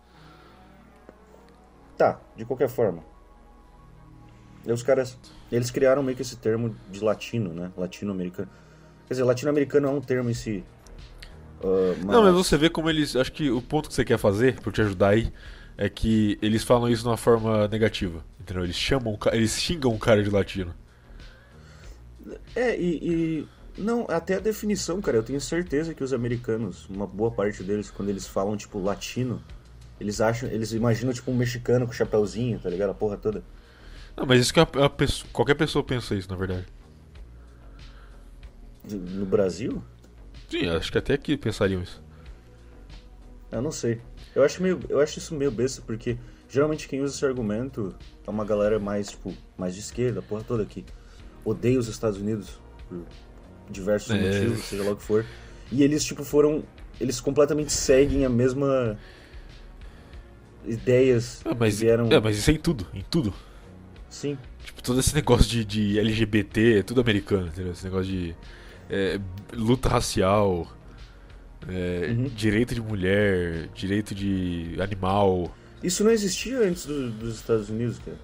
Tá, de qualquer forma. E os caras, eles criaram meio que esse termo de latino, né? Latino-americano. Quer dizer, latino-americano é um termo em si. ah, Não, mas você vê como eles. Acho que o ponto que você quer fazer, pra eu te ajudar aí, é que eles falam isso de uma forma negativa. Entendeu? Eles chamam, eles xingam o cara de latino. É, e, e- Não, até a definição, cara, eu tenho certeza que os americanos, uma boa parte deles, quando eles falam, tipo, latino, eles acham. Eles imaginam, tipo, um mexicano com chapéuzinho, tá ligado? A porra toda. Não, mas isso que a, a pessoa- qualquer pessoa pensa isso, na verdade. No Brasil? Sim, acho que até aqui pensariam isso. Eu não sei. Eu acho, meio, eu acho isso meio besta, porque geralmente quem usa esse argumento é uma galera mais, tipo, mais de esquerda, a porra toda que odeia os Estados Unidos por diversos É. motivos, seja lá o que for. E eles, tipo, foram. Eles completamente seguem a mesma ideias Ah, mas, que vieram. é, mas isso é em tudo, em tudo. Sim. Tipo, todo esse negócio de, de LGBT é tudo americano, entendeu? Esse negócio de é, luta racial, é, Uhum. direito de mulher, direito de animal. Isso não existia antes do- dos Estados Unidos, cara.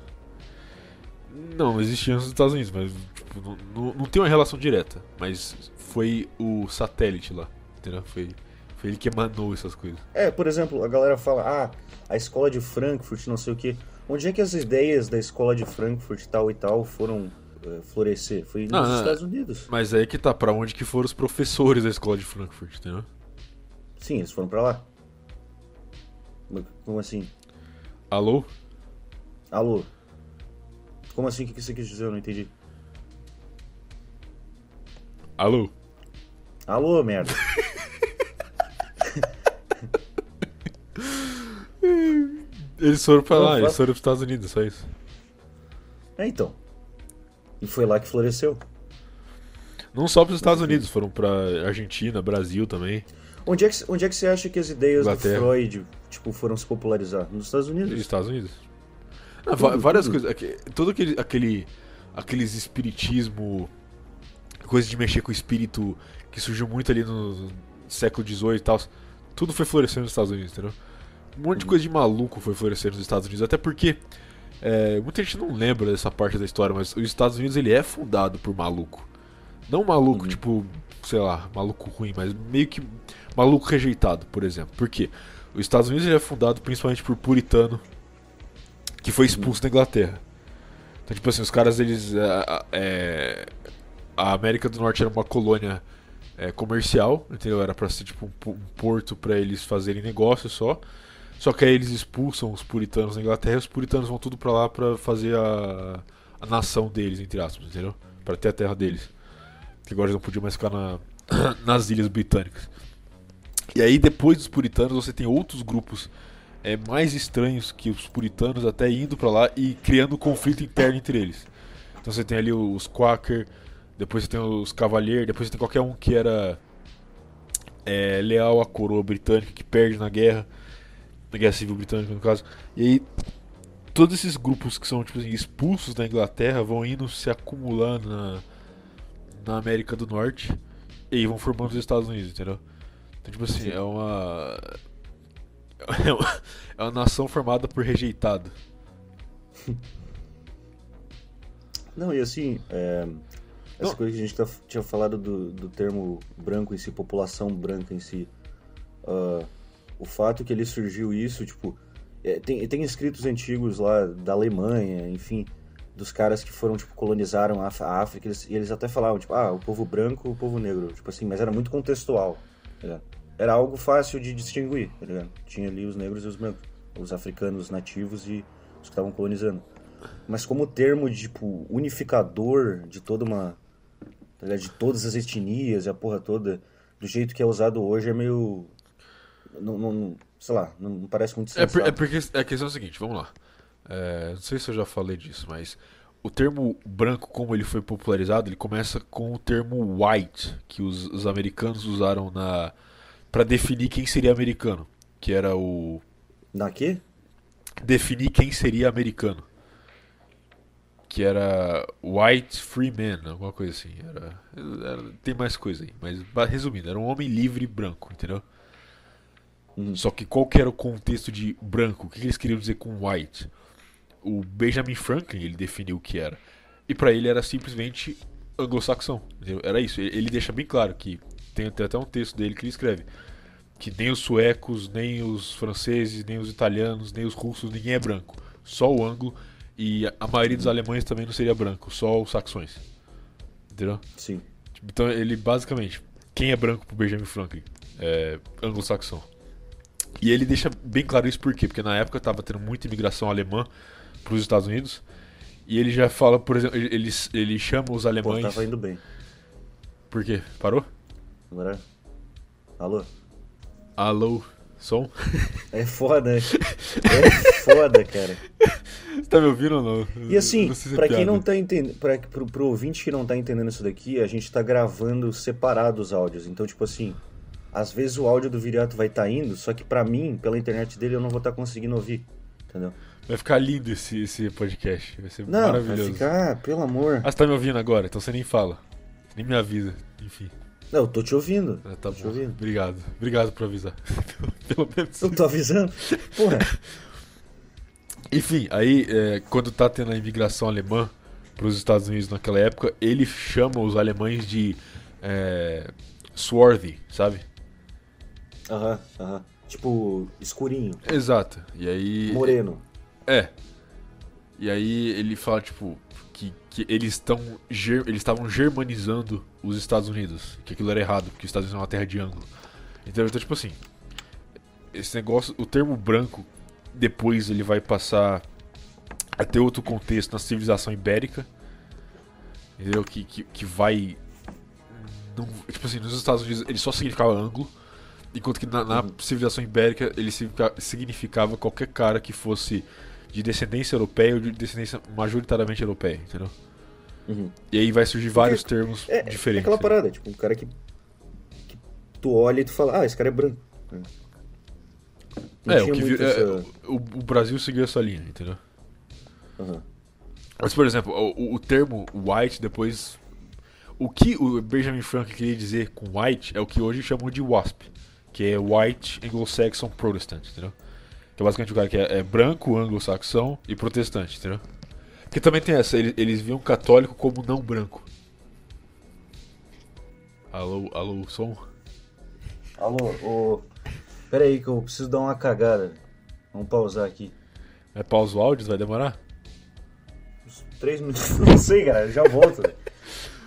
Não, não existia nos Estados Unidos, mas tipo, não, não, não tem uma relação direta. Mas foi o satélite lá, entendeu? Foi, foi ele que emanou essas coisas. É, por exemplo, a galera fala, ah, a escola de Frankfurt, não sei o quê. Onde é que as ideias da escola de Frankfurt tal e tal foram eh, florescer? Foi nos não, Estados Unidos. Mas aí que tá, pra onde que foram os professores da escola de Frankfurt, entendeu? Sim, eles foram pra lá. Como assim? Alô? Alô? Como assim? O que você quis dizer? Eu não entendi. Alô? Alô, merda. Eles foram pra lá, eles foram pros Estados Unidos, só isso. É, então. E foi lá que floresceu. Não só pros Estados Unidos, foram pra Argentina, Brasil também. Onde é que, onde é que você acha que as ideias Inglaterra. do Freud, tipo, foram se popularizar? Nos Estados Nos Unidos. Estados Unidos. Ah, Tudo, várias tudo. coisas. Todo aquele, aquele. Aqueles espiritismo. Coisa de mexer com o espírito que surgiu muito ali no século XVIII e tal. Tudo foi florescendo nos Estados Unidos, entendeu? Um monte de Uhum. coisa de maluco foi florescendo nos Estados Unidos. Até porque. é, muita gente não lembra dessa parte da história, mas os Estados Unidos ele é fundado por maluco. Não maluco, Uhum. tipo, sei lá, maluco ruim, mas meio que maluco rejeitado, por exemplo. Por quê? Os Estados Unidos ele é fundado principalmente por puritano que foi expulso da Inglaterra. Então, tipo assim, os caras, eles. é, é, a América do Norte era uma colônia é, comercial, entendeu? Era pra ser tipo um, um porto pra eles fazerem negócio só. Só que aí eles expulsam os puritanos da Inglaterra e os puritanos vão tudo pra lá pra fazer a, a nação deles, entre aspas, entendeu? Pra ter a terra deles. Que agora eles não podiam mais ficar na, nas ilhas britânicas. E aí, depois dos puritanos, você tem outros grupos é, mais estranhos que os puritanos, até indo pra lá e criando conflito interno entre eles. Então você tem ali os Quaker, depois você tem os Cavalier, depois você tem qualquer um que era é, leal à coroa britânica, que perde na guerra, na guerra civil britânica no caso. E aí, todos esses grupos que são tipo assim, expulsos da Inglaterra vão indo se acumulando na, na América do Norte e vão formando os Estados Unidos, entendeu? Então, tipo assim, Sim. é uma. É uma, é uma nação formada por rejeitado. Não, e assim, é, essa Não. coisa que a gente tá- tinha falado do, do termo branco em si, população branca em si. ah, o fato que ele surgiu isso, tipo, é, tem, tem escritos antigos lá da Alemanha, enfim, dos caras que foram, tipo, colonizaram a, a África, eles- e eles até falavam, tipo, ah, o povo branco, o povo negro, tipo assim, mas era muito contextual, tá era algo fácil de distinguir, tá ligado? Tinha ali os negros e os brancos, os africanos nativos e os que estavam colonizando. Mas como termo tipo, unificador de toda uma. Tá? De todas as etnias e a porra toda, do jeito que é usado hoje, é meio. Não, não- sei lá, não parece muito É, por- sensato. é porque a questão é a seguinte, vamos lá. É, não sei se eu já falei disso, mas o termo branco, como ele foi popularizado, ele começa com o termo white, que os, os americanos usaram na para definir quem seria americano, que era o Na quê? definir quem seria americano, que era white free man, alguma coisa assim. Era, era- tem mais coisa aí, mas resumindo, era um homem livre branco, entendeu? Uhum. Só que qual que era o contexto de branco? O que eles queriam dizer com white? O Benjamin Franklin ele definiu o que era. E pra ele era simplesmente anglo-saxão. Era isso. Ele deixa bem claro que tem, até um texto dele que ele escreve que nem os suecos, nem os franceses, nem os italianos, nem os russos, ninguém é branco. Só o anglo e a- maioria dos alemães também não seria branco, só os saxões. Entendeu? Sim. Então ele basicamente, quem é branco pro Benjamin Franklin? É anglo-saxão. E ele deixa bem claro isso por quê? Porque na época tava tendo muita imigração alemã pros Estados Unidos. E ele já fala, por exemplo, ele, ele, chama os Pô, alemães. tava indo bem. Por quê? Parou? Agora. Alô? Alô, som? É foda, né? É foda, cara. Você tá me ouvindo ou não? E assim, Não se é pra quem piada. não tá entendendo, pra, pro, pro ouvinte que não tá entendendo isso daqui, a gente tá gravando separado os áudios. Então, tipo assim, às vezes o áudio do Viriato vai tá indo, só que pra mim, pela internet dele, eu não vou estar conseguindo ouvir. Entendeu? Vai ficar lindo esse, esse podcast. Vai ser Não, vai maravilhoso. ficar, ah, pelo amor. Ah, você tá me ouvindo agora, então você nem fala. Você nem me avisa. Enfim. Não, eu tô te ouvindo. Ah, tá tô te bom. ouvindo. Obrigado. Obrigado por avisar. Pelo menos. Eu tô avisando. Porra. Enfim, aí é, quando tá tendo a imigração alemã para os Estados Unidos naquela época, ele chama os alemães de é, swarthy, sabe? Aham, aham. Tipo, escurinho, Exato. E aí moreno. é. E aí ele fala tipo que, que eles estão eles estavam germanizando os Estados Unidos, que aquilo era errado, porque os Estados Unidos é uma terra de ângulo. Então, então tipo assim, esse negócio, o termo branco depois ele vai passar a ter outro contexto na civilização ibérica. Entendeu? Que, que, que vai. não- tipo assim, nos Estados Unidos ele só significava ângulo. Enquanto que na, na Uhum. civilização ibérica ele significa- significava qualquer cara que fosse de descendência europeia ou de descendência majoritariamente europeia, entendeu? Uhum. E aí vai surgir vários termos É, é diferentes. aquela né? parada, tipo, um cara que, que tu olha e tu fala, ah, esse cara é branco. Não É, o, vi- é, essa- o, o Brasil seguiu essa linha, entendeu? Aham. Mas, por exemplo, o, o termo white depois. O que o Benjamin Franklin queria dizer com white é o que hoje chamam de WASP, que é White Anglo-Saxon Protestant, entendeu? Que é basicamente o cara que é, é branco, anglo-saxão e protestante, entendeu? Porque também tem essa, eles, eles viam católico como não branco. Alô, alô, som? Alô, ô. Pera aí que eu preciso dar uma cagada. Vamos pausar aqui. É pausa o áudio? Vai demorar? Uns três minutos. Não sei, cara, eu já volto.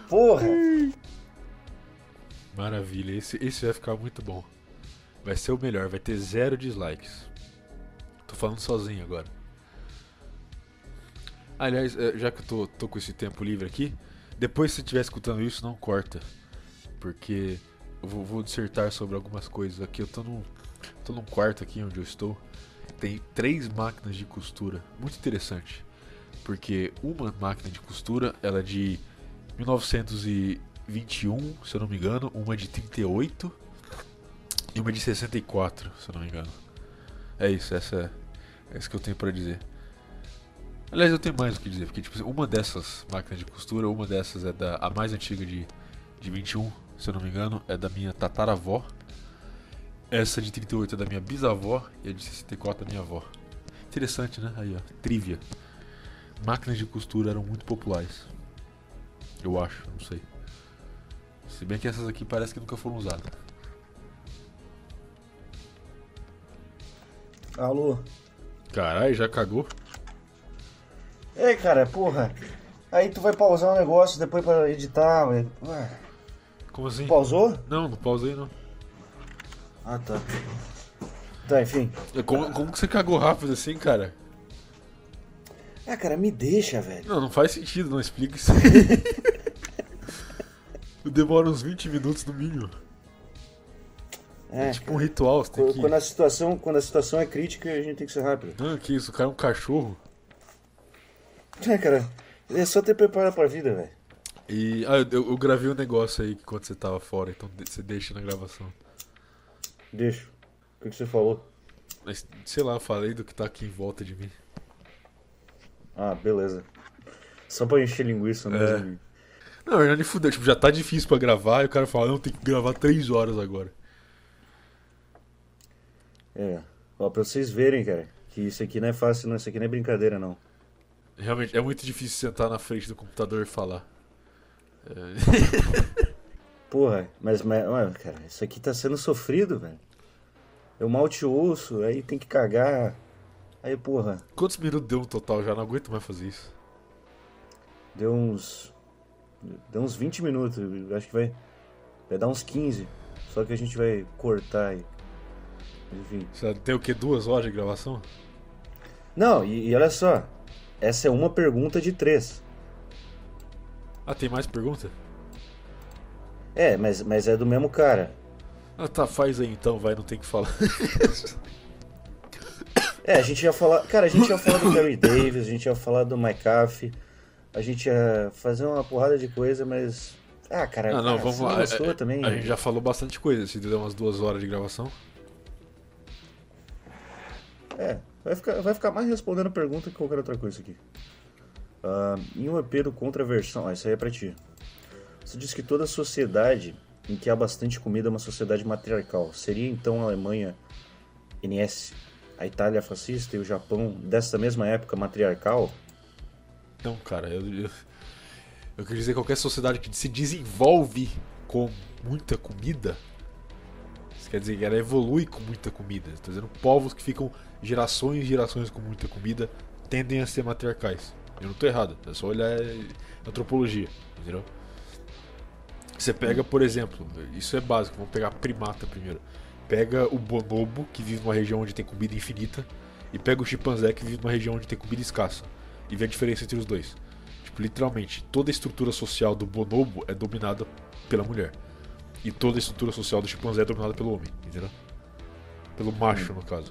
Porra! Maravilha, esse, esse vai ficar muito bom. Vai ser o melhor, vai ter zero dislikes. Tô falando sozinho agora. Aliás, eh, já que eu tô, tô com esse tempo livre aqui, depois se você estiver escutando isso, não corta. Porque eu vou, vou dissertar sobre algumas coisas aqui. Eu tô num, tô num quarto aqui onde eu estou. Tem três máquinas de costura. Muito interessante. Porque uma máquina de costura, ela é de 1921, se eu não me engano, uma de 38 e uma de 64, se eu não me engano. É isso, essa é, é isso que eu tenho pra dizer. Aliás, eu tenho mais o que dizer, porque tipo, uma dessas máquinas de costura, uma dessas é da a mais antiga de, de 21, se eu não me engano, é da minha tataravó. Essa de 38 é da minha bisavó e a de 64 é da minha avó. Interessante, né? Aí, ó, trivia. Máquinas de costura eram muito populares. Eu acho, não sei. Se bem que essas aqui parece que nunca foram usadas. Alô? Caralho, já cagou? É, cara, porra. Aí tu vai pausar um negócio depois pra editar. velho. Como assim? Pausou? Não, não pausei não. Ah, tá. Tá, enfim. Como, como que você cagou rápido assim, cara? Ah, cara, me deixa, velho. Não, não faz sentido, não explica isso. Demora uns 20 minutos no mínimo. É, É tipo um ritual, você tem Quando, que... quando a situação, quando a situação é crítica, a gente tem que ser rápido. Ah, que isso, o cara é um cachorro. É, cara, é só ter preparo pra vida, velho. E ah, eu, eu gravei um negócio aí quando você tava fora, então você deixa na gravação. Deixa. O que, que você falou? Mas, sei lá, falei do que tá aqui em volta de mim. Ah, beleza. Só pra encher linguiça É. mesmo. Não, na verdade, fudeu. Tipo, já tá difícil pra gravar e o cara fala, não, tem que gravar 3 horas agora. É. Ó, pra vocês verem, cara, que isso aqui não é fácil, não. Isso aqui não é brincadeira, não. Realmente, é muito difícil sentar na frente do computador e falar. É, Porra, mas, mas cara, isso aqui tá sendo sofrido, velho. Eu mal te ouço, aí tem que cagar. Aí, porra, Quantos minutos deu no total? Já não aguento mais fazer isso. deu uns. Deu uns 20 minutos. Acho que vai. Vai dar uns 15. Só que a gente vai cortar aí. Enfim. Você tem o que? Duas horas de gravação? Não, e, e olha só. Essa é uma pergunta de três. Ah, tem mais pergunta? É, mas, mas é do mesmo cara. Ah, tá, faz aí então, vai, não tem que falar. É, a gente ia falar. Cara, a gente ia falar do Gary Davis, a gente ia falar do McAfee, a gente ia fazer uma porrada de coisa, mas. Ah, cara, Ah, não, ah, vamos lá. não gostou A- a- também. A gente já falou bastante coisa, se der umas duas horas de gravação. É, vai ficar, vai ficar mais respondendo pergunta que qualquer outra coisa aqui. Ah, em um EP do Contraversão, ah, isso aí é pra ti. Você diz que toda sociedade em que há bastante comida é uma sociedade matriarcal. Seria então a Alemanha NS, a Itália fascista e o Japão dessa mesma época matriarcal? Não, cara, eu, eu, eu queria dizer qualquer sociedade que se desenvolve com muita comida. Isso quer dizer que ela evolui com muita comida. Estou dizendo povos que ficam gerações e gerações com muita comida tendem a ser matriarcais. Eu não estou errado, é só olhar antropologia, entendeu? Você pega, por exemplo, isso é básico, vamos pegar primata primeiro. Pega o bonobo, que vive numa região onde tem comida infinita, e pega o chimpanzé, que vive numa região onde tem comida escassa. E vê a diferença entre os dois. Tipo, literalmente, toda a estrutura social do bonobo é dominada pela mulher. E toda a estrutura social do chimpanzé é dominada pelo homem, entendeu? Pelo macho, no caso.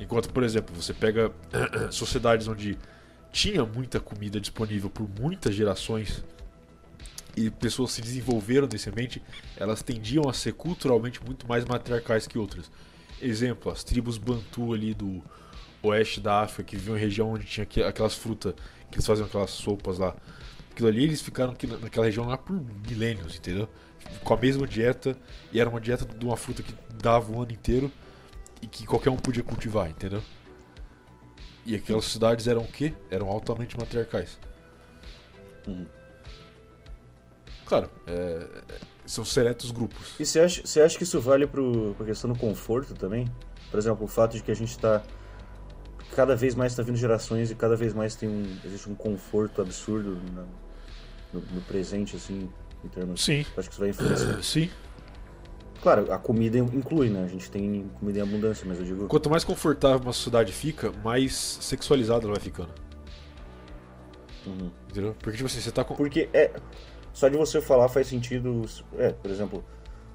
Enquanto, por exemplo, você pega sociedades onde tinha muita comida disponível por muitas gerações e pessoas se desenvolveram nesse ambiente, elas tendiam a ser culturalmente muito mais matriarcais que outras. Exemplo, as tribos Bantu ali do oeste da África, que viviam em região onde tinha aqu- aquelas frutas, que eles faziam aquelas sopas lá. Aquilo ali, eles ficaram naquela região lá por milênios, entendeu? Com a mesma dieta, e era uma dieta de uma fruta que dava o ano inteiro e que qualquer um podia cultivar, entendeu? E aquelas cidades eram o quê? Eram altamente matriarcais. Uhum. Claro, é, é, são seletos grupos. E você acha, você acha que isso vale pro, pra questão do conforto também? Por exemplo, o fato de que a gente tá. Cada vez mais tá vindo gerações e cada vez mais tem um, existe um conforto absurdo na- no, no presente, assim, em termos. Sim. Acho que isso vai influenciar. Sim. Claro, a comida inclui, né? A gente tem comida em abundância, mas eu digo. Quanto mais confortável uma sociedade fica, mais sexualizada ela vai ficando. Uhum. Entendeu? Porque, tipo assim, você tá com. Porque é. Só de você falar faz sentido. É, por exemplo,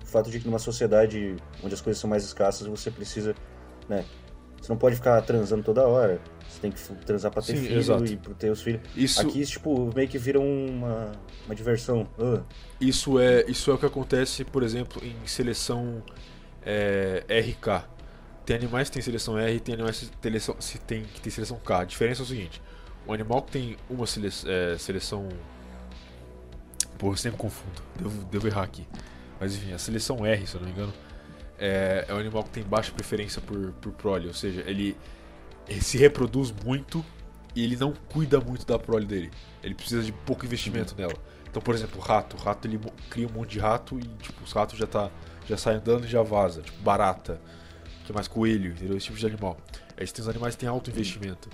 o fato de que numa sociedade onde as coisas são mais escassas, você precisa. né? Você não pode ficar transando toda hora. Você tem que transar pra ter Sim, filho exato. e pra ter os filhos. Isso, Aqui, tipo, meio que vira uma, uma diversão. Ah, isso, é, isso é o que acontece, por exemplo, em seleção é, RK. Tem animais que tem seleção R e tem animais que tem seleção, se tem, que tem seleção K. A diferença é o seguinte: o animal que tem uma sele, é, seleção. Pô, eu sempre confundo, devo, devo errar aqui. Mas enfim, a seleção R, se eu não me engano, é, é um animal que tem baixa preferência por, por prole, ou seja, ele, ele se reproduz muito e ele não cuida muito da prole dele. Ele precisa de pouco investimento nela. Então, por exemplo, o rato. O rato ele cria um monte de rato e tipo, os ratos já, tá, já saem andando e já vaza. Tipo, barata. Que é mais coelho, entendeu? Esse tipo de animal. Aí tem os animais que têm alto investimento.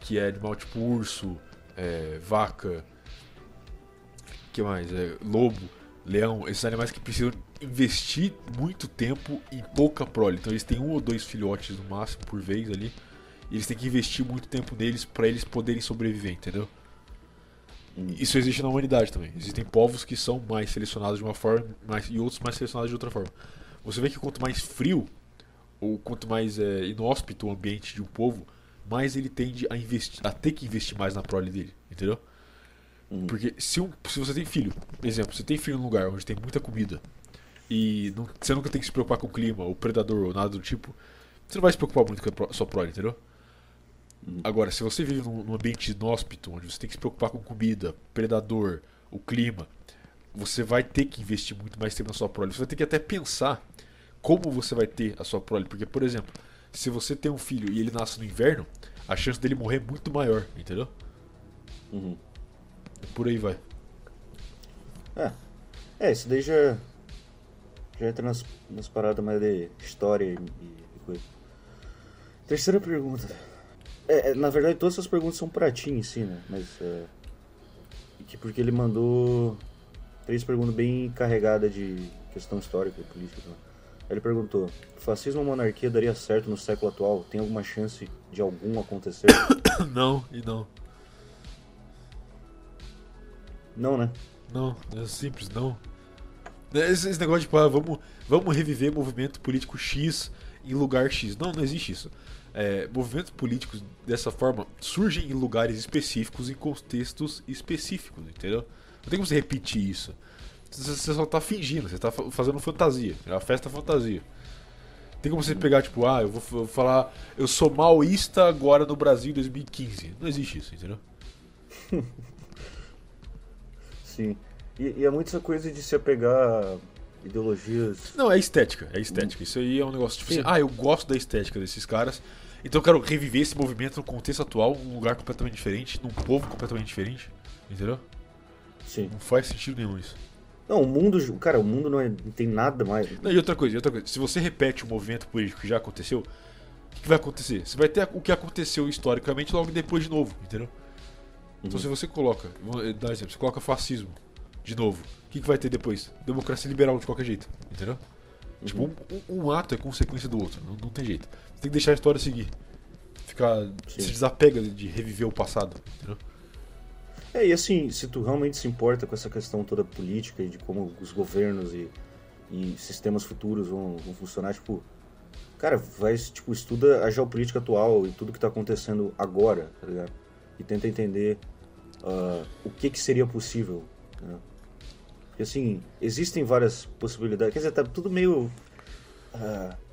Que é animal tipo urso, é, vaca. que mais? É, lobo, leão. Esses animais que precisam investir muito tempo em pouca prole. Então eles têm um ou dois filhotes no máximo por vez ali. E eles têm que investir muito tempo neles para eles poderem sobreviver, entendeu? Isso existe na humanidade também. Existem povos que são mais selecionados de uma forma mais, e outros mais selecionados de outra forma. Você vê que quanto mais frio ou quanto mais é, inóspito o ambiente de um povo, mais ele tende a investir, a ter que investir mais na prole dele, entendeu? Uhum. Porque se, um, se você tem filho, por exemplo, você tem filho num lugar onde tem muita comida e não, você nunca tem que se preocupar com o clima, ou predador, ou nada do tipo, você não vai se preocupar muito com a sua prole, entendeu? Uhum. Agora, se você vive num, num ambiente inóspito, onde você tem que se preocupar com comida, predador, o clima, você vai ter que investir muito mais tempo na sua prole. Você vai ter que até pensar como você vai ter a sua prole. Porque, por exemplo, se você tem um filho e ele nasce no inverno, a chance dele morrer é muito maior, entendeu? Uhum. Por aí vai. É. É, isso daí já. Já entra nas, nas paradas mais de história e, e coisa. Terceira pergunta. É, é, na verdade, todas essas perguntas são pra ti em si, né? Mas. É, que porque ele mandou três perguntas bem carregadas de questão histórica e política. Né? Ele perguntou: fascismo ou monarquia daria certo no século atual? Tem alguma chance de algum acontecer? não, e não. Não, né? Não, é simples, não. Esse, esse negócio de, tipo, ah, vamos, vamos reviver movimento político X em lugar X. Não, não existe isso. É, movimentos políticos dessa forma surgem em lugares específicos, em contextos específicos, entendeu? Não tem como você repetir isso. Você só tá fingindo, você tá fazendo fantasia. É uma festa fantasia. Tem como você pegar, tipo, ah, eu vou, falar, eu sou maoísta agora no Brasil em 2015. Não existe isso, entendeu? Sim. E, e, é muito essa coisa de se apegar a ideologias. Não, é estética, é estética. Isso aí é um negócio tipo Sim. assim, ah, eu gosto da estética desses caras, então eu quero reviver esse movimento no contexto atual, num lugar completamente diferente, num povo completamente diferente. Entendeu? Sim. Não faz sentido nenhum isso. Não, o mundo, cara, o mundo não, é, não tem nada mais. Não, e outra coisa, e outra coisa, se você repete um movimento político que já aconteceu, o que vai acontecer? Você vai ter o que aconteceu historicamente logo depois de novo, entendeu? Então uhum. se você coloca, vou dar exemplo, você coloca fascismo de novo, o que, que vai ter depois? Democracia liberal de qualquer jeito, entendeu? Uhum. Tipo, um, um, um, ato é consequência do outro, não, não, tem jeito. Tem que deixar a história seguir. Ficar. Sim. Se desapega de reviver o passado, entendeu? É, e assim, se tu realmente se importa com essa questão toda política e de como os governos e, e sistemas futuros vão, vão funcionar, tipo, cara, vai, tipo, estuda a geopolítica atual e tudo que tá acontecendo agora, tá ligado? E tenta entender uh, o que que seria possível, né? Porque assim, existem várias possibilidades, quer dizer, tá tudo meio... Uh,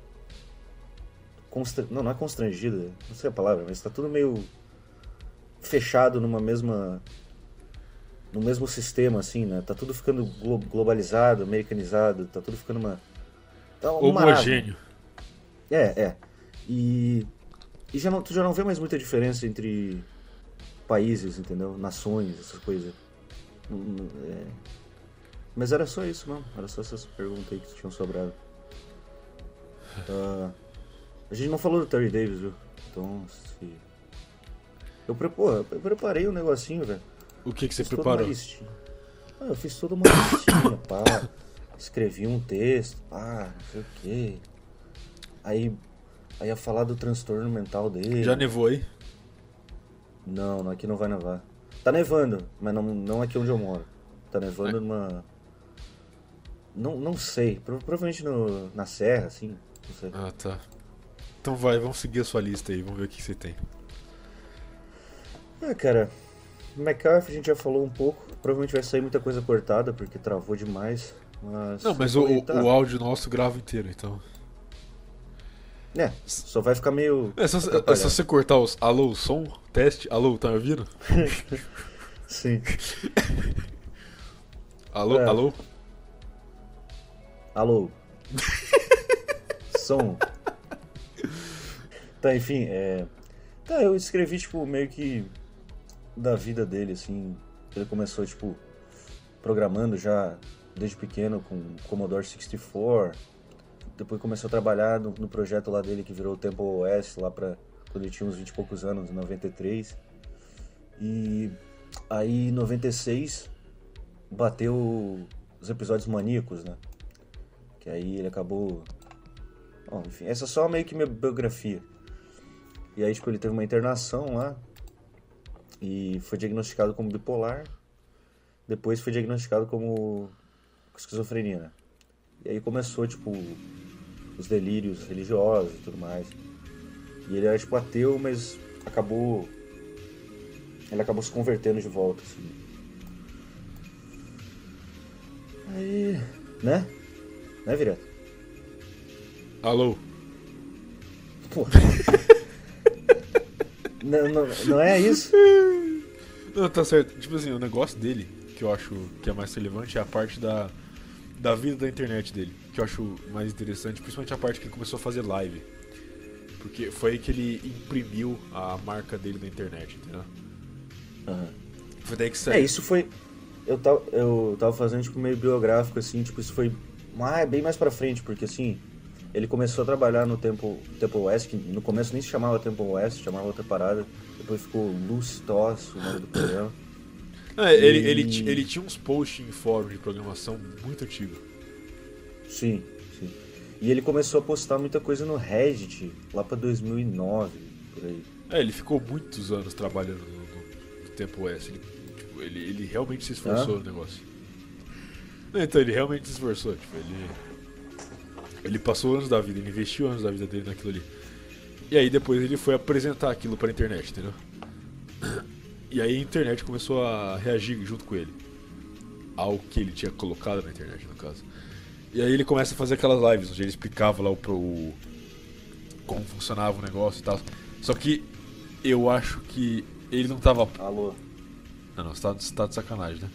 constra... Não, não é constrangido, não sei a palavra, mas tá tudo meio fechado numa mesma no mesmo sistema, assim, né? Tá tudo ficando glo globalizado, americanizado, tá tudo ficando uma. Tá um Homogêneo. É, é. E. E já não, tu já não vê mais muita diferença entre países, entendeu? Nações, essas coisas. É... Mas era só isso mesmo. Era só essas perguntas aí que tinham sobrado. Uh, a gente não falou do Terry Davis, viu? Então, se. Eu, pre... Pô, eu preparei um negocinho, velho. O que, que você preparou? Ah, eu fiz toda uma listinha, pá. Escrevi um texto, pá, não sei o quê. Aí, aí ia falar do transtorno mental dele. Já nevou aí? Não, aqui não vai nevar. Tá nevando, mas não, não aqui onde eu moro. Tá nevando é. numa. Não, não sei. Provavelmente no, na serra, assim. Não sei. Ah, tá. Então vai, vamos seguir a sua lista aí, vamos ver o que você tem. Ah, cara, McCarthy a gente já falou um pouco. Provavelmente vai sair muita coisa cortada, porque travou demais. Mas não, mas o, o áudio nosso grava inteiro, então. É, só vai ficar meio. É só, é só você cortar os alô, som, teste, alô, tá me ouvindo? Sim. alô, é. alô? Alô. som. Tá, enfim, é. Tá, eu escrevi, tipo, meio que da vida dele, assim. Ele começou, tipo, programando já desde pequeno com Commodore 64. Depois começou a trabalhar no, no projeto lá dele que virou o Temple OS, lá pra quando ele tinha uns 20 e poucos anos, em 93. E aí, em 96, bateu os episódios maníacos, né? Que aí ele acabou. Bom, enfim, essa é só meio que minha biografia. E aí, tipo, ele teve uma internação lá e foi diagnosticado como bipolar. Depois foi diagnosticado como esquizofrenia, né? E aí começou, tipo, os delírios religiosos e tudo mais. E ele era, tipo, ateu, mas acabou. Ele acabou se convertendo de volta, assim. Aí. Né? Né, Vireto? Alô? Pô. não, não, não é isso? Não, tá certo. Tipo assim, o negócio dele, que eu acho que é mais relevante, é a parte da, da vida da internet dele. Que eu acho mais interessante, principalmente a parte que ele começou a fazer live. Porque foi aí que ele imprimiu a marca dele na internet, entendeu? Aham. Foi daí que É, saiu. isso foi. Eu tava, eu tava fazendo tipo meio biográfico, assim, tipo, isso foi mais, bem mais pra frente, porque assim, ele começou a trabalhar no Temple, Temple West, que no começo nem se chamava Temple West, chamava outra parada, depois ficou Luz Toss, o nome do programa. É, ele, E- ele, ele tinha uns posts em fórum de programação muito antigo. Sim, sim. E ele começou a postar muita coisa no Reddit, lá pra 2009, por aí. É, ele ficou muitos anos trabalhando no, no, Tempo S. Ele, tipo, ele, ele realmente se esforçou Ah. no negócio. Então, ele realmente se esforçou. Tipo, ele, ele passou anos da vida, ele investiu anos da vida dele naquilo ali. E aí depois ele foi apresentar aquilo pra internet, entendeu? E aí a internet começou a reagir junto com ele. Ao que ele tinha colocado na internet, no caso. E aí ele começa a fazer aquelas lives onde ele explicava lá o, pro, o- como funcionava o negócio e tal. Só que eu acho que ele não tava. Alô? Não, não, você tá, você tá de sacanagem, né?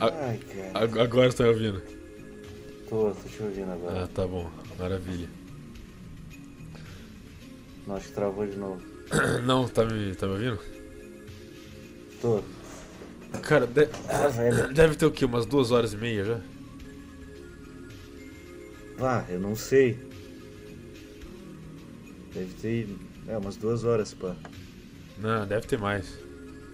A- Ai, cara. Ag- Agora você tá me ouvindo. Tô, tô te ouvindo agora. Ah, tá bom. Maravilha. Que travou de novo. Não, tá me, tá me ouvindo? Tô. Cara, de- Ah, velho. deve ter o quê? Umas duas horas e meia já? Ah, eu não sei. Deve ter. É, umas duas horas, pá. Não, deve ter mais.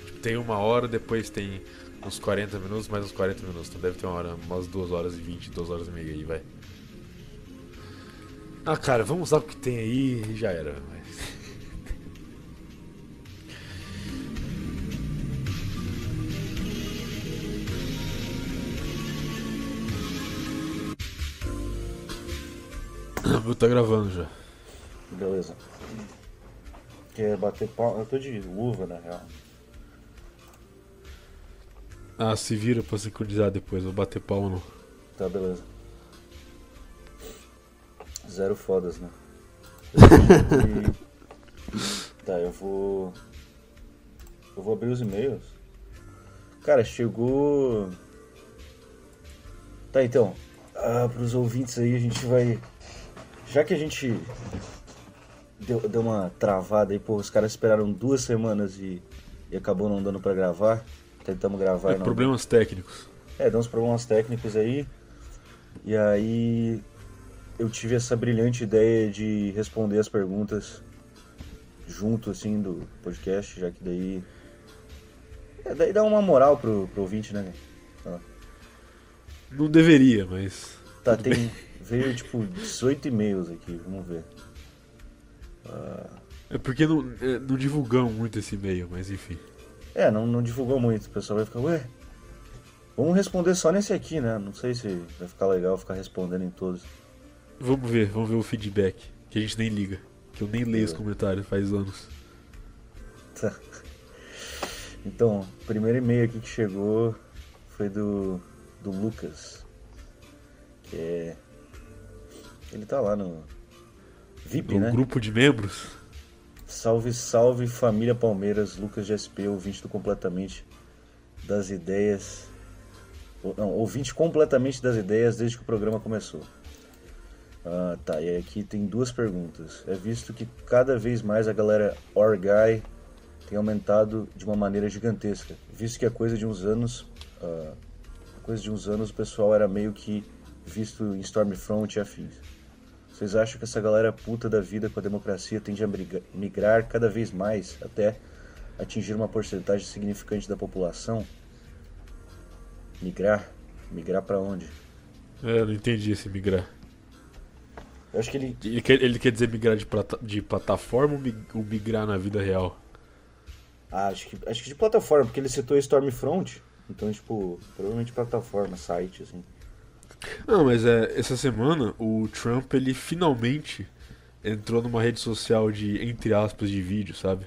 Tipo, tem uma hora, depois tem uns 40 minutos, mais uns 40 minutos. Então deve ter uma hora, umas duas horas e 20, duas horas e meia aí, vai. Ah, cara, vamos usar o que tem aí e já era. Mas... Meu tá gravando já. Beleza. Quer bater palma? Eu tô de luva, na real. Ah, se vira pra sincronizar depois, vou bater palma no. Tá, beleza. Zero fodas, né? E- Tá, eu vou. Eu vou abrir os e-mails. Cara, chegou. Tá, então. Ah, pros ouvintes aí, a gente vai. Já que a gente deu, deu uma travada aí, pô, os caras esperaram duas semanas e, e acabou não dando pra gravar. Tentamos gravar É, não problemas técnicos. é, deu uns problemas técnicos aí. E aí eu tive essa brilhante ideia de responder as perguntas junto assim do podcast, já que daí. É, daí dá uma moral pro, pro ouvinte, né? Não deveria, mas. Tá, tem. Veio tipo 18 e-mails aqui, vamos ver. É porque não, é, não divulgamos muito esse e-mail, mas enfim. É, não, não divulgou muito, o pessoal vai ficar, ué. Vamos responder só nesse aqui, né? Não sei se vai ficar legal ficar respondendo em todos. Vamos ver, vamos ver o feedback. Que a gente nem liga. Que eu nem leio os comentários faz anos. Tá. Então, o primeiro e-mail aqui que chegou foi do, do Lucas. Que é. Ele tá lá no. VIP, O né? grupo de membros. Salve, salve família Palmeiras, Lucas de SP, ouvinte do completamente das ideias. Não, ouvinte completamente das ideias desde que o programa começou. Ah, tá, e aqui tem duas perguntas. É visto que cada vez mais a galera Orgai tem aumentado de uma maneira gigantesca. Visto que a coisa de uns anos. ah, coisa de uns anos o pessoal era meio que visto em Stormfront e afins. Vocês acham que essa galera puta da vida com a democracia tende a migrar cada vez mais até atingir uma porcentagem significante da população? Migrar? Migrar pra onde? É, eu não entendi esse migrar. Eu acho que ele. Ele quer, ele quer dizer migrar de, plata, de plataforma ou migrar na vida real? Ah, acho que, acho que de plataforma, porque ele citou Stormfront. Então, tipo, provavelmente plataforma, site, assim. Não, mas é, essa semana o Trump ele finalmente entrou numa rede social de, entre aspas, de vídeo, sabe?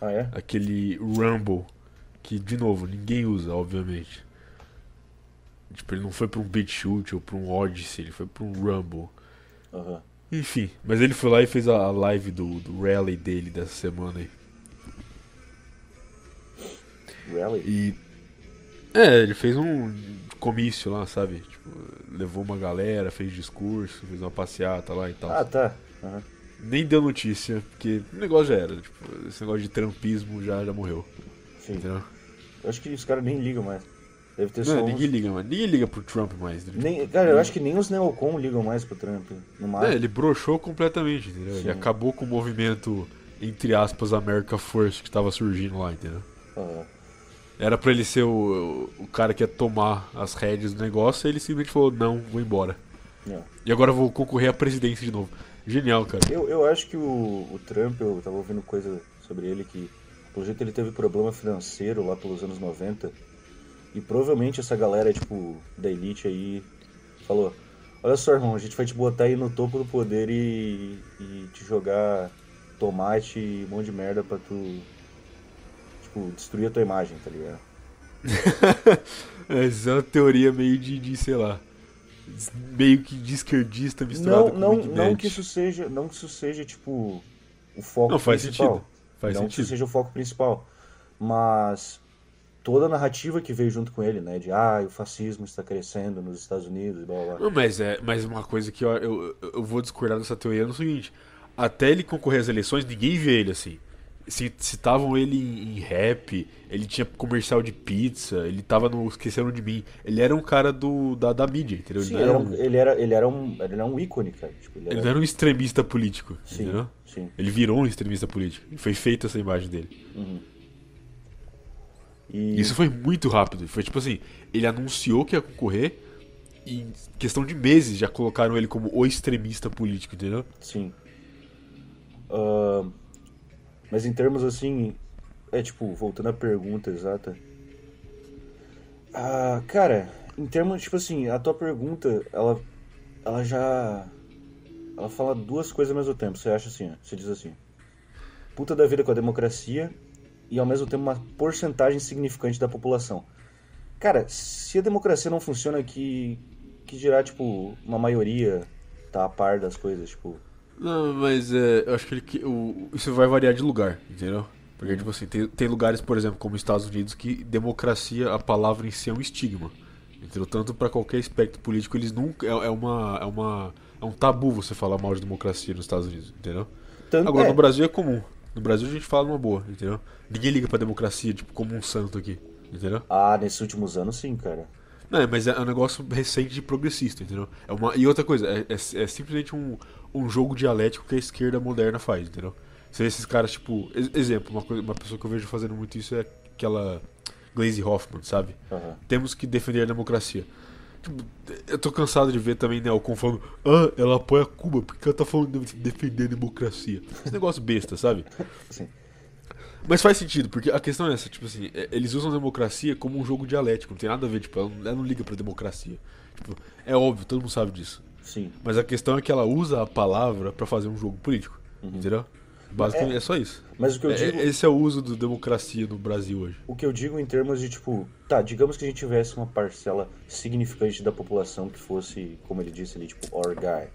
Ah, é? Aquele Rumble, que de novo, ninguém usa, obviamente. Tipo, ele não foi pra um BitChute ou pra um Odyssey, ele foi pra um Rumble. Aham. Enfim, mas ele foi lá e fez a live do, do rally dele dessa semana aí. Rally? E. É, ele fez um comício lá, sabe? Levou uma galera, fez discurso, fez uma passeata lá e tal. Ah, tá. Aham. Nem deu notícia, porque o negócio já era. Tipo, esse negócio de trampismo já, já morreu. Sim. Entendeu? Eu acho que os caras nem ligam mais. Deve ter Não, uns... ninguém liga, mano. Ninguém liga pro Trump mais. né? Nem, cara, eu acho que nem os neocon ligam mais pro Trump. No É, ele broxou completamente, entendeu? Sim. Ele acabou com o movimento, entre aspas, America First que tava surgindo lá, entendeu? Aham. Era pra ele ser o, o cara que ia tomar as rédeas do negócio, e ele simplesmente falou, não, vou embora. É. E agora vou concorrer à presidência de novo. Genial, cara. Eu, eu acho que o, o Trump, eu tava ouvindo coisa sobre ele que, pelo jeito, ele teve problema financeiro lá pelos anos 90. E provavelmente essa galera, tipo, da elite aí, falou: Olha só, irmão, a gente vai te botar aí no topo do poder e, e te jogar tomate e um monte de merda pra tu, tipo, destruir a tua imagem, tá ligado? Essa é uma teoria meio de, de, sei lá, meio que de esquerdista misturado Não, com não, muito não nerd. que isso seja, não que isso seja, tipo, o foco Não, faz principal. sentido. Faz não que isso sentido. seja o foco principal. Mas toda a narrativa que veio junto com ele, né? De ah, o fascismo está crescendo nos Estados Unidos e blá blá blá. Não, mas é mas uma coisa que eu, eu, eu vou discordar dessa teoria é no seguinte: até ele concorrer às eleições, ninguém vê ele assim. Ci- citavam ele em, em rap, ele tinha comercial de pizza, ele tava no Esqueceram de Mim. Ele era um cara do, da, da mídia, entendeu? Sim, ele, ele era, um, ele, era, ele, era um, ele era um ícone, cara. Tipo, ele ele era... não era um extremista político, Sim, entendeu? sim. Ele virou um extremista político. Foi feita essa imagem dele. E... Isso foi muito rápido. Foi tipo assim, ele anunciou que ia concorrer e em questão de meses já colocaram ele como o extremista político, entendeu? Sim. Ah, mas em termos assim. É tipo, voltando à pergunta exata. Ah, cara, em termos, tipo assim, a tua pergunta, ela. Ela já. Ela fala duas coisas ao mesmo tempo. Você acha assim, ó, você diz assim. Puta da vida com a democracia e ao mesmo tempo uma porcentagem significante da população. Cara, se a democracia não funciona, que. Que dirá, tipo, uma maioria tá a par das coisas, tipo. Não, mas é, eu acho que, ele, que o, isso vai variar de lugar, entendeu? Porque, tipo assim, tem, tem lugares, por exemplo, como os Estados Unidos, que democracia, a palavra em si é um estigma. Entendeu? Tanto para qualquer aspecto político, eles nunca. É, é uma, é, uma, é um tabu você falar mal de democracia nos Estados Unidos, entendeu? Tanto, Agora, é, no Brasil é comum. No Brasil a gente fala numa boa, entendeu? Ninguém liga pra democracia, tipo, como um santo aqui, entendeu? Ah, nesses últimos anos sim, cara. Não, é, mas é um negócio recente de progressista, entendeu? É uma, e outra coisa, é, é, é simplesmente um, um jogo dialético que a esquerda moderna faz, entendeu? Você vê esses caras, tipo, ex- exemplo, uma, coisa, uma pessoa que eu vejo fazendo muito isso é aquela Glaze Hoffman, sabe? Aham. Temos que defender a democracia. Tipo, eu tô cansado de ver também Neocon falando, ah, ela apoia Cuba, porque ela tá falando de defender a democracia. Esse negócio besta, sabe? Sim. Mas faz sentido, porque a questão é essa, tipo assim, é- eles usam a democracia como um jogo dialético, não tem nada a ver, tipo, ela não, ela não liga pra democracia. Tipo, é óbvio, todo mundo sabe disso. Sim. Mas a questão é que ela usa a palavra pra fazer um jogo político, entendeu? Basicamente é, só isso. Mas o que eu É- digo, esse é o uso da democracia no Brasil hoje. o que eu digo em termos de tipo, tá, digamos que a gente tivesse uma parcela significante da população que fosse, como ele disse ali, tipo, our guy.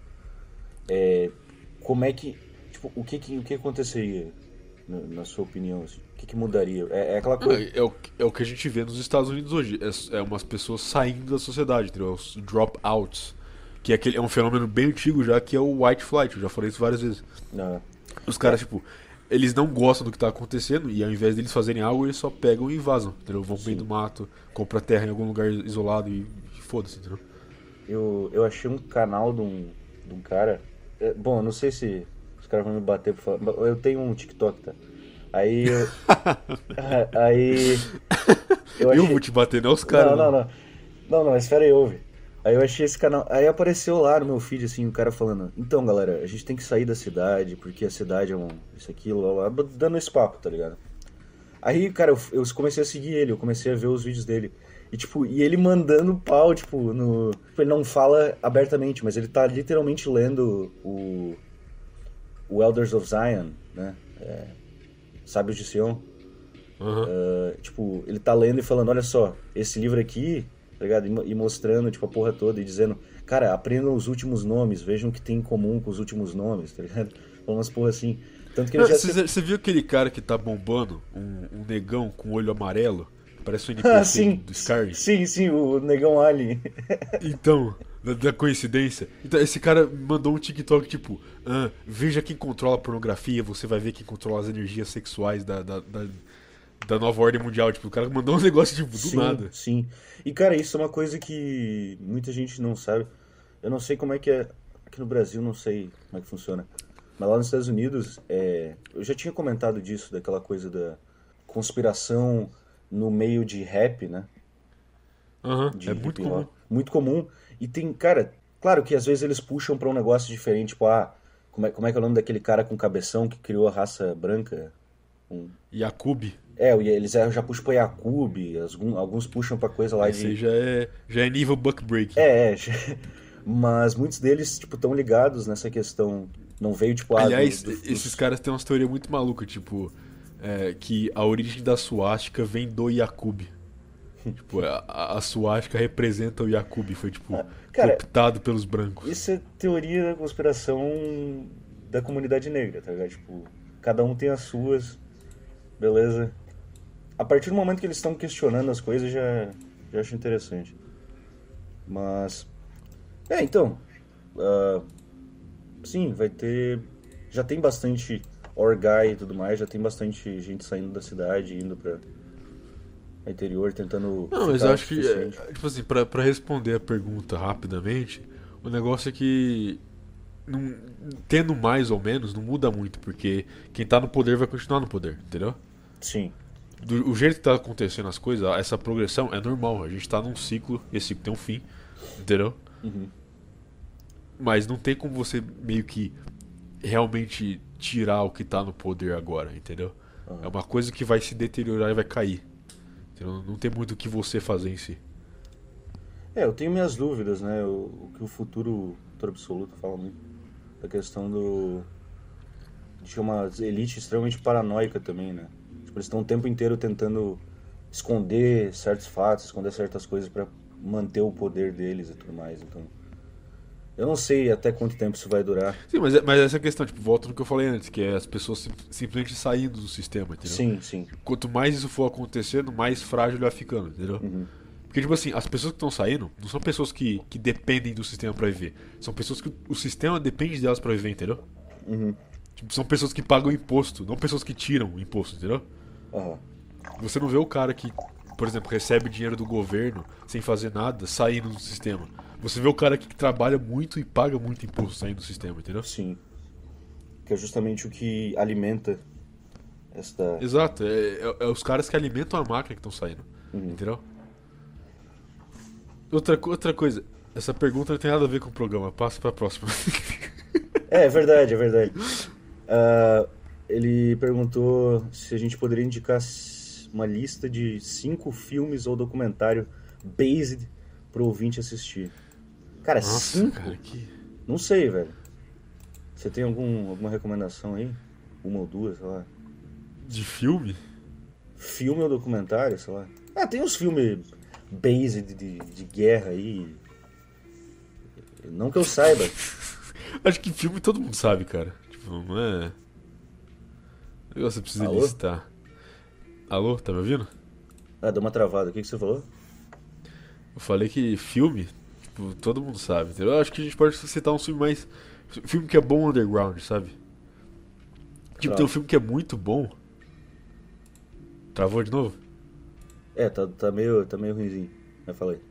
É, como é que, tipo, o que que, o que aconteceria na, na sua opinião? assim? O que que mudaria? É, é aquela coisa. É, é o, que- é o que a gente vê nos Estados Unidos hoje. É, é umas pessoas saindo da sociedade, entendeu? Os dropouts. Que é, aquele, é um fenômeno bem antigo já, que é o white flight. Eu já falei isso várias vezes. Ah, Os caras, tipo, eles não gostam do que tá acontecendo e ao invés deles fazerem algo, eles só pegam e vazam, entendeu? Vão pro meio do mato, compram terra em algum lugar isolado e, e foda-se, entendeu? eu, eu achei um canal de um, de um cara. é, bom, eu não sei se os caras vão me bater por falar. Eu tenho um TikTok, tá? Aí eu. aí. Eu, achei- vou te bater, não os caras. não, não, não. Não, não, mas espera aí, ouve. Aí eu achei esse canal. Aí apareceu lá no meu feed, assim, o um cara falando: Então, galera, a gente tem que sair da cidade, porque a cidade é um. Isso, aquilo, lá, lá, dando esse papo, tá ligado? Aí, cara, eu, eu comecei a seguir ele, eu comecei a ver os vídeos dele. E, tipo, e ele mandando pau, tipo, no. Tipo, ele não fala abertamente, mas ele tá literalmente lendo o. O Elders of Zion, né? É, Sábios de Sião. Aham. Uh, tipo, ele tá lendo e falando, olha só, esse livro aqui, tá ligado? E, e mostrando, tipo, a porra toda e dizendo, cara, aprendam os últimos nomes, vejam o que tem em comum com os últimos nomes, tá ligado? Umas porra assim. Tanto que ele Não, já... Você você viu aquele cara que tá bombando? Um, um negão com olho amarelo? Parece um NPC Ah, sim. do Skyrim. Sim, sim, o Negão Alien. Então, da, da coincidência. Então, esse cara mandou um TikTok tipo: ah, Veja quem controla a pornografia, você vai ver quem controla as energias sexuais da, da, da, da nova ordem mundial. Tipo, o cara mandou um negócio tipo, do sim, nada. sim. E, cara, isso é uma coisa que muita gente não sabe. Eu não sei como é que é... Aqui no Brasil, não sei como é que funciona. Mas lá nos Estados Unidos, é... eu já tinha comentado disso, daquela coisa da conspiração no meio de rap, né? Aham, de é muito comum. Muito comum. E tem, cara, claro que às vezes eles puxam pra um negócio diferente, tipo, ah, como é, como é que é o nome daquele cara com cabeção que criou a raça branca? Um- Yakub, É, eles já já puxam pra Yakub, alguns, puxam pra coisa lá esse de. já é, já é nível buck break. É, é. Mas muitos deles, tipo, tão ligados nessa questão. Não veio, tipo, ah, do- Aliás, do- esses caras têm umas teorias muito malucas, tipo, é, que a origem da suástica vem do Yakub. tipo, a, a- a suástica representa o Yakub, foi tipo, Ah, cara, optado pelos brancos. Isso é teoria da conspiração da comunidade negra, tá ligado? Tipo, cada um tem as suas, beleza? A partir do momento que eles estão questionando as coisas, já, já acho interessante. Mas. É, então. ah, sim, vai ter. Já tem bastante Orgai e tudo mais, já tem bastante gente saindo da cidade, indo pra. interior, tentando. Não, mas acho que, é, tipo assim, pra, pra responder a pergunta rapidamente, o negócio é que, não- tendo mais ou menos, não muda muito, porque quem tá no poder vai continuar no poder, entendeu? Sim. Do, o jeito que tá acontecendo as coisas, essa progressão é normal, a gente tá num ciclo, esse ciclo tem um fim, entendeu? Uhum. Mas não tem como você meio que realmente tirar o que tá no poder agora, entendeu? Aham. É uma coisa que vai se deteriorar e vai cair. Entendeu? Não tem muito o que você fazer em si. É, eu tenho minhas dúvidas, né? O, o que o futuro, futuro absoluto fala muito. Da questão do. de ser uma elite extremamente paranoica também, né? Eles estão o tempo inteiro tentando esconder certos fatos, esconder certas coisas pra manter o poder deles e tudo mais. Então. Eu não sei até quanto tempo isso vai durar. Sim, mas, é- mas essa questão, tipo, volta no que eu falei antes, que é as pessoas sim- simplesmente saindo do sistema, entendeu? Sim, sim. Quanto mais isso for acontecendo, mais frágil ele vai ficando, entendeu? Uhum. Porque, tipo assim, as pessoas que estão saindo não são pessoas que, que dependem do sistema pra viver. São pessoas que o sistema depende delas pra viver, entendeu? Uhum. Tipo, são pessoas que pagam imposto, não pessoas que tiram imposto, entendeu? Aham. Você não vê o cara que, por exemplo, recebe dinheiro do governo sem fazer nada, saindo do sistema. Você vê o cara que trabalha muito e paga muito imposto saindo do sistema, entendeu? Sim. Que é justamente o que alimenta esta. Exato, é, é- é os caras que alimentam a máquina que estão saindo, Uhum. entendeu? Outra, outra coisa, essa pergunta não tem nada a ver com o programa, passa pra próxima. É, é verdade, é verdade. Ah, ele perguntou se a gente poderia indicar uma lista de cinco filmes ou documentário based pro ouvinte assistir. Cara, Nossa, cinco? cara, que. Não sei, velho. Você tem algum, alguma recomendação aí? Uma ou duas, sei lá. De filme? Filme ou documentário, sei lá. Ah, tem uns filmes based de, de guerra aí. Não que eu saiba. Acho que filme todo mundo sabe, cara. Tipo, não é. O negócio precisa Alô? listar. Alô, tá me ouvindo? Ah, deu uma travada. O que, que você falou? Eu falei que filme, tipo, todo mundo sabe, entendeu? Eu acho que a gente pode citar um filme mais. Filme que é bom underground, sabe? Tipo, Tá. tem um filme que é muito bom. Travou de novo? É, tá, tá, meio, tá meio ruimzinho. Eu falei.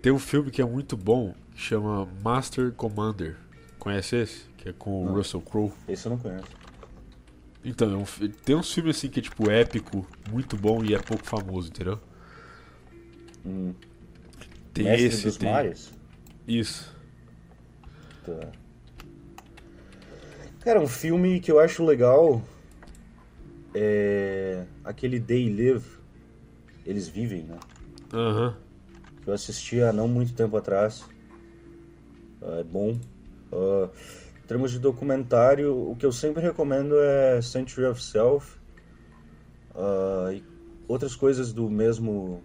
Tem um filme que é muito bom que chama Master Commander. Conhece esse? Que é com o Não. Russell Crowe. Esse eu não conheço. Então, é tem uns filmes assim que é tipo épico, muito bom e é pouco famoso, entendeu? Hum. Tem Mestre esse, dos tem. Mares? Isso. Tá. Cara, um filme que eu acho legal é aquele They Live. Eles vivem, né? Aham. Que eu assisti há não muito tempo atrás. É bom. Ah, em termos de documentário, o que eu sempre recomendo é Century of Self. Ah, e outras coisas do mesmo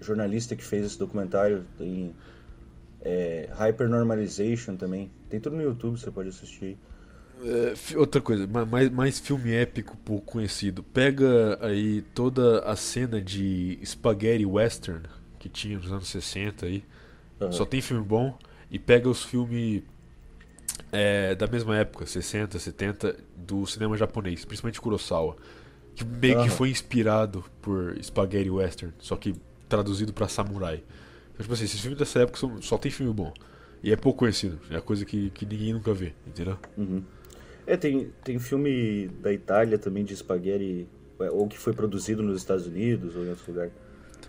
jornalista que fez esse documentário. Tem é, Hypernormalization também. Tem tudo no YouTube, você pode assistir. É, outra coisa, ma- mais, mais filme épico pouco conhecido. Pega aí toda a cena de spaghetti western que tinha nos anos 60 aí. Aham. Só tem filme bom. E pega os filmes é, da mesma época, 60, 70, do cinema japonês, principalmente Kurosawa. Que meio que foi inspirado por spaghetti western, só que traduzido pra samurai. Então, tipo assim, esses filmes dessa época são- só tem filme bom. E é pouco conhecido. É coisa que, que ninguém nunca vê, entendeu? Uhum. É, tem, tem filme da Itália também de spaghetti, é, ou que foi produzido nos Estados Unidos ou em outro lugar.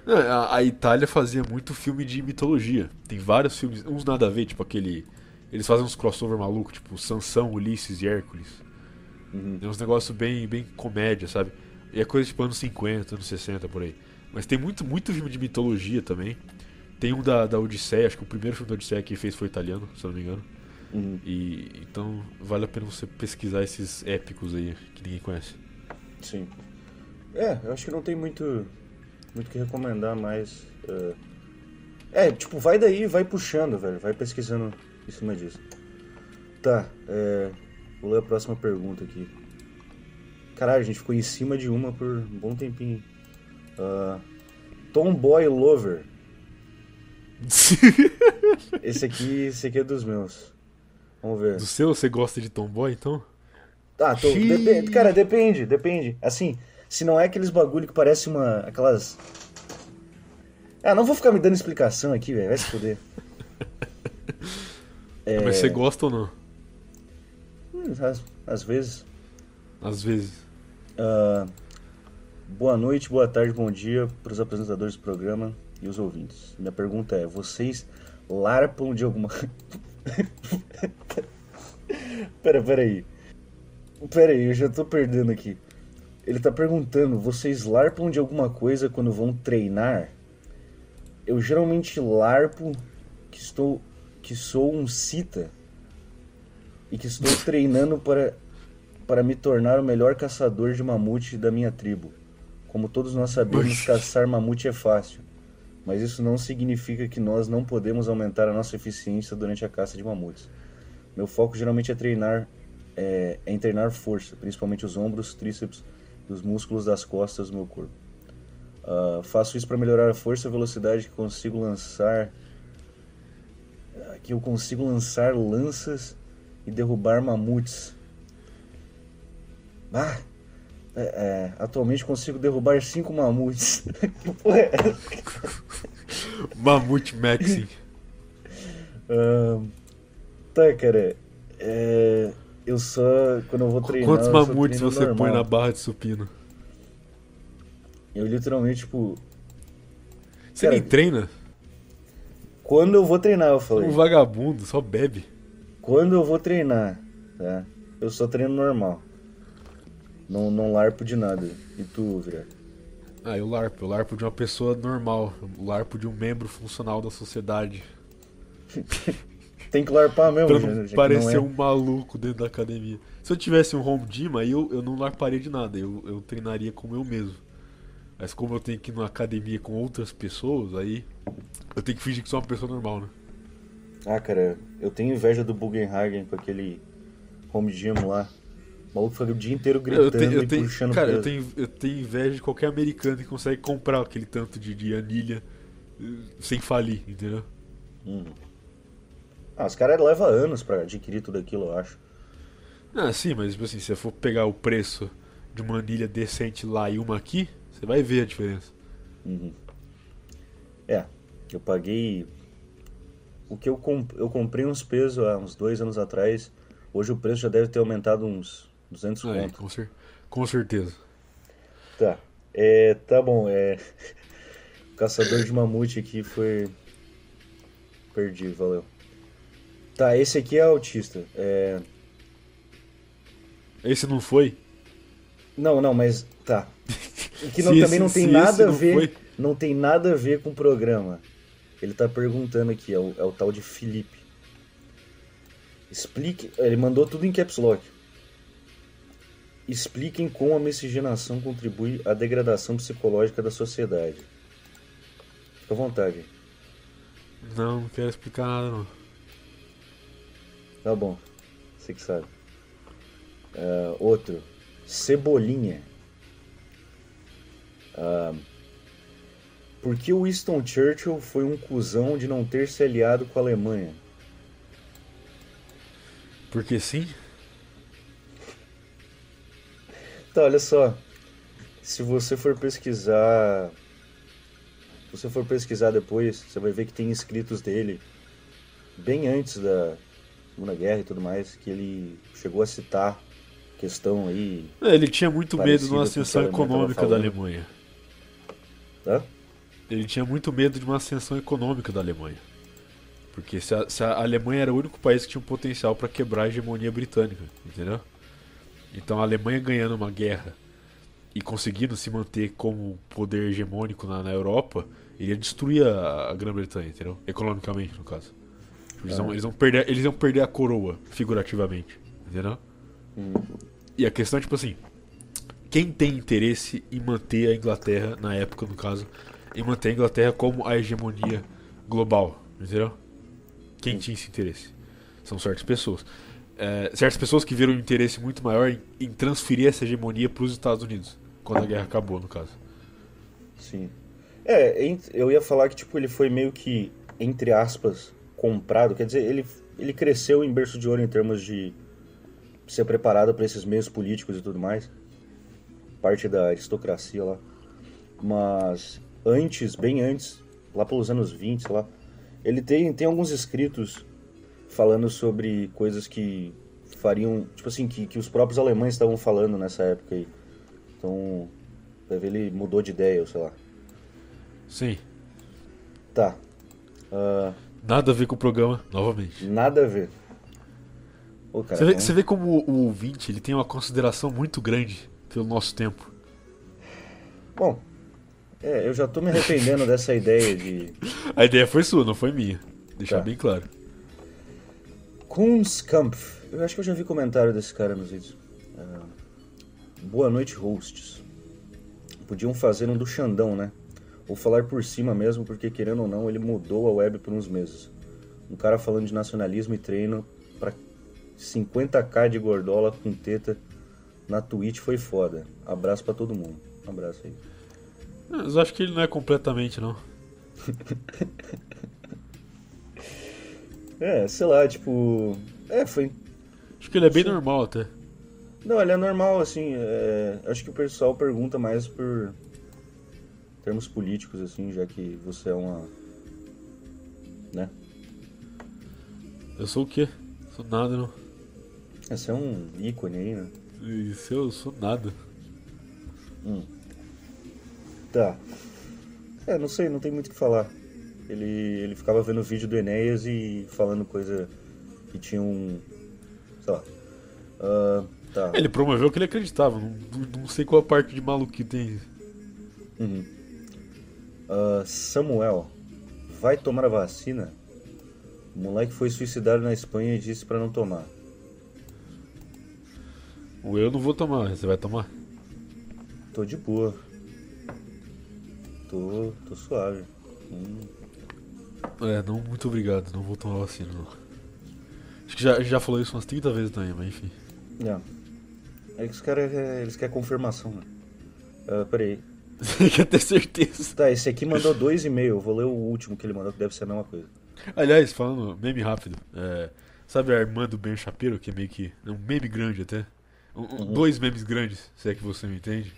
Não, A, a Itália fazia muito filme de mitologia. Tem vários filmes, uns nada a ver, tipo aquele. Eles fazem uns crossover maluco, tipo Sansão, Ulisses e Hércules. Uhum. Tem uns negócios bem, bem comédia, sabe? E é coisa tipo anos 50, anos 60 por aí. Mas tem muito, muito filme de mitologia também. Tem um da, da Odisseia, acho que o primeiro filme da Odisseia que fez foi italiano, se eu não me engano. Uhum. E então vale a pena você pesquisar esses épicos aí que ninguém conhece. Sim. É, eu acho que não tem muito muito o que recomendar mais. É, é, tipo, vai daí, vai puxando, velho. Vai pesquisando em cima disso. Tá, é, vou ler a próxima pergunta aqui. Caralho, a gente ficou em cima de uma por um bom tempinho. Ah, Tomboy Lover. Esse aqui, esse aqui é dos meus. Vamos ver. Do seu, você gosta de Tomboy então? Ah, tô, depe- cara, depende, depende. Assim, se não é aqueles bagulho que parece uma. aquelas. Ah, não vou ficar me dando explicação aqui, velho. Vai se foder. É, Mas você gosta ou não? hum, às, às vezes. Às vezes. Ah, boa noite, boa tarde, bom dia para os apresentadores do programa e os ouvintes. Minha pergunta é: vocês larpam de alguma. pera, pera aí. Pera aí, eu já tô perdendo aqui. Ele tá perguntando: vocês larpam de alguma coisa quando vão treinar? Eu geralmente larpo que estou que sou um cita e que estou treinando para para me tornar o melhor caçador de mamute da minha tribo. Como todos nós sabemos, caçar mamute é fácil, mas isso não significa que nós não podemos aumentar a nossa eficiência durante a caça de mamutes. Meu foco geralmente é treinar, é, é treinar força, principalmente os ombros, tríceps e os músculos das costas do meu corpo. Ah, faço isso para melhorar a força e a velocidade que consigo lançar, ah, que eu consigo lançar lanças e derrubar mamutes. Ah, é, é, atualmente consigo derrubar cinco mamutes. Que porra é essa? Mamute Maxi. Ahn, tá, cara. É, eu só. Quando eu vou treinar. Quantos mamutes você põe normal. na barra de supino? Eu literalmente, tipo. Você Cara, nem treina? Quando eu vou treinar, eu falei. Um vagabundo, só bebe. Quando eu vou treinar, tá? Eu só treino normal. Não, não larpo de nada. E tu, Vira? Ah, eu larpo. Eu larpo de uma pessoa normal. Eu larpo de um membro funcional da sociedade. Tem que larpar mesmo, Pra não parecer é. um maluco dentro da academia. Se eu tivesse um home gym, aí eu, eu não larparia de nada. Eu, eu treinaria como eu mesmo. Mas como eu tenho que ir numa academia com outras pessoas, aí eu tenho que fingir que sou uma pessoa normal, né? Ah, cara, eu tenho inveja do Bugenhagen com aquele home gym lá. O maluco fica o dia inteiro gritando Eu tenho, eu e tenho, puxando cara, eu tenho, eu tenho inveja de qualquer americano que consegue comprar aquele tanto de, de anilha eh, sem falir, entendeu? Hum. Ah, os caras levam anos pra adquirir tudo aquilo, eu acho. Ah, sim, mas tipo assim, se eu for pegar o preço de uma anilha decente lá e uma aqui, você vai ver a diferença. Uhum. É, eu paguei. O que eu, comp... eu comprei uns pesos há uns dois anos atrás. Hoje o preço já deve ter aumentado uns 200 Aí, com, cer- com certeza. Tá. É, tá bom. É... Caçador de mamute aqui foi. Perdi, valeu. Tá, esse aqui é autista. É... Esse não foi? Não, não, mas tá. Que não, também não tem nada a ver. foi- Não tem nada a ver com o programa. Ele tá perguntando aqui, é o, é o tal de Felipe. Explique. Ele mandou tudo em caps lock. Expliquem como a miscigenação contribui à degradação psicológica da sociedade. Fica à vontade. Não, não quero explicar nada não. Tá bom. Você que sabe. Ah, outro. Cebolinha. Ah, por que o Winston Churchill foi um cuzão de não ter se aliado com a Alemanha? Porque sim? Tá, olha só. Se você for pesquisar. Se você for pesquisar depois, você vai ver que tem escritos dele bem antes da Segunda Guerra e tudo mais, que ele chegou a citar questão aí. É, Ele tinha muito medo de uma ascensão econômica da. Alemanha. Tá? Ele tinha muito medo de uma ascensão econômica da Alemanha. Porque se a, se a Alemanha era o único país que tinha um potencial para quebrar a hegemonia britânica, entendeu? Então a Alemanha ganhando uma guerra e conseguindo se manter como poder hegemônico na, na Europa, iria destruir a, a Grã-Bretanha, entendeu? Economicamente, no caso. Eles, vão, eles, vão perder, eles vão perder a coroa, figurativamente, entendeu? E a questão é tipo assim: quem tem interesse em manter a Inglaterra, na época no caso, em manter a Inglaterra como a hegemonia global, entendeu? Quem tinha esse interesse? São certas pessoas. É, certas pessoas que viram um interesse muito maior em, em transferir essa hegemonia para os Estados Unidos, quando a guerra acabou, no caso. Sim. É, eu ia falar que tipo ele foi meio que entre aspas comprado, quer dizer, ele ele cresceu em berço de ouro em termos de ser preparado para esses meios políticos e tudo mais. Parte da aristocracia lá. Mas antes, bem antes, lá pelos anos 20, sei lá, ele tem tem alguns escritos falando sobre coisas que fariam, tipo assim, que, que os próprios alemães estavam falando nessa época aí. Então, ver ele mudou de ideia, ou sei lá. Sim. Tá. Ah, Nada a ver com o programa, novamente. nada a ver. Ô, cara, Você vê, então- você vê como o, o ouvinte ele tem uma consideração muito grande pelo nosso tempo. Bom, é, eu já tô me arrependendo dessa ideia de A ideia foi sua, não foi minha. Deixar Tá. bem claro. Kunstkampf. Eu acho que eu já vi comentário desse cara nos vídeos. Ah, boa noite, hosts. Podiam fazer um do Xandão, né? Ou falar por cima mesmo, porque querendo ou não, ele mudou a web por uns meses. Um cara falando de nacionalismo e treino pra 50k de gordola com teta na Twitch foi foda. Abraço pra todo mundo. Um abraço aí. Mas eu acho que ele não é completamente, não. É, sei lá, tipo. É, foi. Acho que ele é bem Sim. normal até. Não, ele é normal, assim. é, Acho que o pessoal pergunta mais por termos políticos, assim, já que você é uma. Né? Eu sou o quê? Sou nada, não. Você é um ícone aí, né? Isso eu sou nada. Tá. É, não sei, não tem muito o que falar. Ele, ele ficava vendo vídeo do Enéas e falando coisa que tinha um. Sei lá. Ah, tá. Ele promoveu o que ele acreditava. Não, não- sei qual parte de maluquice tem. Uhum. Ah, Samuel, vai tomar a vacina? O moleque foi suicidado na Espanha e disse pra não tomar. O eu não vou tomar, você vai tomar? Tô de boa. Tô, tô suave. Hum, É, não, muito obrigado, não vou tomar vacina, não. Acho que já, já falou isso umas 30 vezes também, mas enfim. é. É que os caras eles querem confirmação, né? Ah, peraí. Você quer ter certeza. Tá, esse aqui mandou dois e meio. Eu vou ler o último que ele mandou, que deve ser a mesma coisa. Aliás, falando meme rápido, é, sabe a irmã do Ben Shapiro, que é meio que. É um meme grande até? Um- um- Dois memes grandes, se é que você me entende.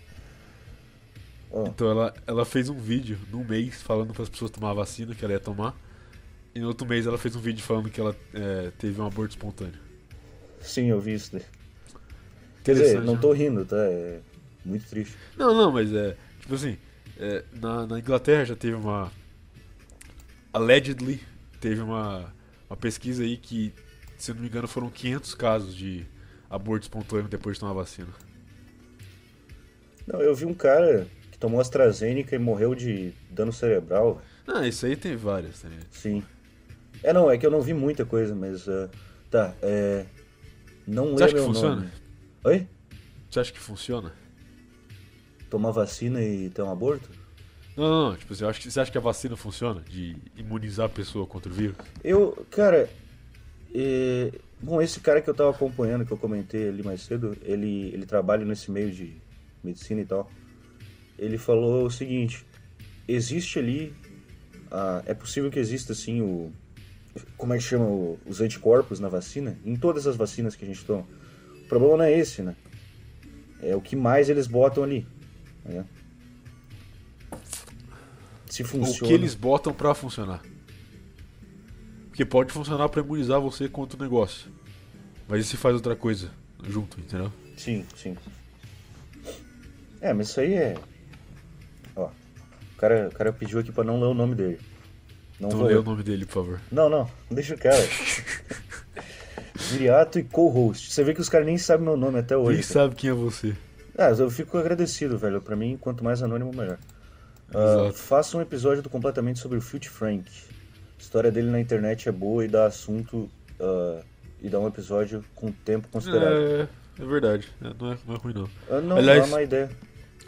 Ó, Então ela, ela fez um vídeo num mês falando para as pessoas tomar a vacina que ela ia tomar. E no outro mês ela fez um vídeo falando que ela é, teve um aborto espontâneo. sim, eu vi isso daí. Quer dizer, não né? tô rindo, tá? É muito triste. Não, não, mas é. Tipo assim, É, na, na Inglaterra já teve uma. Allegedly, teve uma, uma pesquisa aí que, se eu não me engano, foram 500 casos de aborto espontâneo depois de tomar vacina. Não, eu vi um cara que tomou AstraZeneca e morreu de dano cerebral. Ah, isso aí tem várias, tá? Sim. É, não, é que eu não vi muita coisa, mas. uh, tá, é. Não Você acha que funciona? nome. Oi? Você acha que funciona? Tomar vacina e ter um aborto? Não, não, não. Tipo, você acha, que, você acha que a vacina funciona? De imunizar a pessoa contra o vírus? Eu, cara. é, Bom, esse cara que eu tava acompanhando, que eu comentei ali mais cedo, ele, ele trabalha nesse meio de medicina e tal. Ele falou o seguinte: existe ali. ah, é possível que exista assim o. Como é que chama? o- os anticorpos na vacina? Em todas as vacinas que a gente toma. O problema não é esse, né? É o que mais eles botam ali. né? Se funciona. O que eles botam pra funcionar? Porque pode funcionar pra imunizar você contra o negócio. Mas se faz outra coisa junto, entendeu? Sim, sim. É, mas isso aí é. Ó. O cara, o cara pediu aqui pra não ler o nome dele. Não Então vou lê o nome dele, por favor. Não, não, deixa o cara. Viriato e co-host. Você vê que os caras nem sabem meu nome até hoje. Quem cara. sabe quem é você? Ah, eu fico agradecido, velho. Pra mim, quanto mais anônimo, melhor. Exato. faça um episódio do completamente sobre o Filthy Frank. A história dele na internet é boa e dá assunto. ah, e dá um episódio com tempo considerável. É, é verdade. É, não, é, não é ruim, não. Ah, não, aliás- não é uma ideia.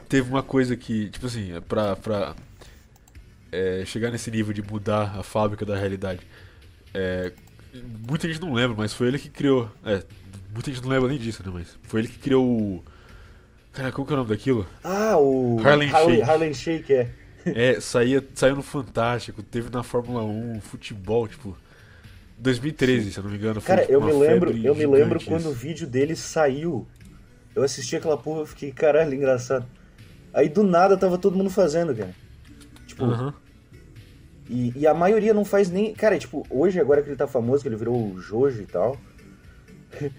Teve uma coisa que, tipo assim, é pra, pra é, chegar nesse nível de mudar a fábrica da realidade. É, muita gente não lembra, mas foi ele que criou. É, muita gente não lembra nem disso, né? Mas foi ele que criou o. Cara, como que é o nome daquilo? Ah, o. Harlem Shake. Harlem Shake, é. É, saía, saiu no Fantástico, teve na Fórmula 1, futebol, tipo. 2013, se eu não me engano. Foi, Cara, tipo, eu me lembro, eu me lembro quando isso. o vídeo dele saiu. Eu assisti aquela porra e fiquei, caralho, engraçado. Aí do nada tava todo mundo fazendo, cara. Tipo, e, e a maioria não faz nem. Cara, tipo, hoje, agora que ele tá famoso, que ele virou o Jojo e tal.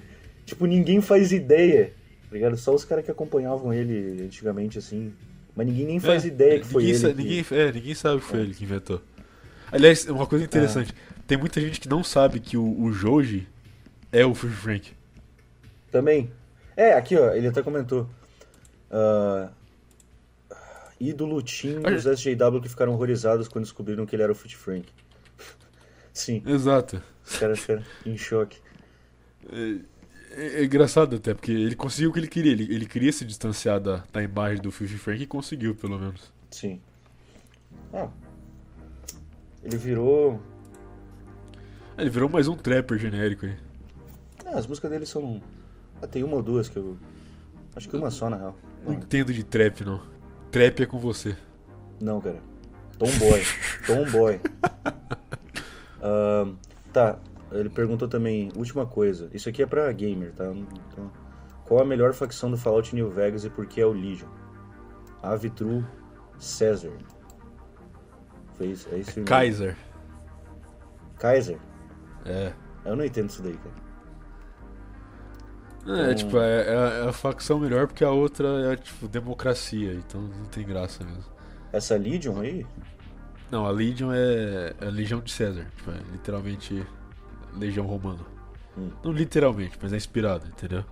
tipo, ninguém faz ideia. Tá ligado? Só os caras que acompanhavam ele antigamente, assim. Mas ninguém nem faz É, ideia que foi ninguém ele. sa- que- ninguém, é, ninguém sabe que foi ele que inventou. Aliás, uma coisa interessante: tem muita gente que não sabe que o, o Joji é o Fish Frank. Também. É, aqui, ó, ele até comentou. Ah, ídolo Tim Olha- dos SJW que ficaram horrorizados quando descobriram que ele era o Foot Frank. Sim, Exato. os caras ficaram em choque. É, é- engraçado até, porque ele conseguiu o que ele queria. Ele, ele queria se distanciar da, da imagem do Fish Frank e conseguiu, pelo menos. Sim. Ah, ele virou. Ele virou mais um trapper genérico aí. Ah, as músicas dele são. Ah, tem uma ou duas que eu. Acho que uma só, na real. Não entendo de trap, não. Trap é com você. Não, cara. Tomboy. Tomboy. Ahn, tá, ele perguntou também, última coisa. Isso aqui é pra gamer, tá? Então, qual a melhor facção do Fallout New Vegas e por que é o Legion? Avitru Caesar. Foi isso? É isso? o nome? Kaiser. Kaiser? É. Eu não entendo isso daí, cara. É, Então- tipo, é, é a- é a facção melhor porque a outra é, tipo, democracia, então não tem graça mesmo. Essa Legion aí? Não, a Legion é é a Legião de César, tipo, é literalmente Legião Romana. Hum. Não literalmente, mas é inspirado, entendeu?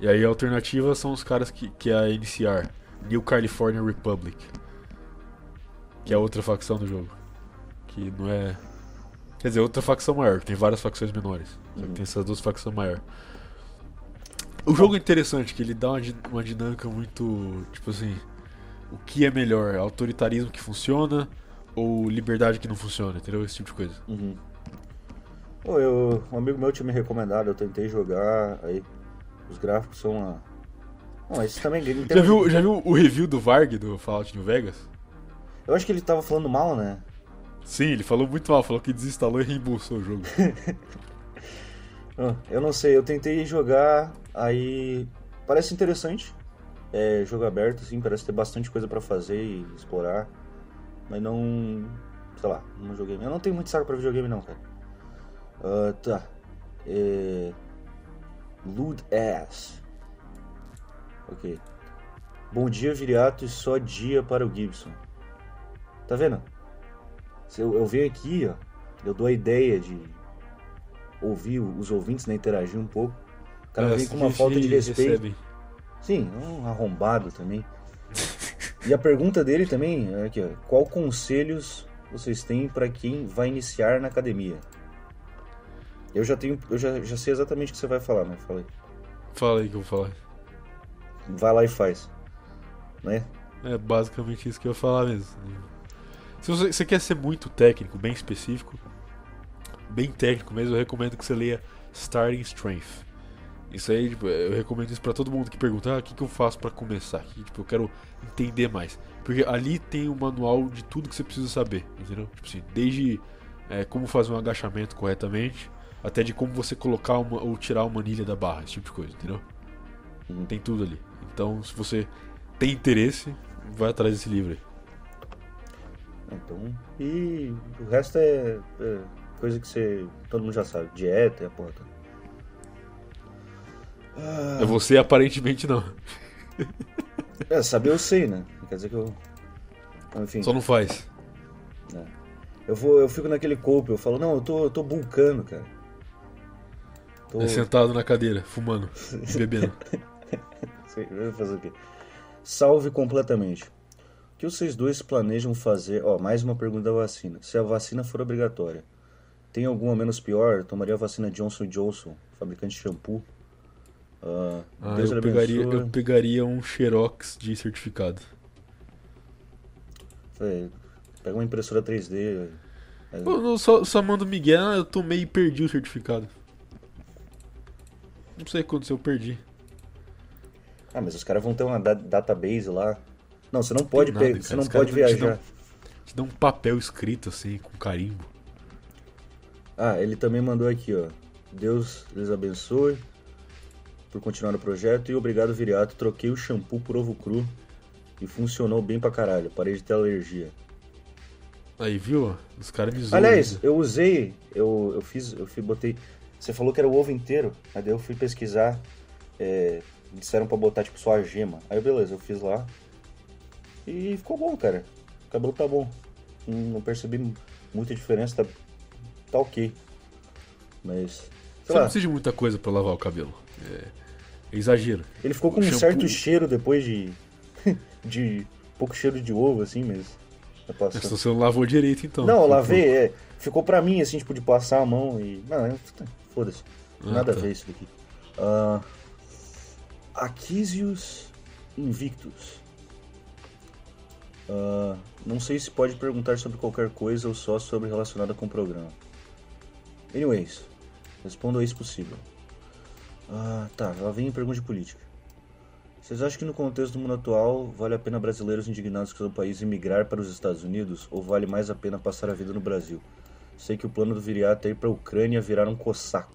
E aí a alternativa são os caras que, que é a NCR, New California Republic, que é outra facção do jogo. Que não é. Quer dizer, outra facção maior, que tem várias facções menores. Só que Uhum. tem essas duas facções maiores. O jogo é interessante, que ele dá uma, uma dinâmica muito. Tipo assim. O que é melhor? Autoritarismo que funciona ou liberdade que não funciona? Entendeu? Esse tipo de coisa. Uhum. Pô, eu, um amigo meu tinha me recomendado, eu tentei jogar, aí os gráficos são uma... Não, esse também... Já viu, já viu o review do Varg do Fallout New Vegas? Eu acho que ele tava falando mal, né? Sim, ele falou muito mal, falou que desinstalou e reembolsou o jogo. Eu não sei, eu tentei jogar, aí parece interessante. É jogo aberto, assim, parece ter bastante coisa pra fazer e explorar. Mas não. Sei lá, não joguei. Eu não tenho muito saco pra videogame, não, cara. Ah, tá. É. Lewd Ass. Ok. Bom dia, Viriato, e só dia para o Gibson. Tá vendo? Se eu, eu venho aqui, ó, eu dou a ideia de ouvir os ouvintes, né, interagir um pouco. O cara É, vem com uma falta de respeito. recebem. Sim, um arrombado também. E a pergunta dele também é aqui, ó, qual conselhos vocês têm para quem vai iniciar na academia? Eu já tenho, eu já, já sei exatamente o que você vai falar, mas falei. Fala aí que eu vou falar. Vai lá e faz. Né? É basicamente isso que eu ia falar mesmo. Se você, você quer ser muito técnico, bem específico, bem técnico mesmo, eu recomendo que você leia Starting Strength. Isso aí, tipo, eu recomendo isso pra todo mundo que pergunta, ah, o que, que eu faço pra começar aqui? Tipo, eu quero entender mais. Porque ali tem um manual de tudo que você precisa saber, entendeu? Tipo assim, desde é, como fazer um agachamento corretamente, até de como você colocar uma, ou tirar uma anilha da barra, esse tipo de coisa, entendeu? Uhum. Tem tudo ali. Então, se você tem interesse, vai atrás desse livro aí. Então, e o resto é, é coisa que você todo mundo já sabe, dieta e a porra. Ah, É você, aparentemente, não. é, saber eu sei, né? Quer dizer que eu enfim, Só não faz. eu vou eu fico naquele cope, eu falo, não, eu tô eu tô bulcando, cara. É sentado na cadeira, fumando e bebendo. Eu vou fazer o quê? Salve completamente. O que vocês dois planejam fazer? Ó, mais uma pergunta da vacina. Se a vacina for obrigatória, tem alguma menos pior? Tomaria a vacina Johnson Johnson, fabricante de shampoo? Ah, Ah, Deus eu, pegaria, eu pegaria um xerox de certificado. É, Pega uma impressora 3D. é, não, só, só mando Miguel, ah, eu tomei e perdi o certificado. Não sei o que aconteceu, eu perdi. Ah, mas os caras vão ter uma da- database lá. Não, você não pode, nada, você não pode te dão- viajar. Te dá um papel escrito assim, com carimbo. Ah, ele também mandou aqui, ó. Deus lhes abençoe por continuar o projeto e obrigado, Viriato. Troquei o shampoo por ovo cru e funcionou bem pra caralho. Parei de ter alergia. Aí, viu? Os caras me zoam. Aliás, ainda. eu usei, eu, eu fiz, eu botei. Você falou que era o ovo inteiro, aí daí eu fui pesquisar. É, disseram pra botar tipo só a gema. Aí beleza, eu fiz lá. E ficou bom, cara. O cabelo tá bom. Não, percebi muita diferença, tá, tá ok. Mas. Você não precisa de muita coisa pra lavar o cabelo. É, é exagero. ele ficou com o um shampoo- certo cheiro depois de. de pouco cheiro de ovo, assim, mas. Tá Mas passando. se você não lavou direito, então. Não, eu lavei, é. Ficou pra mim, assim, tipo, de passar a mão e. Não, é- foda-se. Ah, Nada tá. a ver isso daqui. Ah, Aquisius Invictus. Ah, não sei se pode perguntar sobre qualquer coisa ou só sobre relacionada com o programa. Anyways, respondo a isso possível. Ah, tá, lá vem a pergunta de política. Vocês acham que no contexto do mundo atual vale a pena brasileiros indignados com seu país emigrar para os Estados Unidos ou vale mais a pena passar a vida no Brasil? Sei que o plano do Viriato é ir para a Ucrânia virar um cossaco.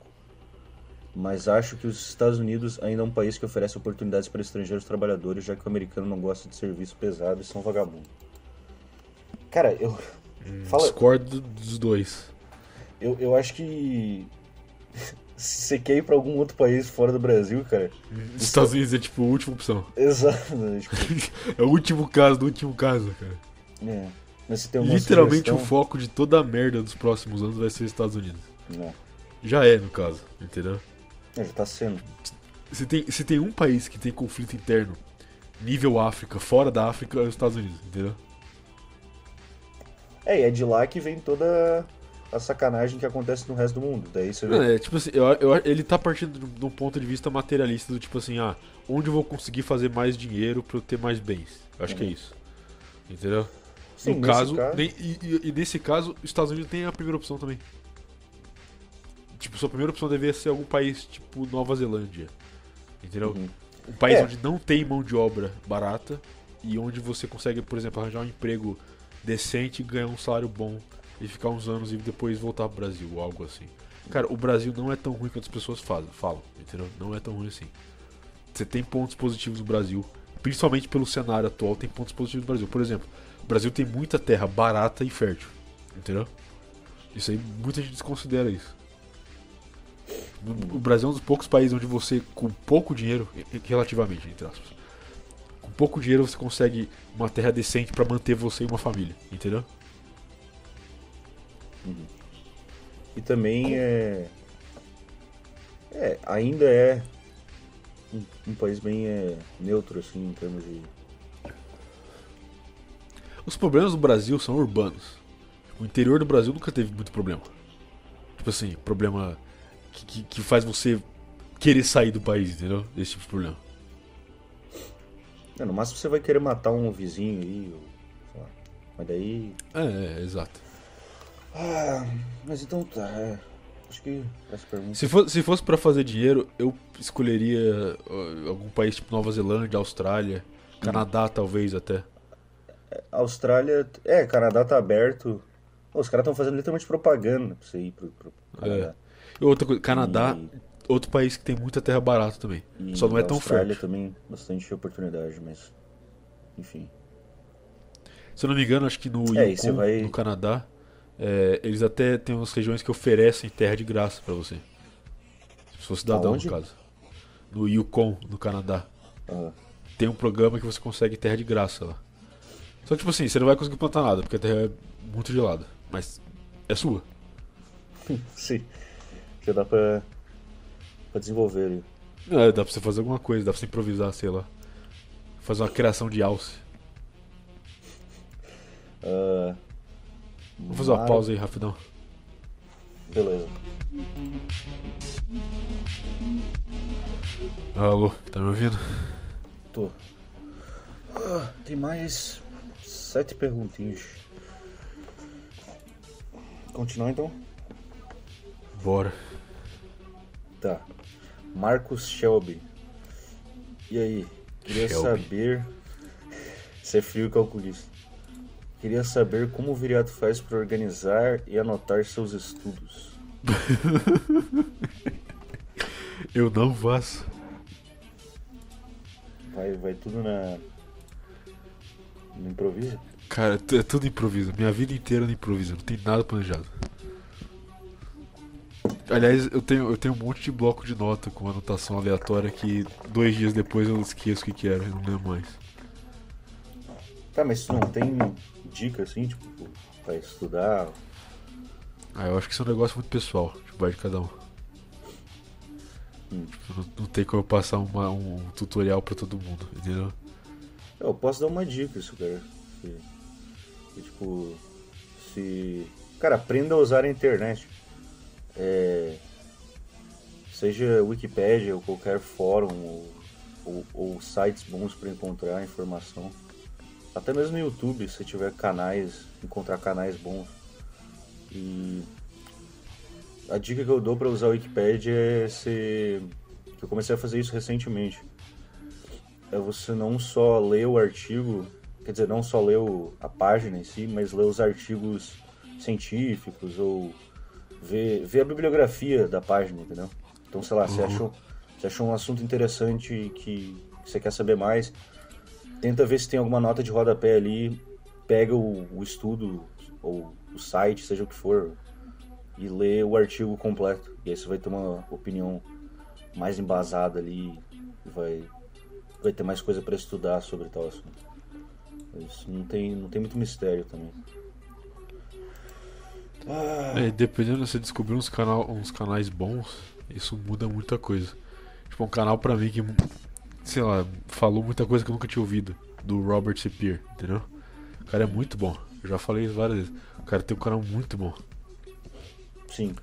Mas acho que os Estados Unidos ainda é um país que oferece oportunidades para estrangeiros trabalhadores, já que o americano não gosta de serviço pesado e são vagabundos. Cara, eu. Fala, Discordo dos dois. eu, eu acho que. Se você quer ir pra algum outro país fora do Brasil, cara. Os Estados Unidos é tipo a última opção. Exato. né, tipo, É o último caso do último caso, cara. é. Mas se tem Literalmente o sugestão- foco de toda a merda dos próximos anos vai ser os Estados Unidos. Não. Já é, no caso, entendeu? É, já tá sendo. Se tem, se tem um país que tem conflito interno nível África, fora da África, é os Estados Unidos, entendeu? É, e é de lá que vem toda a sacanagem que acontece no resto do mundo. Daí você vê. É tipo assim, eu, eu- ele tá partindo de um ponto de vista materialista do tipo assim, ah, onde eu vou conseguir fazer mais dinheiro pra eu ter mais bens? Eu acho que é isso. Entendeu? Sim, no caso, caso- e, e- e nesse caso, os Estados Unidos tem a primeira opção também. Tipo, sua primeira opção deveria ser algum país tipo Nova Zelândia. Entendeu? Uhum. Um país É. onde não tem mão de obra barata e onde você consegue, por exemplo, arranjar um emprego decente, ganhar um salário bom e ficar uns anos e depois voltar pro Brasil, ou algo assim. Cara, o Brasil não é tão ruim quanto as pessoas fazem, falam, entendeu? Não é tão ruim assim. Você tem pontos positivos no Brasil, principalmente pelo cenário atual, tem pontos positivos no Brasil. Por exemplo, o Brasil tem muita terra barata e fértil, entendeu? Isso aí, muita gente desconsidera isso. O Brasil é um dos poucos países onde você, com pouco dinheiro, relativamente, entre aspas, com pouco dinheiro você consegue uma terra decente para manter você e uma família, entendeu? E também é. É, ainda é um, um país bem é, neutro, assim, em termos de. Os problemas do Brasil são urbanos. O interior do Brasil nunca teve muito problema. Tipo assim, problema que, que, que faz você querer sair do país, entendeu? Esse tipo de problema. É, no máximo você vai querer matar um vizinho aí, ou, sei lá. Mas daí. É, é, exato. Ah, mas então tá. É. Acho que essa pergunta. Se, for, se fosse pra fazer dinheiro, eu escolheria uh, algum país tipo Nova Zelândia, Austrália, Canadá talvez até. Austrália. É, Canadá tá aberto. Pô, os caras estão fazendo literalmente propaganda pra você ir pro, pro Canadá. E outra coisa, Canadá, outro país que tem muita terra barata também. E Só não é tão Austrália também bastante oportunidade, mas. Enfim. Se eu não me engano, acho que no É, Yukon, e vai- no Canadá, é, eles até têm umas regiões que oferecem terra de graça pra você. Se for cidadão, Aonde? no caso. No Yukon, no Canadá. Ah, Tem um programa que você consegue terra de graça lá. Só que, tipo assim, você não vai conseguir plantar nada, porque a terra é muito gelada. Mas é sua. sim. Já dá pra, pra desenvolver ali. É, dá pra você fazer alguma coisa, dá pra você improvisar, sei lá. Fazer uma criação de alce. Ah, Vamos fazer uma pausa aí, rapidão. Beleza. Alô, tá me ouvindo? Tô. Ah, tem mais sete perguntinhas. Continuar então? Bora. Tá. Marcos Shelby. E aí? Queria Shelby. saber. Você é frio e calculista. Queria saber como o Viriato faz para organizar e anotar seus estudos. Eu não faço. Vai, vai tudo na. No improviso? Cara, é é tudo improviso. Minha vida inteira no improviso. Não tem nada planejado. Aliás, eu tenho, eu tenho um monte de bloco de nota com anotação aleatória que dois dias depois eu esqueço o que, que era e não lembro mais. Tá, mas tu não tem dica assim, tipo, pra estudar? Ah, eu acho que isso é um negócio muito pessoal. Tipo, vai de cada um. Hum. Tipo, não, não tem como eu passar uma- um tutorial pra todo mundo, entendeu? Eu posso dar uma dica isso, cara. Se, se, tipo, se. Cara, aprenda a usar a internet. É, seja Wikipédia ou qualquer fórum ou, ou- ou sites bons para encontrar informação. Até mesmo no YouTube, se tiver canais, encontrar canais bons. E a dica que eu dou para usar a Wikipédia é que eu comecei a fazer isso recentemente é você não só ler o artigo, quer dizer, não só ler o- a página em si, mas ler os artigos científicos ou ver, ver a bibliografia da página, entendeu? Então, sei lá, você, achou, você achou um assunto interessante que você quer saber mais, tenta ver se tem alguma nota de rodapé ali, pega o, o estudo ou o site, seja o que for, e lê o artigo completo. E aí você vai ter uma opinião mais embasada ali e vai vai ter mais coisa para estudar sobre tal assunto. Mas não tem, não tem muito mistério também. Ah, É, dependendo de você descobrir uns, canal, uns canais bons, isso muda muita coisa. Tipo, um canal pra mim que, sei lá, falou muita coisa que eu nunca tinha ouvido. Do Robert Sepier, entendeu? O cara é muito bom. Eu já falei isso várias vezes. O cara tem um canal muito bom. sim.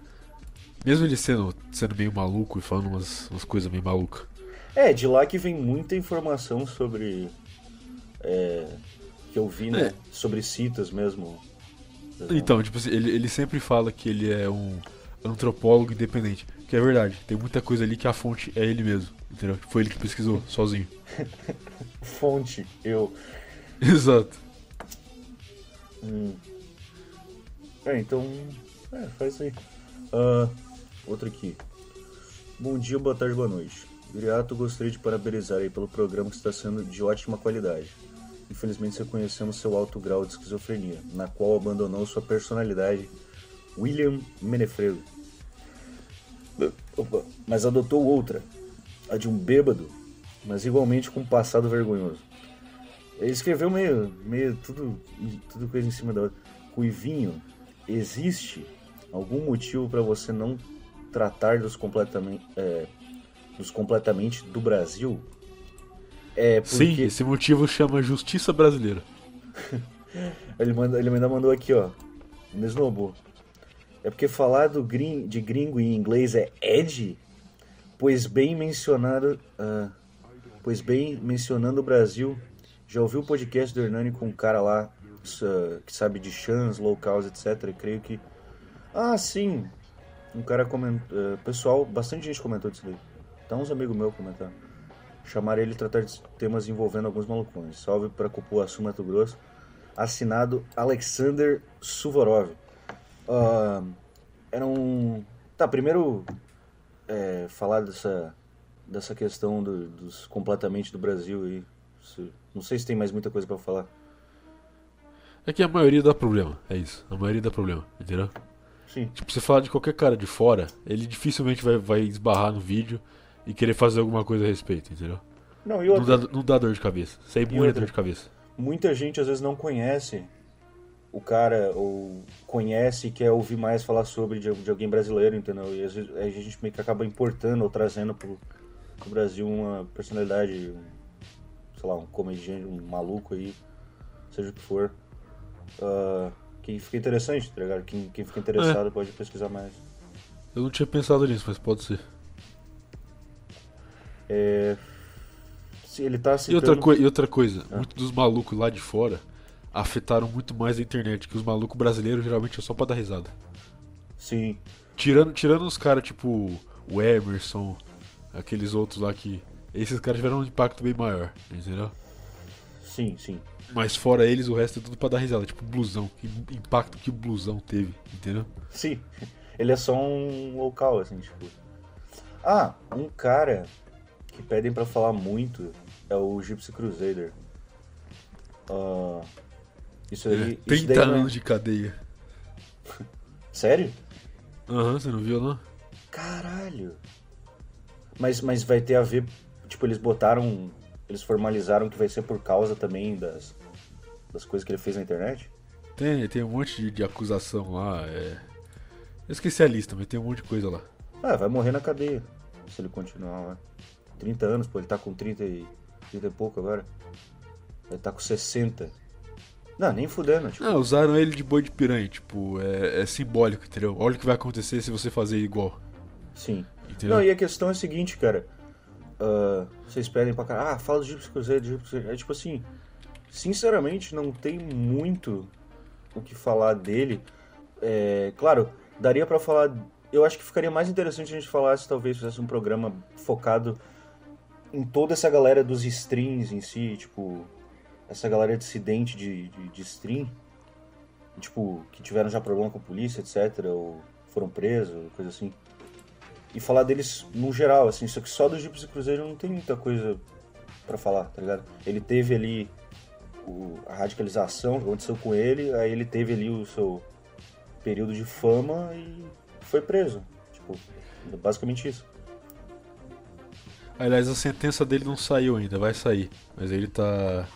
Mesmo ele sendo, sendo meio maluco e falando umas, umas coisas meio malucas. É, de lá que vem muita informação sobre. é, que eu vi, né? É. Sobre citas mesmo. Então, tipo assim, ele, ele sempre fala que ele é um antropólogo independente. Que é verdade. Tem muita coisa ali que a fonte é ele mesmo. Entendeu? Foi ele que pesquisou, sozinho. Fonte, eu. Exato. Hum. É, então. É, faz aí. Outro aqui. Bom dia, boa tarde, boa noite. Viriato, gostaria de parabenizar aí pelo programa que está sendo de ótima qualidade. Infelizmente, reconhecemos seu alto grau de esquizofrenia, na qual abandonou sua personalidade, William Menefredo. Opa, mas adotou outra, a de um bêbado, mas igualmente com um passado vergonhoso. Ele escreveu meio, meio tudo, tudo coisa em cima da outra. Ruivinho, existe algum motivo para você não tratar dos completamente, é, dos completamente do Brasil? É porque... Sim, esse motivo chama Justiça Brasileira. ele, manda, ele ainda mandou aqui, ó. Mesnobo. É porque falar do gring, de gringo em inglês é Ed? Pois bem mencionado. Uh, pois bem mencionando o Brasil. Já ouviu o podcast do Hernani com um cara lá uh, que sabe de chans, locals, etc. creio que. Ah, sim. Um cara comentou. Uh, pessoal, bastante gente comentou disso daí. Tá uns amigos meus comentando. Chamar ele e tratar de temas envolvendo alguns malucões. Salve para Cupuaçu, Mato Grosso. Assinado Alexander Suvorov. Uh, era um. Tá, primeiro é, falar dessa, dessa questão do, dos completamente do Brasil aí. Não sei se tem mais muita coisa para falar. É que a maioria dá problema, é isso. A maioria dá problema, entendeu? Sim. Tipo, você falar de qualquer cara de fora, ele dificilmente vai, vai esbarrar no vídeo e querer fazer alguma coisa a respeito, entendeu? Não, e outra... não, dá, não dá dor de cabeça. Aí é dor de cabeça. Muita gente às vezes não conhece o cara, ou conhece e quer ouvir mais falar sobre de, de alguém brasileiro, entendeu? E às vezes a gente meio que acaba importando ou trazendo pro, pro Brasil uma personalidade, sei lá, um comediante, um maluco aí, seja o que for. Uh, que fica interessante, tá ligado? Quem, quem fica interessado é. pode pesquisar mais. Eu não tinha pensado nisso, mas pode ser. É... Se ele tá citando... e, outra e outra coisa, ah. muitos dos malucos lá de fora afetaram muito mais a internet, que os malucos brasileiros geralmente é só pra dar risada. Sim. Tirando, tirando os caras tipo o Emerson, aqueles outros lá que. Esses caras tiveram um impacto bem maior, entendeu? Sim, sim. Mas fora eles, o resto é tudo pra dar risada. Tipo, blusão. Que impacto que o blusão teve, entendeu? Sim. Ele é só um local, assim, tipo. Ah, um cara que pedem para falar muito é o Gypsy Crusader. Uh, isso aí. É, 30 isso anos de cadeia. Sério? Aham, uhum, você não viu, não? Caralho. Mas, mas vai ter a ver. Tipo, eles botaram. Eles formalizaram que vai ser por causa também das, das coisas que ele fez na internet? Tem, tem um monte de, de acusação lá. É... Eu esqueci a lista, mas tem um monte de coisa lá. Ah, vai morrer na cadeia. Se ele continuar lá. 30 anos, pô, ele tá com 30 e, 30 e pouco agora. Ele tá com 60. Não, nem fudendo. Tipo... Não, usaram ele de boi de piranha, tipo, é, é, simbólico, entendeu? Olha o que vai acontecer se você fazer igual. Sim. Entendeu? Não, e a questão é a seguinte, cara. Uh, vocês pedem pra cara, ah, fala do Gypsy Cruzeiro, do Gypsy Cruzeiro. É tipo assim, sinceramente, não tem muito o que falar dele. É, claro, daria para falar. Eu acho que ficaria mais interessante a gente falasse, talvez, fizesse um programa focado em toda essa galera dos streams em si, tipo, essa galera dissidente de, de, de stream, tipo, que tiveram já problema com a polícia, etc., ou foram presos, coisa assim. E falar deles no geral, assim, só que só do Gypsy Cruzeiro não tem muita coisa para falar, tá ligado? Ele teve ali o, a radicalização que aconteceu com ele, aí ele teve ali o seu período de fama e foi preso. Tipo, basicamente isso. Aliás, a sentença dele não saiu ainda, vai sair. Mas ele tá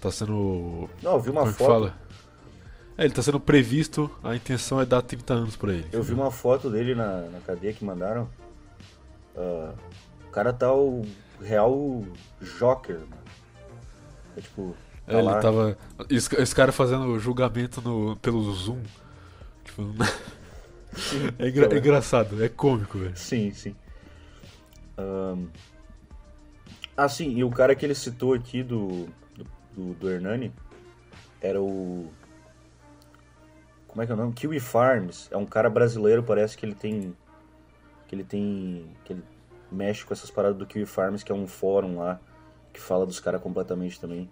Tá sendo. Não, eu vi uma Como é foto. Fala? É, ele tá sendo previsto, a intenção é dar 30 anos pra ele. Eu vi uma foto dele na, na cadeia que mandaram. Uh, o cara tá o real Joker, mano. É tipo. Tá é, ele tava. Esse, esse, cara fazendo julgamento no, pelo Zoom. Tipo, sim, é, engra, é, engraçado, é cômico, velho. Sim, sim. Um... Ah, sim, e o cara que ele citou aqui do do, do Hernani era o. Como é que é o nome? Kiwi Farms. É um cara brasileiro, parece que ele tem. Que ele tem. Que ele mexe com essas paradas do Kiwi Farms, que é um fórum lá que fala dos caras completamente também.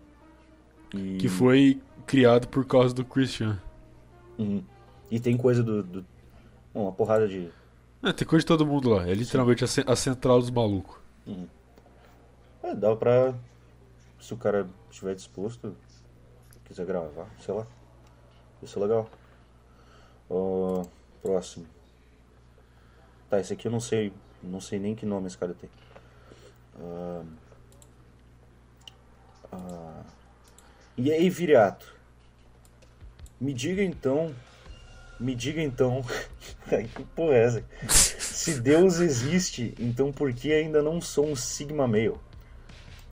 E... Que foi criado por causa do Christian. Uhum. E tem coisa do. do... uma porrada de. É, tem coisa de todo mundo lá. É literalmente a, central dos malucos. Uhum. É, dá pra se o cara estiver disposto, quiser gravar, sei lá. Isso é legal. Uh, próximo. Tá, esse aqui eu não sei. Não sei nem que nome esse cara tem. Uh, Ah. E aí, Viriato? Me diga então. Me diga então. que porra é essa? Se Deus existe, então por que ainda não sou um Sigma Male?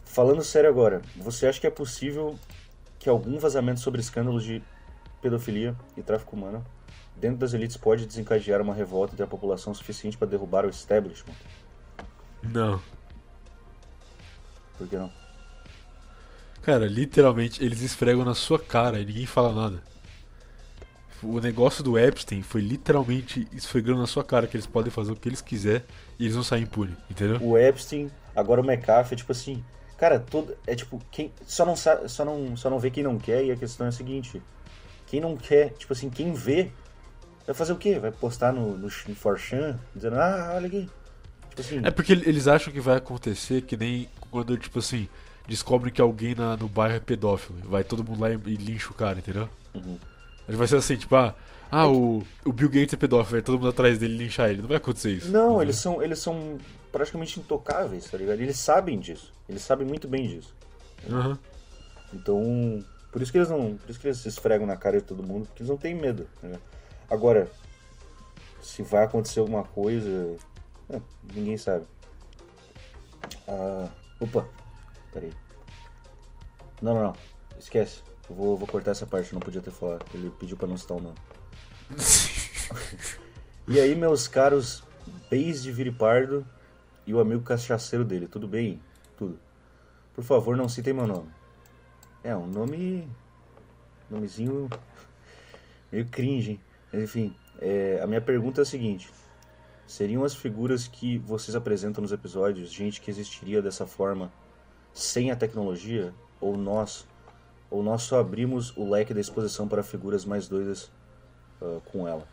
Falando sério agora, você acha que é possível que algum vazamento sobre escândalos de pedofilia e tráfico humano dentro das elites pode desencadear uma revolta entre a população suficiente para derrubar o establishment? Não. Por que não? Cara, literalmente eles esfregam na sua cara e ninguém fala nada. O negócio do Epstein foi literalmente esfregando na sua cara que eles podem fazer o que eles quiser e eles vão sair impunes, entendeu? O Epstein, agora o McAfee, tipo assim, cara, todo é tipo quem só não sabe, só não só não vê quem não quer e a questão é a seguinte, quem não quer, tipo assim, quem vê vai fazer o quê? Vai postar no no, no 4chan dizendo: "Ah, olha aqui". Tipo assim, É porque eles acham que vai acontecer que nem quando, tipo assim, descobrem que alguém na- no bairro é pedófilo. Vai todo mundo lá e, e lincha o cara, entendeu? Uhum. Ele vai ser assim, tipo, ah, ah o, o Bill Gates é pedófilo, vai todo mundo atrás dele linchar ele. Não vai acontecer isso. Não, entendeu? eles são, eles são praticamente intocáveis, tá ligado? Eles sabem disso. Eles sabem muito bem disso. Aham. Então, por isso que eles não, por isso que eles se esfregam na cara de todo mundo, porque eles não têm medo. tá? Agora, se vai acontecer alguma coisa, é, ninguém sabe. Ah, opa, peraí. Não, não, não, esquece. Vou, vou cortar essa parte, não podia ter falado. Ele pediu pra não citar o nome. E aí, meus caros Beis de Viripardo e o amigo cachaceiro dele, tudo bem? Tudo. Por favor, não citem meu nome. É, um nome. Nomezinho. meio cringe, hein? Mas enfim, é, a minha pergunta é a seguinte: seriam as figuras que vocês apresentam nos episódios gente que existiria dessa forma sem a tecnologia? Ou nós. Ou nós só abrimos o leque da exposição para figuras mais doidas ah, com ela?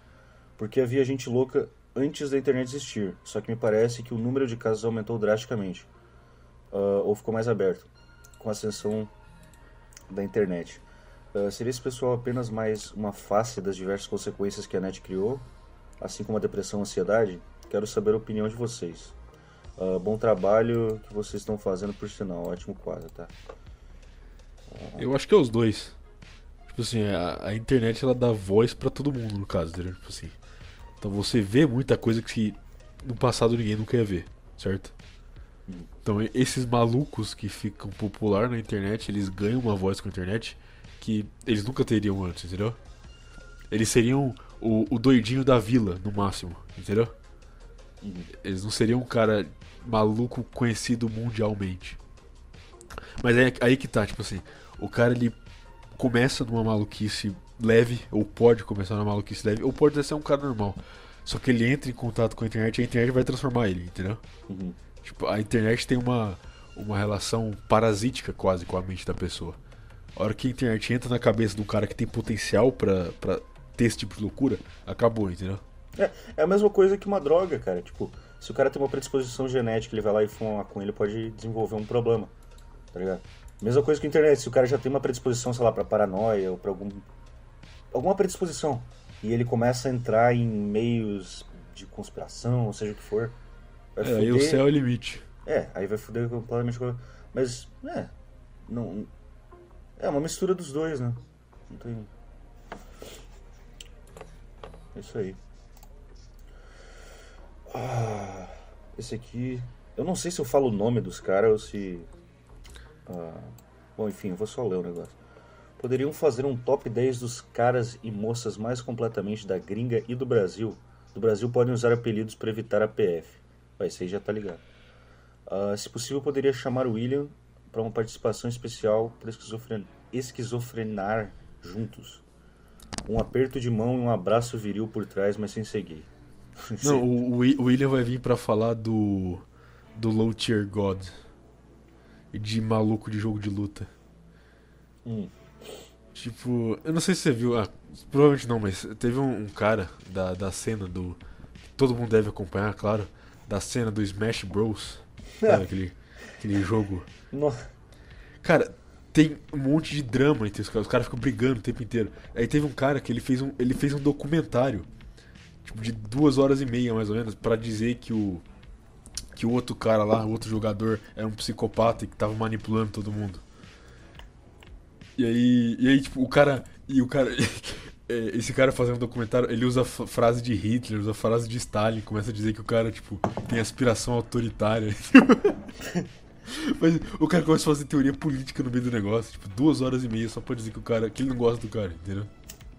Porque havia gente louca antes da internet existir, só que me parece que o número de casos aumentou drasticamente, ah, ou ficou mais aberto, com a ascensão da internet. Ah, seria esse pessoal apenas mais uma face das diversas consequências que a net criou, assim como a depressão e a ansiedade? Quero saber a opinião de vocês. Ah, bom trabalho que vocês estão fazendo, por sinal. Ótimo quadro, tá? Eu acho que é os dois. Tipo assim, a, a internet ela dá voz pra todo mundo, no caso, entendeu? Tipo assim. Então você vê muita coisa que no passado ninguém nunca ia ver, certo? Então esses malucos que ficam popular na internet, eles ganham uma voz com a internet que eles nunca teriam antes, entendeu? Eles seriam o, o doidinho da vila, no máximo, entendeu? Eles não seriam um cara maluco conhecido mundialmente. Mas é aí que tá, tipo assim, o cara ele começa numa maluquice leve, ou pode começar numa maluquice leve, ou pode ser um cara normal. Só que ele entra em contato com a internet e a internet vai transformar ele, entendeu? Uhum. Tipo, a internet tem uma, uma relação parasítica quase com a mente da pessoa. A hora que a internet entra na cabeça de um cara que tem potencial pra, pra ter esse tipo de loucura, acabou, entendeu? É, é a mesma coisa que uma droga, cara. Tipo, se o cara tem uma predisposição genética, ele vai lá e fuma uma maconha, ele pode desenvolver um problema. Tá ligado? Mesma coisa que a internet. Se o cara já tem uma predisposição, sei lá, pra paranoia ou pra algum. alguma predisposição. E ele começa a entrar em meios de conspiração, ou seja o que for. É, aí o fuder- céu é o limite. É, aí vai foder completamente com. Mas, é. Não. É uma mistura dos dois, né? Não tem. É isso aí. Ah, esse aqui. Eu não sei se eu falo o nome dos caras ou se. Ah, bom, enfim, vou só ler o negócio. Poderiam fazer um top 10 dos caras e moças mais completamente da gringa e do Brasil. Do Brasil podem usar apelidos para evitar a PF. Vai, isso aí já tá ligado. Ah, se possível, poderia chamar o William para uma participação especial para esquizofren... esquizofrenar juntos. Um aperto de mão e um abraço viril por trás, mas sem seguir. Não, o, o Wi- o William vai vir pra falar do. do Low Tier God. De maluco de jogo de luta. Hum. Tipo, eu não sei se você viu, ah, provavelmente não, mas teve um, um cara da, da cena do. Todo mundo deve acompanhar, claro. Da cena do Smash Bros. Sabe, aquele, aquele jogo. No- Cara, tem um monte de drama entre os caras. Os caras ficam brigando o tempo inteiro. Aí teve um cara que ele fez um, ele fez um documentário. Tipo, de duas horas e meia, mais ou menos, pra dizer que o. Que o outro cara lá, o outro jogador, era um psicopata e que tava manipulando todo mundo. E aí, e aí, tipo, o cara. E o cara. é, Esse cara fazendo um documentário, ele usa frase de Hitler, usa frase de Stalin, começa a dizer que o cara, tipo, tem aspiração autoritária. Mas o cara começa a fazer teoria política no meio do negócio, tipo, duas horas e meia só pra dizer que o cara. que ele não gosta do cara, entendeu?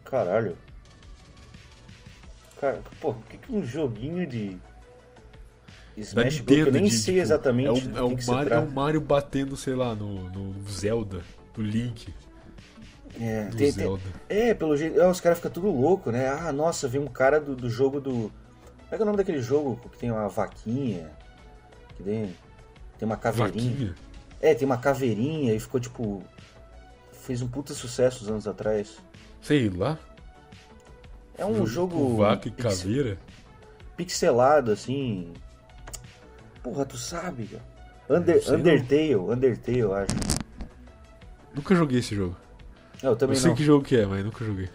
Caralho. Cara, pô, o que, que um joguinho de Smash Bros. eu nem de, sei tipo, exatamente É o, que, é o Mario, é o Mario batendo, sei lá, no, no Zelda, no Link É, tem- tem- é, pelo jeito. é, os caras ficam tudo louco, né? Ah, nossa, vem um cara do, do jogo do. Como é que é o nome daquele jogo que tem uma vaquinha? Que tem, tem uma caveirinha. Vaquinha. É, tem uma caveirinha e ficou tipo. Fez um puta sucesso uns anos atrás. Sei lá. É um jogo. com Vaca e pix- caveira. pixelado, assim. Porra, tu sabe, cara. Under, não. Undertale, Undertale, eu acho. Nunca joguei esse jogo. Não, eu também Eu sei não. que jogo que é, mas nunca joguei.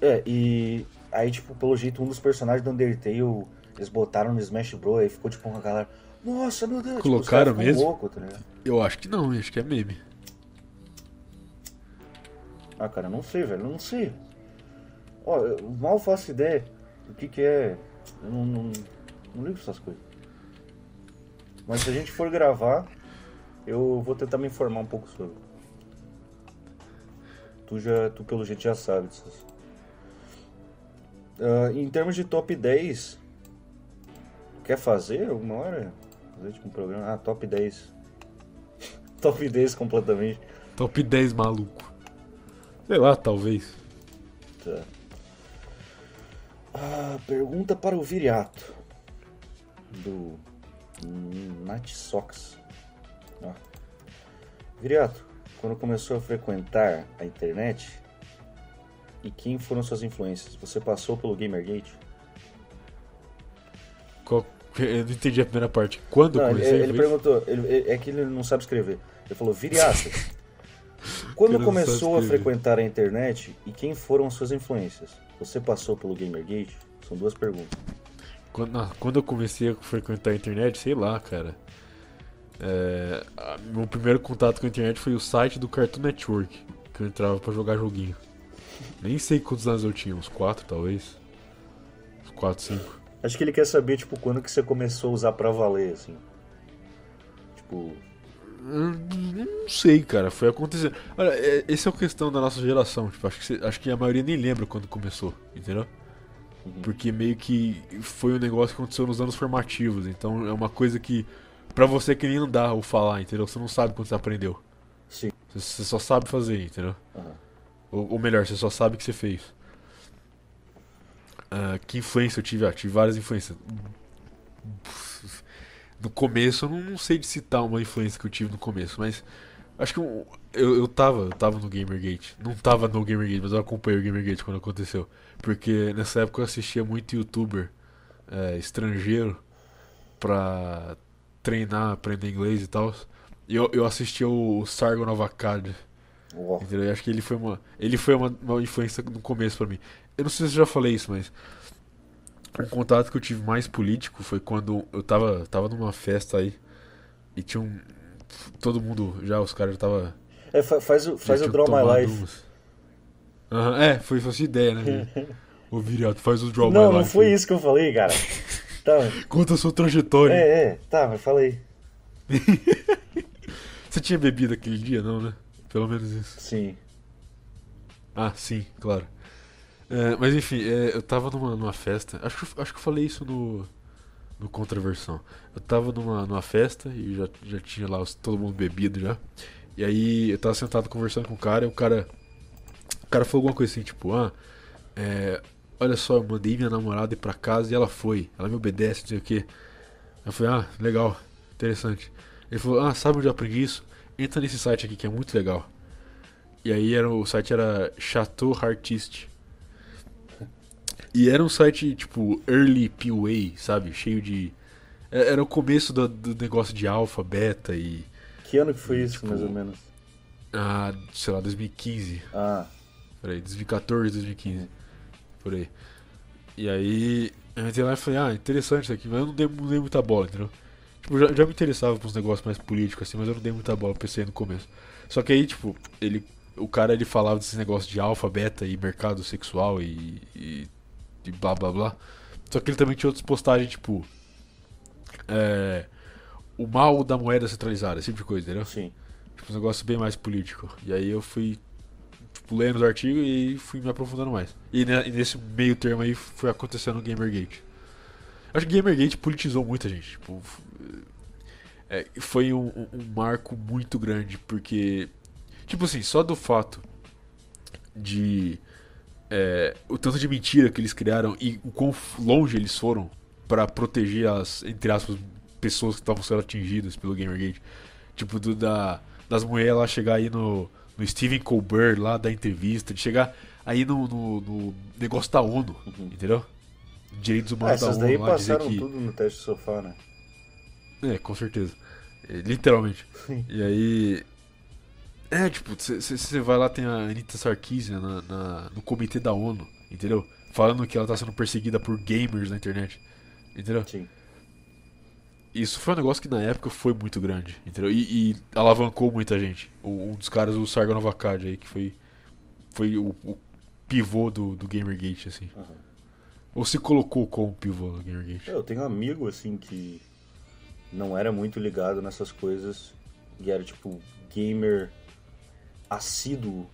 É, e aí, tipo, pelo jeito, um dos personagens do Undertale, eles botaram no Smash Bros. e ficou, tipo, uma galera. Nossa, meu Deus, Colocaram tipo, caras ficam mesmo? louco, tá? Eu acho que não, acho que é meme. Ah, cara, eu não sei, velho, eu não sei. Ó, eu mal faço ideia do que que é. Eu não, não, não ligo essas coisas. Mas se a gente for gravar, eu vou tentar me informar um pouco sobre. Tu, já, tu pelo jeito já sabe disso. Ah, em termos de top 10, quer fazer alguma hora? Fazer tipo um programa? Ah, top 10. top 10 completamente. Top 10 maluco. Sei lá, talvez. Tá. Ah, pergunta para o Viriato. Do Nat Sox. Ó. Viriato, quando começou a frequentar a internet, e quem foram suas influências? Você passou pelo Gamergate? Qual- Eu não entendi a primeira parte. Quando Não, ele, comecei? ele foi perguntou, ele- ele- é que ele não sabe escrever. Ele falou, Viriato, quando Ele começou a frequentar a internet e quem foram suas influências? Você passou pelo Gamergate? São duas perguntas. Quando, quando eu comecei a frequentar a internet, sei lá, cara. É, a- meu primeiro contato com a internet foi o site do Cartoon Network, que eu entrava pra jogar joguinho. Nem sei quantos anos eu tinha, uns 4 talvez. Uns 4, 5. Acho que ele quer saber, tipo, quando que você começou a usar pra valer, assim. Tipo, Não sei, cara, foi acontecendo. Olha, é, esse é a questão da nossa geração. Tipo, acho, que, acho que a maioria nem lembra quando começou, entendeu? Uhum. Porque meio que foi um negócio que aconteceu nos anos formativos. Então é uma coisa que, pra você que nem andar ou falar, entendeu? Você não sabe quando você aprendeu. sim. Você, só sabe fazer, entendeu? Aham. Ou, ou melhor, você só sabe que você fez. Ah, que influência eu tive? Ah, tive várias influências. No começo, eu não, não sei de citar uma influência que eu tive no começo, mas acho que eu, eu, eu tava, eu tava no Gamergate. Não tava no Gamergate, mas eu acompanhei o Gamergate quando aconteceu. Porque nessa época eu assistia muito youtuber é, estrangeiro pra treinar, aprender inglês e tal. Eu, eu assistia o Akkad. Uó. Entendeu? Eu acho que ele foi uma, ele foi uma, uma influência no começo pra mim. Eu não sei se eu já falei isso, mas um contato que eu tive mais político foi quando eu tava, tava numa festa aí e tinha um todo mundo já os caras já tava É, fa- faz o, faz o Draw My Life. Aham, é, foi essa ideia, né? Ô Viriato, faz o Draw Não, não Life. foi aí. isso que eu falei, cara. Tá, Conta a sua trajetória. é, é, tá, mas fala aí. Você tinha bebido aquele dia, não, né? Pelo menos isso. Sim. Ah, sim, claro. É, mas enfim, é, eu tava numa, numa festa. Acho, que eu- acho que eu falei isso no, no Contraversão. Eu tava numa, numa festa e já, já tinha lá os- todo mundo bebido já. E aí eu tava sentado conversando com o cara e o cara. O cara falou alguma coisa assim, tipo, ah, é, olha só, eu mandei minha namorada ir pra casa e ela foi. Ela me obedece, não sei o quê. Eu falei, ah, legal, interessante. Ele falou, ah, sabe onde eu aprendi isso? Entra nesse site aqui que é muito legal. E aí era, o site era Chateau Artist. E era um site, tipo, early PUA, sabe? Cheio de. é- Era o começo do, do negócio de alfa, beta e. Que ano que foi isso, Tipo, mais ou menos? Ah, sei lá, 2015. Ah, Peraí, 2014, 2015. Por aí. E aí, eu entrei lá e falei, ah, interessante isso aqui, mas eu não dei, não dei muita bola, entendeu? Tipo, já, já me interessava por uns negócios mais políticos assim, mas eu não dei muita bola, pensei no começo. Só que aí, tipo, ele o cara ele falava desses negócios de alfa, beta e mercado sexual e, e, e blá blá blá. Só que ele também tinha outras postagens, tipo. É, o mal da moeda centralizada, esse tipo de coisa, entendeu? Sim. Tipo, um negócio bem mais político. E aí eu fui tipo, lendo os artigos e fui me aprofundando mais. E, e nesse meio termo aí foi acontecendo o Gamergate. Acho que Gamergate politizou muita gente. Tipo, é, foi um, um- marco muito grande, porque. Tipo assim, só do fato de. é, o tanto de mentira que eles criaram e o quão longe eles foram pra proteger as, entre aspas, pessoas que estavam sendo atingidas pelo Gamergate. Tipo, do, da, das mulheres lá chegar aí no, no Steven Colbert lá da entrevista, de chegar aí no, no, no negócio da ONU, Uhum. entendeu? Direitos Ah, humanos da ONU daí lá, dizer passaram que. tudo no teste de sofá, né? É, com certeza. É, literalmente. Sim. E aí. É, tipo, você vai lá, tem a Anitta Sarkeesian na, na- no comitê da ONU, entendeu? Falando que ela tá sendo perseguida por gamers na internet, entendeu? Sim. Isso foi um negócio que na época foi muito grande, entendeu? E, e alavancou muita gente. O- um dos caras, o Sargon Novakad aí, que foi, foi o, o pivô do, do Gamergate, assim. Aham. Ou se colocou como pivô do Gamergate. Eu tenho um amigo, assim, que não era muito ligado nessas coisas e era, tipo, gamer assíduo.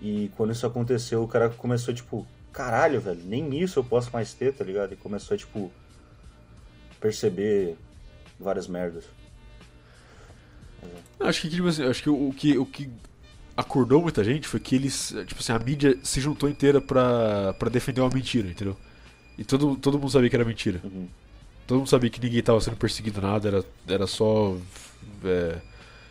E quando isso aconteceu, o cara começou, tipo, caralho, velho, nem isso eu posso mais ter, tá ligado? E começou, tipo, perceber várias merdas. Acho que, tipo assim, acho que o, o que o que acordou muita gente foi que eles, tipo assim, a mídia se juntou inteira pra, pra defender uma mentira, entendeu? E todo, todo mundo sabia que era mentira. Uhum. Todo mundo sabia que ninguém tava sendo perseguido nada, era, era só é,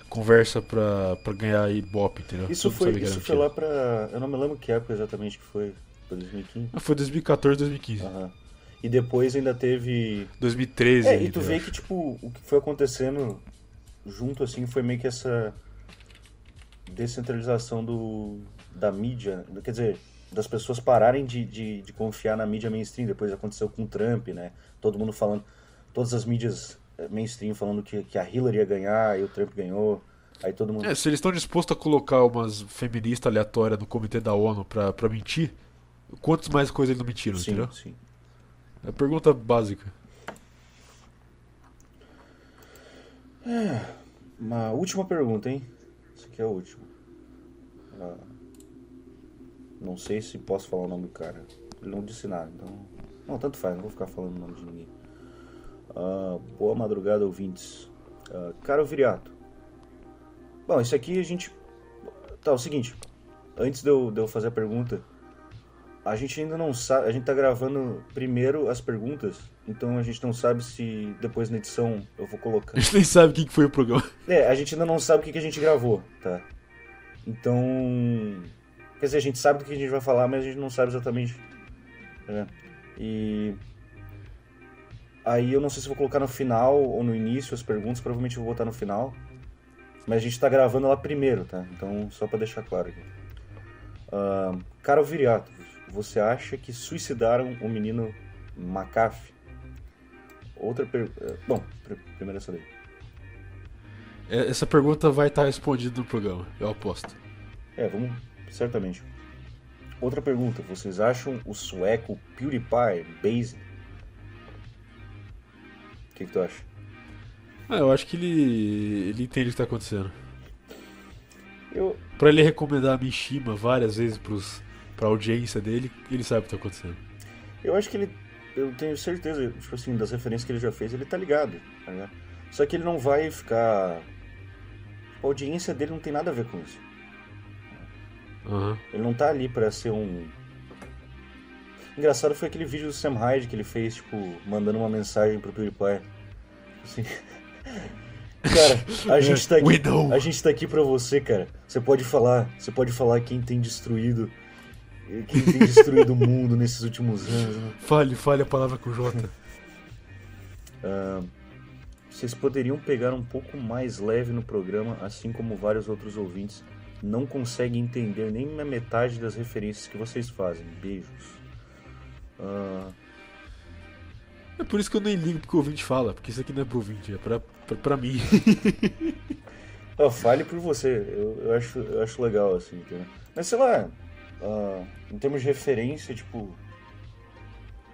conversa pra, pra ganhar ibope, entendeu? Isso Todo foi, isso foi mentira. lá pra. Eu não me lembro que época exatamente que foi. Foi 2015. Ah, foi 2014, 2015. Aham. E depois ainda teve 2013 É, ainda, e tu vê que, tipo, o que foi acontecendo junto, assim, foi meio que essa descentralização do, da mídia, quer dizer, das pessoas pararem de, de, de confiar na mídia mainstream, depois aconteceu com o Trump, né, todo mundo falando, todas as mídias eh, mainstream falando que, que a Hillary ia ganhar e o Trump ganhou, aí todo mundo... É, se eles estão dispostos a colocar umas feministas aleatórias no comitê da ONU pra, pra mentir, quantas mais coisas eles não mentiram, sim, entendeu? sim. É a pergunta básica. Uma última pergunta, hein? Essa aqui é a última. Ah, não sei se posso falar o nome do cara. Ele não disse nada, então. Não, tanto faz, não vou ficar falando o nome de ninguém. Ah, boa madrugada, ouvintes. Ah, caro Viriato. Bom, isso aqui a gente. Tá, é o seguinte. Antes de eu, de eu fazer a pergunta, a gente ainda não sabe. A gente tá gravando primeiro as perguntas, então a gente não sabe se depois na edição eu vou colocar. A gente nem sabe o que foi o programa. É, a gente ainda não sabe o que, a gente gravou, tá? Então. Quer dizer, a gente sabe do que a gente vai falar, mas a gente não sabe exatamente. né? E. Aí eu não sei se vou colocar no final ou no início as perguntas, provavelmente eu vou botar no final. Mas a gente tá gravando lá primeiro, tá? Então, só pra deixar claro aqui. Ah, Caro Viriato, você acha que suicidaram o menino McAfee? Outra pergunta. Bom, pr- primeiro essa daí. É, Essa pergunta vai estar respondida no programa, eu aposto. É, vamos. Certamente. Outra pergunta. Vocês acham o sueco PewDiePie base? O que, que tu acha? Ah, eu acho que ele, ele entende o que tá acontecendo. Eu, Pra ele recomendar a Mishima várias vezes pros, pra audiência dele, ele sabe o que tá acontecendo. eu acho que ele. Eu tenho certeza, tipo assim, das referências que ele já fez, ele tá ligado. Tá? Só que ele não vai ficar. A audiência dele não tem nada a ver com isso. Aham. Ele não tá ali pra ser um. Engraçado foi aquele vídeo do Sam Hyde que ele fez, tipo, mandando uma mensagem pro PewDiePie. Assim. Cara, a gente tá aqui. A gente tá aqui pra você, cara. Você pode falar. Você pode falar quem tem destruído. Quem tem destruído o mundo nesses últimos anos. né? Fale, fale a palavra com o Jota. Vocês poderiam pegar um pouco mais leve no programa, assim como vários outros ouvintes não conseguem entender nem a metade das referências que vocês fazem. Beijos. Ah, É por isso que eu nem ligo porque o ouvinte fala, porque isso aqui não é pro ouvinte, é pra, pra, pra mim. Oh, fale por você, eu, eu, acho, eu acho legal, assim, entendeu? Mas sei lá, uh, em termos de referência, tipo.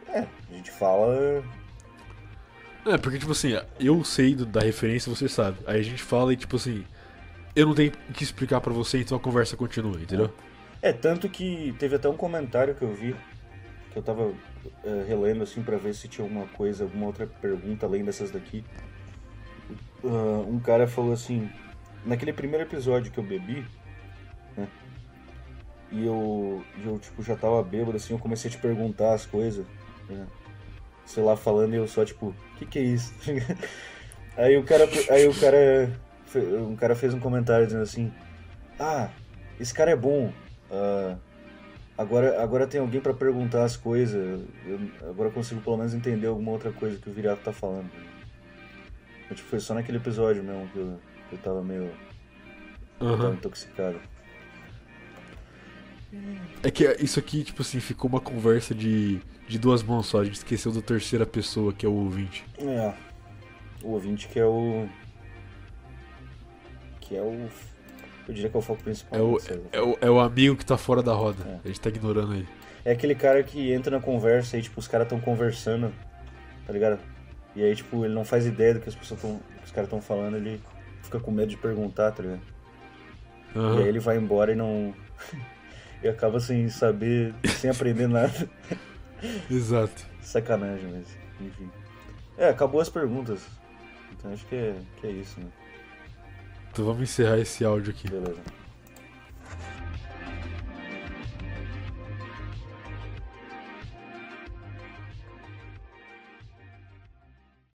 É, a gente fala. É, porque, tipo assim, eu sei da referência, você sabe. Aí a gente fala e, tipo assim, eu não tenho o que explicar para você, então a conversa continua, entendeu? É, tanto que teve até um comentário que eu vi, que eu tava é, relendo, assim, para ver se tinha alguma coisa, alguma outra pergunta além dessas daqui. Uh, um cara falou assim, naquele primeiro episódio que eu bebi? E eu, eu tipo, já tava bêbado, assim, eu comecei a te perguntar as coisas, né? Sei lá, falando e eu só, tipo, o que que é isso? aí o cara, aí o cara, um cara fez um comentário dizendo assim, ah, esse cara é bom, uh, agora, agora tem alguém para perguntar as coisas, eu, agora eu consigo pelo menos entender alguma outra coisa que o Viriato tá falando. Eu, tipo, foi só naquele episódio mesmo que eu, que eu tava meio uhum. tava intoxicado. É que isso aqui, tipo assim, ficou uma conversa de, de duas mãos só. A gente esqueceu da terceira pessoa, que é o ouvinte. É. O ouvinte que é o. Que é o. Eu diria que é o foco principal. É o, é o, é o amigo que tá fora da roda. É. A gente tá ignorando ele. É aquele cara que entra na conversa e, tipo, os caras tão conversando, tá ligado? E aí, tipo, ele não faz ideia do que as pessoas tão, os caras estão falando, ele fica com medo de perguntar, tá ligado? Uhum. E aí ele vai embora e não. E acaba sem saber, sem aprender nada. Exato. Sacanagem, mas enfim. É, acabou as perguntas. Então acho que é, que é isso, né? Então vamos encerrar esse áudio aqui. Beleza.